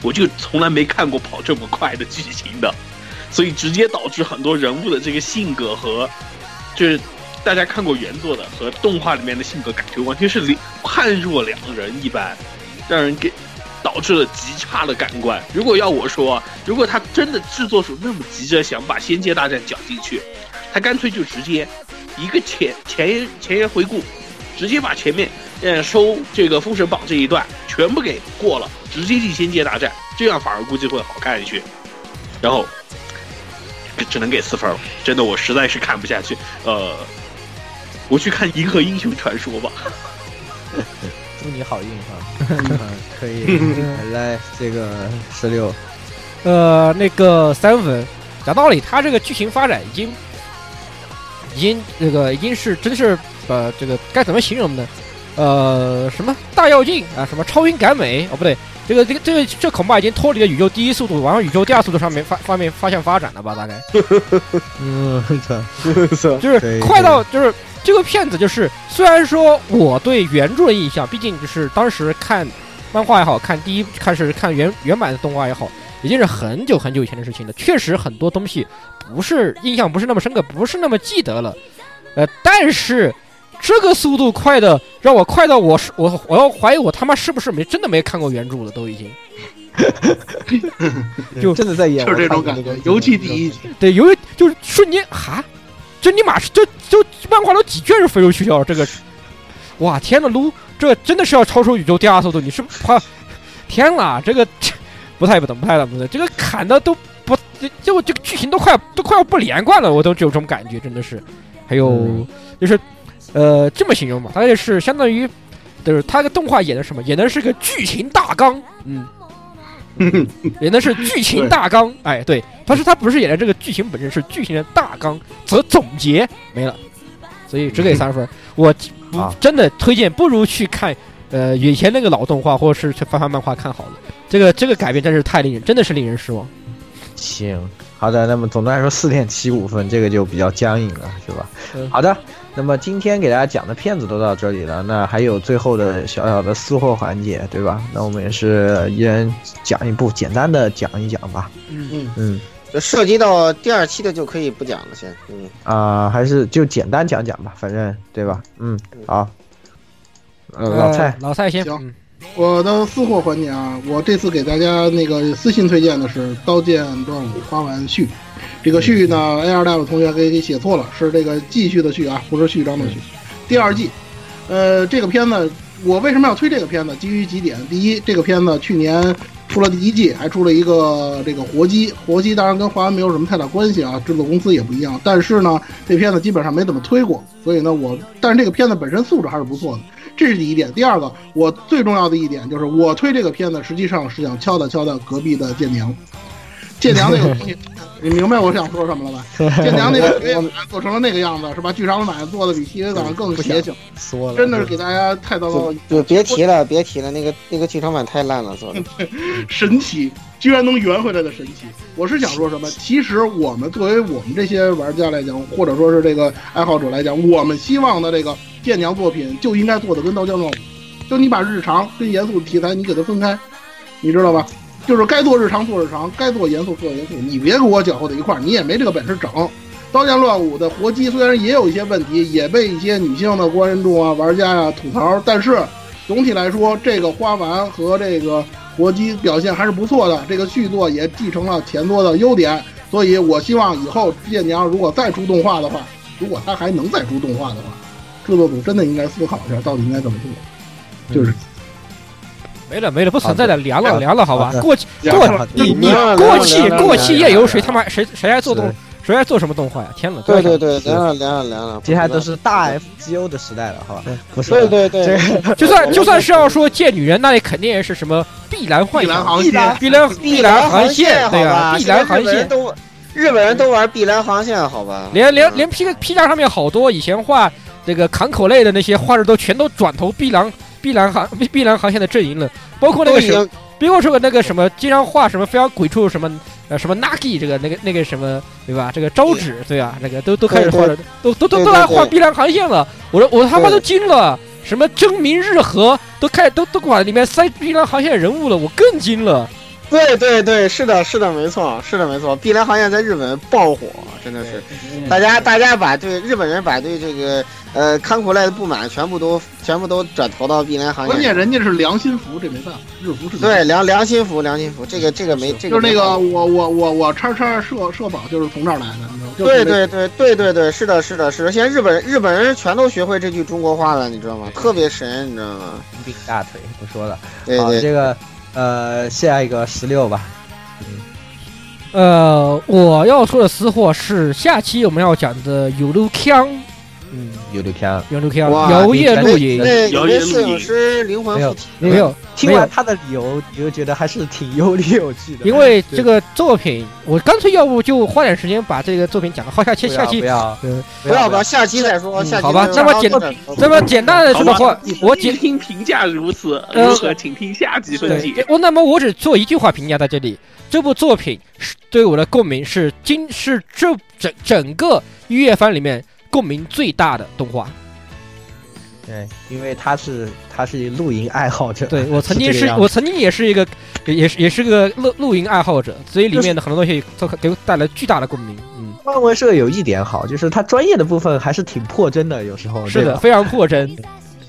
我就从来没看过跑这么快的剧情的，所以直接导致很多人物的这个性格和，就是大家看过原作的和动画里面的性格感觉完全是判若两人一般，让人给导致了极差的感官。如果要我说，如果他真的制作组那么急着想把《仙界大战》搅进去，他干脆就直接一个前前言前言回顾，直接把前面呃收这个《封神榜》这一段全部给过了，直接进《仙界大战》，这样反而估计会好看一些。然后只能给四分了，真的我实在是看不下去。呃，我去看《银河英雄传说》吧。祝你好运哈，嗯 可以 来这个十六，呃，那个三分，讲道理，他这个剧情发展已经，已经这个已经是真是呃，这个该怎么形容呢？呃，什么大跃进啊，什么超英赶美哦，不对，这个这个这个这恐怕已经脱离了宇宙第一速度，往上宇宙第二速度上面发方面方向发展了吧？大概 嗯，就是快到就是这个片子就是，虽然说我对原著的印象，毕竟就是当时看漫画也好看第一开始看原原版的动画也好，已经是很久很久以前的事情了。确实很多东西不是印象不是那么深刻，不是那么记得了。呃，但是这个速度快的让我快到我是我我要怀疑我他妈是不是没真的没看过原著了，都已经。就真的在演，就是这种感觉，尤其第一集，对，尤其就是瞬间哈，这尼玛是这就漫画都几卷是飞出去了这个，哇天呐，撸这真的是要超出宇宙第二速度，你是怕天啦，这个不太不懂，不太懂，不对，这个砍的都不就这个剧情都快都快要不连贯了，我都有这种感觉，真的是，还有、嗯。就是呃这么形容吧，大概是相当于就是他的动画演的什么，演的是个剧情大纲，嗯。演的是剧情大纲，哎，对，但是他不是演的这个剧情本身，是剧情的大纲则总结没了，所以只给 三分。我不啊真的推荐，不如去看呃以前那个老动画，或者是去翻翻漫画看好了。这个这个改变真是太令人，真的是令人失望。行，好的，那么总的来说四点七五分，这个就比较僵硬了，是吧？嗯好的，那么今天给大家讲的片子都到这里了，那还有最后的小小的私货环节，对吧？那我们也是一人讲一部，简单的讲一讲吧。嗯，嗯就涉及到第二期的就可以不讲了，先。嗯，啊、还是就简单讲讲吧，反正对吧？嗯，好。呃，老蔡呃，老蔡先，行嗯我的私货环节啊，我这次给大家那个私信推荐的是《刀剑乱舞花丸续》，这个续呢，A 二 Live 同学给给写错了，是这个继续的续啊，不是序章的序。第二季，呃，这个片子我为什么要推这个片子？基于几点。第一，这个片子去年出了第一季，还出了一个这个活机，活机当然跟华为没有什么太大关系啊，制作公司也不一样。但是呢，这片子基本上没怎么推过，所以呢，我但是这个片子本身素质还是不错的。这是第一点。第二个，我最重要的一点就是，我推这个片子实际上是想敲打敲打隔壁的剑娘。剑娘那个 东西，你明白我想说什么了吧？剑娘那个做成了那个样子，是吧？剧场版做的比 TV 版更邪性，说了，真的是给大家太糟糕了。就别提了，别提了，那个那个剧场版太烂了，做的。神奇，居然能圆回来的神奇。我是想说什么？其实我们作为我们这些玩家来讲，或者说是这个爱好者来讲，我们希望的这个剑娘作品就应该做的跟刀剑乱舞，就你把日常跟严肃的题材你给它分开，你知道吧？就是该做日常做日常，该做严肃做严肃，你别给我搅和在一块儿，你也没这个本事整。刀剑乱舞的活机虽然也有一些问题，也被一些女性的观众啊、玩家呀、吐槽，但是总体来说，这个花丸和这个活机表现还是不错的。这个续作也继承了前作的优点，所以我希望以后剑娘如果再出动画的话，如果她还能再出动画的话，制作组真的应该思考一下到底应该怎么做。就是没了没了，不存在的，凉了凉了，好吧过气过你你过气过气夜游，谁他妈谁谁还做动谁还做什么动画呀？天呐，对对对，凉了凉了凉了。接下来都是大 FGO 的时代了，好吧？不是，对对对，就算就算是要说见女人，那也肯定也是什么碧蓝幻想、碧蓝碧蓝，碧蓝航航线，对吧？碧蓝航线，日本人都日本人都玩碧蓝航线，好吧？嗯连连连 P P 站上面好多以前画这个港口类的那些画师都全都转投碧蓝碧蓝航碧碧蓝航线的阵营了，包括那个什么，都已经包括说那个什么经常画什么非常鬼畜什么呃什么 Nagi 这个那个那个什么对吧？这个招纸对吧？那个都都开始画了，都都都都来画碧蓝航线了，我说我他妈都惊了。什么争明日和都开都都往里面塞碧蓝航线人物了，我更惊了。对对对，是的，是的，没错，是的，没错。碧蓝行业在日本爆火，真的是，大家大家把对日本人把对这个呃康苦赖的不满全部都全部都转投到碧蓝行业。关键人家是良心服，这没办法，日服是对良良心服，良心服，这个这个没这就是那个我我我我叉叉社社保就是从这儿来的？对对对对对对，是的，是的，是的。现在日本人日本人全都学会这句中国话了，你知道吗？特别神，你知道吗？并大腿不说了。好，对对，这个呃，下一个十六吧。嗯呃，我要说的私货是下期我们要讲的有路枪，嗯，有刘强有路腔哇摇曳你露营，那有谣言录影。影师灵魂没有附体，没有，听完他的理由，你就觉得还是挺 有理有据的。因为这个作品，我干脆要不就花点时间把这个作品讲了，好下期下期要不要。嗯不不要吧，下期再说。下期好吧这么简这么简单的好吧说的话，我仅仅听评价如此，呃如何？请听下集分对解。我那么我只做一句话评价在这里，这部作品是对我的共鸣是今是这整整个一月番里面共鸣最大的动画。对，因为他是他是露营爱好者。对我曾经是我曾经也是一个也也是也是个露露营爱好者，所以里面的很多东西都给我带来巨大的共鸣。嗯，漫威社有一点好，就是他专业的部分还是挺破真的，有时候。是的，非常破真。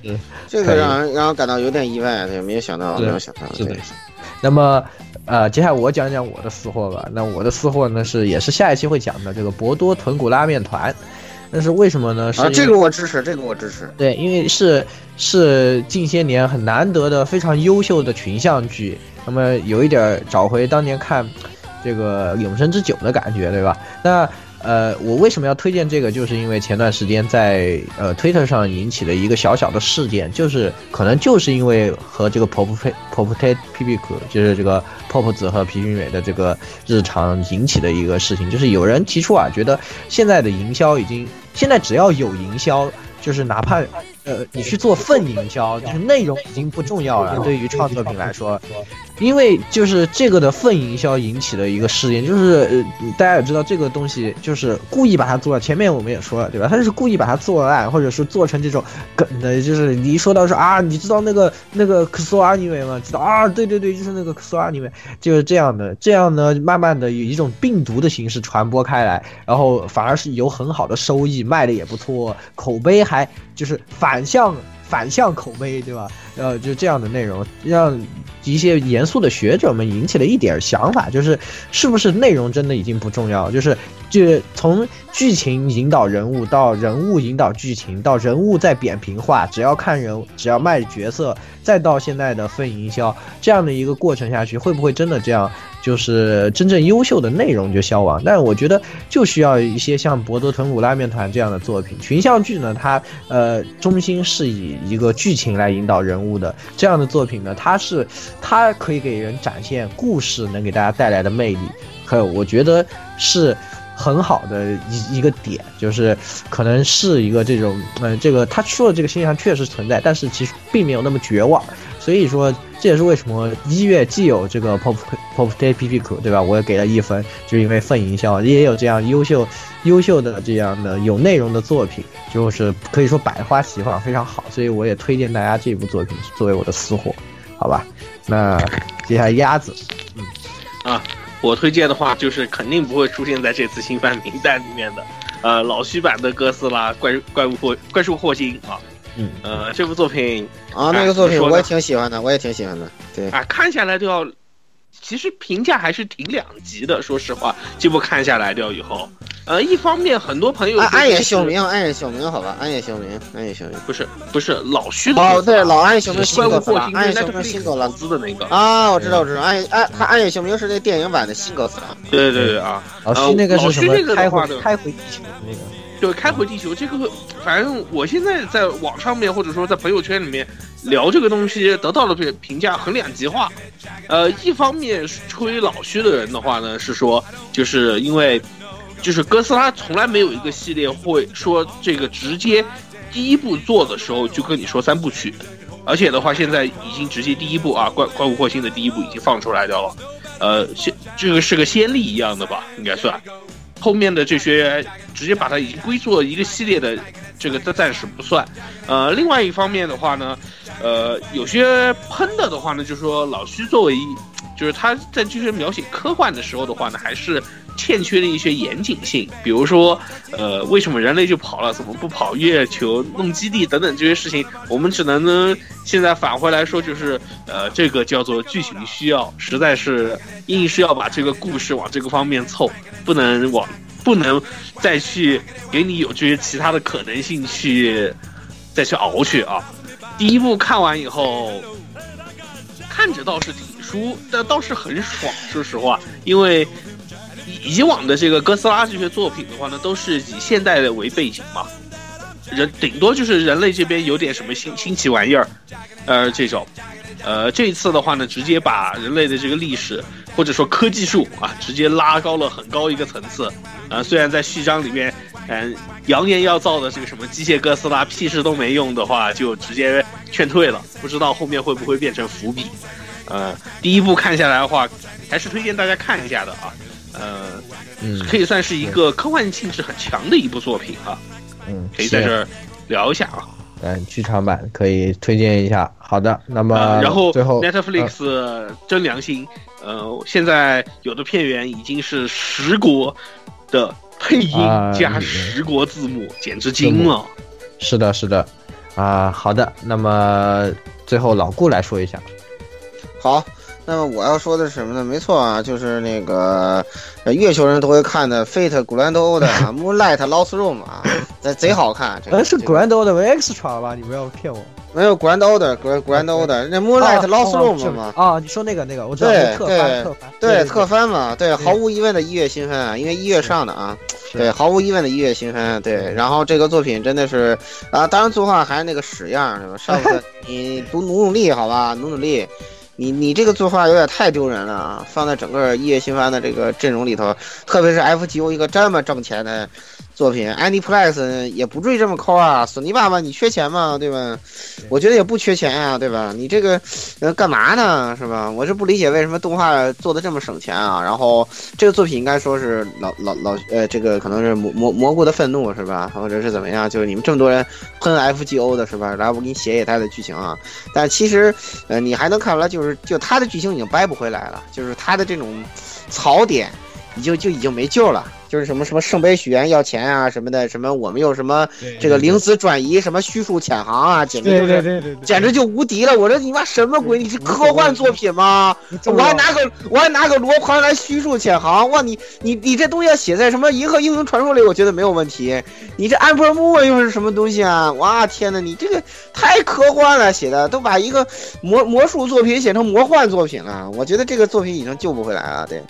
这个让人让人感到有点意外，对，没有想到，没有想到，是的对那么，呃，接下来我讲讲我的私货吧。那我的私货呢是也是下一期会讲的这个博多豚骨拉面团。但是为什么呢？是啊，这个我支持，这个我支持。对，因为是是近些年很难得的非常优秀的群像剧，那么有一点儿找回当年看这个《永生之酒》的感觉，对吧？那呃，我为什么要推荐这个？就是因为前段时间在呃推特上引起了一个小小的事件，就是可能就是因为和这个 Pop Pop P P 就是这个 Pop 子和皮俊美的这个日常引起的一个事情，就是有人提出啊，觉得现在的营销已经现在只要有营销，就是哪怕呃你去做份营销，就是内容已经不重要了，对于创作品来说，因为就是这个的份营销引起的一个事件，就是呃大家也知道这个东西就是故意把它做，前面我们也说了对吧？他就是故意把它做烂，或者是做成这种梗的，就是你一说到说啊，你知道那个那个克苏阿尼维吗？知道啊，对对对，就是那个克苏阿尼维，就是这样的，这样呢，慢慢的以一种病毒的形式传播开来，然后反而是有很好的收益，卖的也不错，口碑还就是反向反向口碑，对吧？呃，就这样的内容，让一些严肃的学者们引起了一点想法，就是是不是内容真的已经不重要？就是就从剧情引导人物到人物引导剧情，到人物再扁平化，只要看人，只要卖角色，再到现在的分营销这样的一个过程下去，会不会真的这样？就是真正优秀的内容就消亡，但我觉得就需要一些像博多豚骨拉面团这样的作品。群像剧呢，它呃中心是以一个剧情来引导人物的这样的作品呢，它是它可以给人展现故事能给大家带来的魅力，还有我觉得是。很好的一一个点，就是可能是一个这种，呃，这个他说的这个现象确实存在，但是其实并没有那么绝望。所以说，这也是为什么一月既有这个 Pop Pop Day P P 口，对吧？我也给了一分，就是因为份营销，也有这样优秀优秀的这样的有内容的作品，就是可以说百花齐放，非常好。所以我也推荐大家这部作品作为我的私货，好吧？那接下来鸭子，嗯啊我推荐的话，就是肯定不会出现在这次新番名单里面的，呃，老虚版的哥斯拉怪怪物霍怪兽霍金啊，嗯，呃，这部作品啊，那个作品我也挺喜欢的，我也挺喜欢的。对，啊，看下来都要，其实评价还是挺两极的。说实话，这部看下来掉以后，呃，一方面很多朋友安安野是秀明，暗夜秀明，好吧，暗夜秀明，暗夜秀明。不是不是老虚的哦，对，老暗夜秀明新哥斯拉，霍金，安野秀那就是明新哥拉投资的那个。啊，我知道，我知道，安野安他暗夜秀明是那电影版的新哥斯拉。对对对啊，老徐那个是什么老徐那个？开回开回地球的那个。对，开回地球这个，反正我现在在网上面或者说在朋友圈里面聊这个东西得到的评评价很两极化。呃，一方面吹老虚的人的话呢，是说就是因为就是哥斯拉从来没有一个系列会说这个直接第一部做的时候就跟你说三部曲，而且的话现在已经直接第一部啊怪怪物惑星的第一部已经放出来掉了，呃，先这个是个先例一样的吧，应该算。后面的这些直接把它已经归作一个系列的，这个暂暂时不算。呃，另外一方面的话呢，呃，有些喷的的话呢，就是说老徐作为一，就是他在这些描写科幻的时候的话呢，还是欠缺了一些严谨性。比如说，呃，为什么人类就跑了，怎么不跑月球弄基地等等这些事情，我们只能呢现在返回来说，就是呃，这个叫做剧情需要，实在是硬是要把这个故事往这个方面凑。不能往，不能再去给你有这些其他的可能性去再去熬去啊！第一部看完以后，看着倒是挺舒，但倒是很爽。说实话，因为以往的这个哥斯拉这些作品的话呢，都是以现代的为背景嘛，人顶多就是人类这边有点什么新新奇玩意儿，呃，这种。呃，这一次的话呢，直接把人类的这个历史或者说科技树啊，直接拉高了很高一个层次。啊，虽然在序章里面，嗯，扬言要造的这个什么机械哥斯拉屁事都没用的话，就直接劝退了。不知道后面会不会变成伏笔？呃，第一部看下来的话，还是推荐大家看一下的啊。呃，嗯，可以算是一个科幻性质很强的一部作品啊。嗯，可以在这儿聊一下啊。嗯，剧场版可以推荐一下。好的，那么、呃、然后最后 Netflix、真良心，呃，现在有的片源已经是十国的配音加十国字幕，简直惊了。是的，是的，啊，好的，那么最后老顾来说一下。好，那么我要说的是什么呢？没错啊，就是那个呃月球人都会看的《Fate 古兰多》的 《Moonlight Lost Room》啊，那贼好看。这个、呃、是 Grand Order 为 Extra 吧？你不要骗我。没有 Grand Order，古古 Grand Order，那 Moonlight Lost Room 嘛？啊，你说那个那个，我知道。对特番特番对特番嘛，对，毫无疑问的一月新番啊，因为一月上的啊，对，毫无疑问的一月新番，对。然后这个作品真的是啊，当然作画还是那个屎样，是吧？上次你努 努努力好吧，努努力。你你这个做法有点太丢人了啊！放在整个一月新番的这个阵容里头，特别是 FGO 一个这么挣钱的作品，Aniplex 也不至于这么抠啊！索尼爸爸，你缺钱吗？对吧？我觉得也不缺钱啊，对吧？你这个呃干嘛呢？是吧？我是不理解为什么动画做的这么省钱啊！然后这个作品应该说是老老老呃，这个可能是蘑蘑蘑菇的愤怒是吧？或者是怎么样？就是你们这么多人喷 FGO 的是吧？来，我给你写写它的剧情啊！但其实呃，你还能看出来，就是就它的剧情已经掰不回来了，就是它的这种槽点，已经就已经没救了。就是什么什么圣杯许愿要钱啊什么的，什么我们又什么这个灵子转移，什么虚数潜航啊，简直就是简直就无敌了！我说你妈什么鬼？你是科幻作品吗？我还拿个我还拿个罗盘来虚数潜航，哇！你你你这东西要写在什么《银河英雄传说》里，我觉得没有问题。你这安波木又是什么东西啊？哇天呐，你这个太科幻了，写的都把一个魔魔术作品写成魔幻作品了。我觉得这个作品已经救不回来了。对，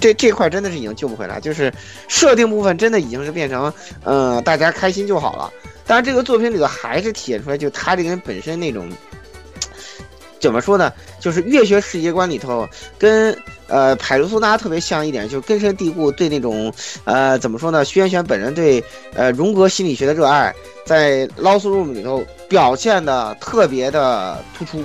这这块真的是已经救不回来，就是。设定部分真的已经是变成，呃，大家开心就好了。但是这个作品里头还是体现出来，就他这个人本身那种，怎么说呢？就是月学世界观里头跟呃海卢苏拉特别像一点，就根深蒂固对那种呃怎么说呢？徐元玄本人对呃荣格心理学的热爱，在《Lost Room》里头表现的特别的突出，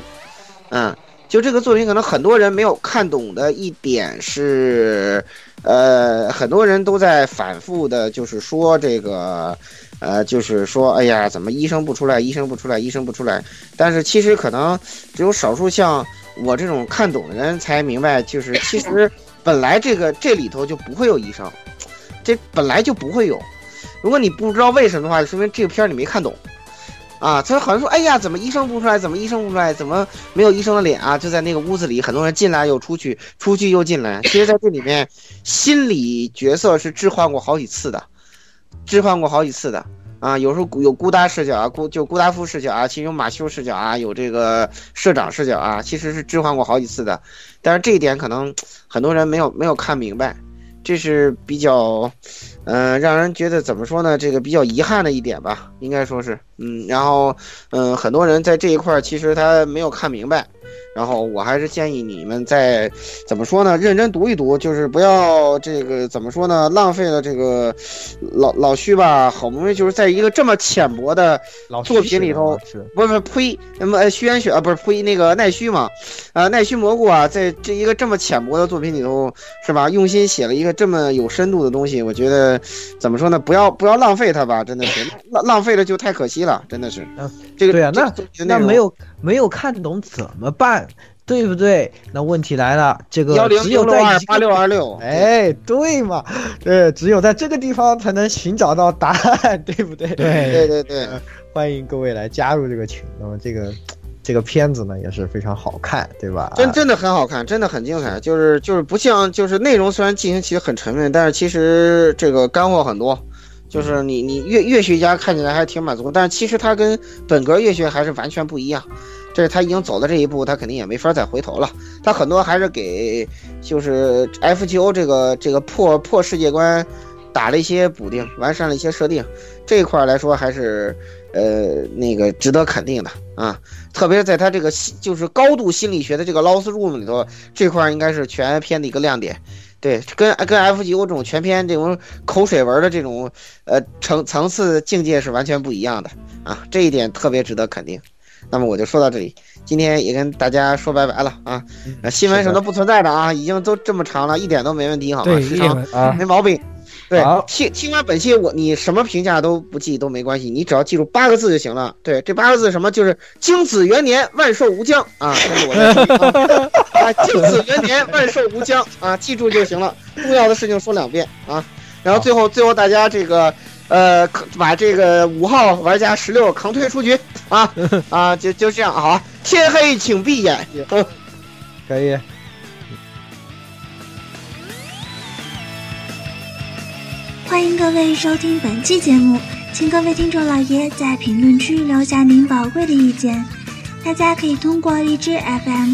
嗯。就这个作品，可能很多人没有看懂的一点是，呃，很多人都在反复的，就是说这个，呃，就是说，哎呀，怎么医生不出来，医生不出来，医生不出来？但是其实可能只有少数像我这种看懂的人才明白，就是其实本来这个这里头就不会有医生，这本来就不会有。如果你不知道为什么的话，说明这个片儿你没看懂。啊，他好像说，哎呀，怎么医生不出来？怎么医生不出来？怎么没有医生的脸啊？就在那个屋子里，很多人进来又出去，出去又进来。其实，在这里面，心理角色是置换过好几次的，置换过好几次的啊。有时候有孤达视角啊，孤就孤达夫视角啊，其实有马修视角啊，有这个社长视角啊，其实是置换过好几次的。但是这一点可能很多人没有没有看明白，这是比较，嗯，让人觉得怎么说呢？这个比较遗憾的一点吧，应该说是。嗯，然后嗯，很多人在这一块儿其实他没有看明白。然后我还是建议你们在怎么说呢，认真读一读，就是不要这个怎么说呢，浪费了这个老老徐吧，好不容易就是在一个这么浅薄的作品里头，不是不是呸，那么虚渊雪啊，不是呸那个奈须嘛，啊奈须蘑菇啊，在这一个这么浅薄的作品里头，是吧？用心写了一个这么有深度的东西，我觉得怎么说呢，不要不要浪费它吧，真的是浪浪费了就太可惜了，真的是。嗯这个对啊，那那没有没有看懂怎么办？对不对？那问题来了，这个只有在八六二六，哎，对嘛？对，只有在这个地方才能寻找到答案，对不对？对对对对，欢迎各位来加入这个群。那么这个这个片子呢也是非常好看，对吧？真真的很好看，真的很精彩。就是就是不像就是内容虽然进行其实很沉闷，但是其实这个干货很多。就是你你乐乐学家看起来还挺满足，但是其实他跟本格乐学还是完全不一样。这是他已经走了这一步，他肯定也没法再回头了。他很多还是给就是 FGO 这个这个破破世界观打了一些补丁，完善了一些设定。这一块来说还是呃那个值得肯定的啊。特别是在他这个就是高度心理学的这个 Lost Room 里头，这块应该是全片的一个亮点。对，跟跟 FGO 这种全篇这种口水文的这种呃层层次境界是完全不一样的啊。这一点特别值得肯定。那么我就说到这里，今天也跟大家说拜拜了啊！新闻什么都不存在的啊，已经都这么长了，一点都没问题，好吧？时长啊，没毛病。对，听听完本期我你什么评价都不记都没关系，你只要记住八个字就行了。对，这八个字什么？就是精子元年万寿无疆啊！这是我的 啊，京子元年万寿无疆啊，记住就行了。重要的事情说两遍啊，然后最后最后大家这个。呃，把这个五号玩家十六扛推出局啊 啊，就就这样好，天黑请闭眼，可以。欢迎各位收听本期节目，请各位听众老爷在评论区留下您宝贵的意见。大家可以通过荔枝 FM、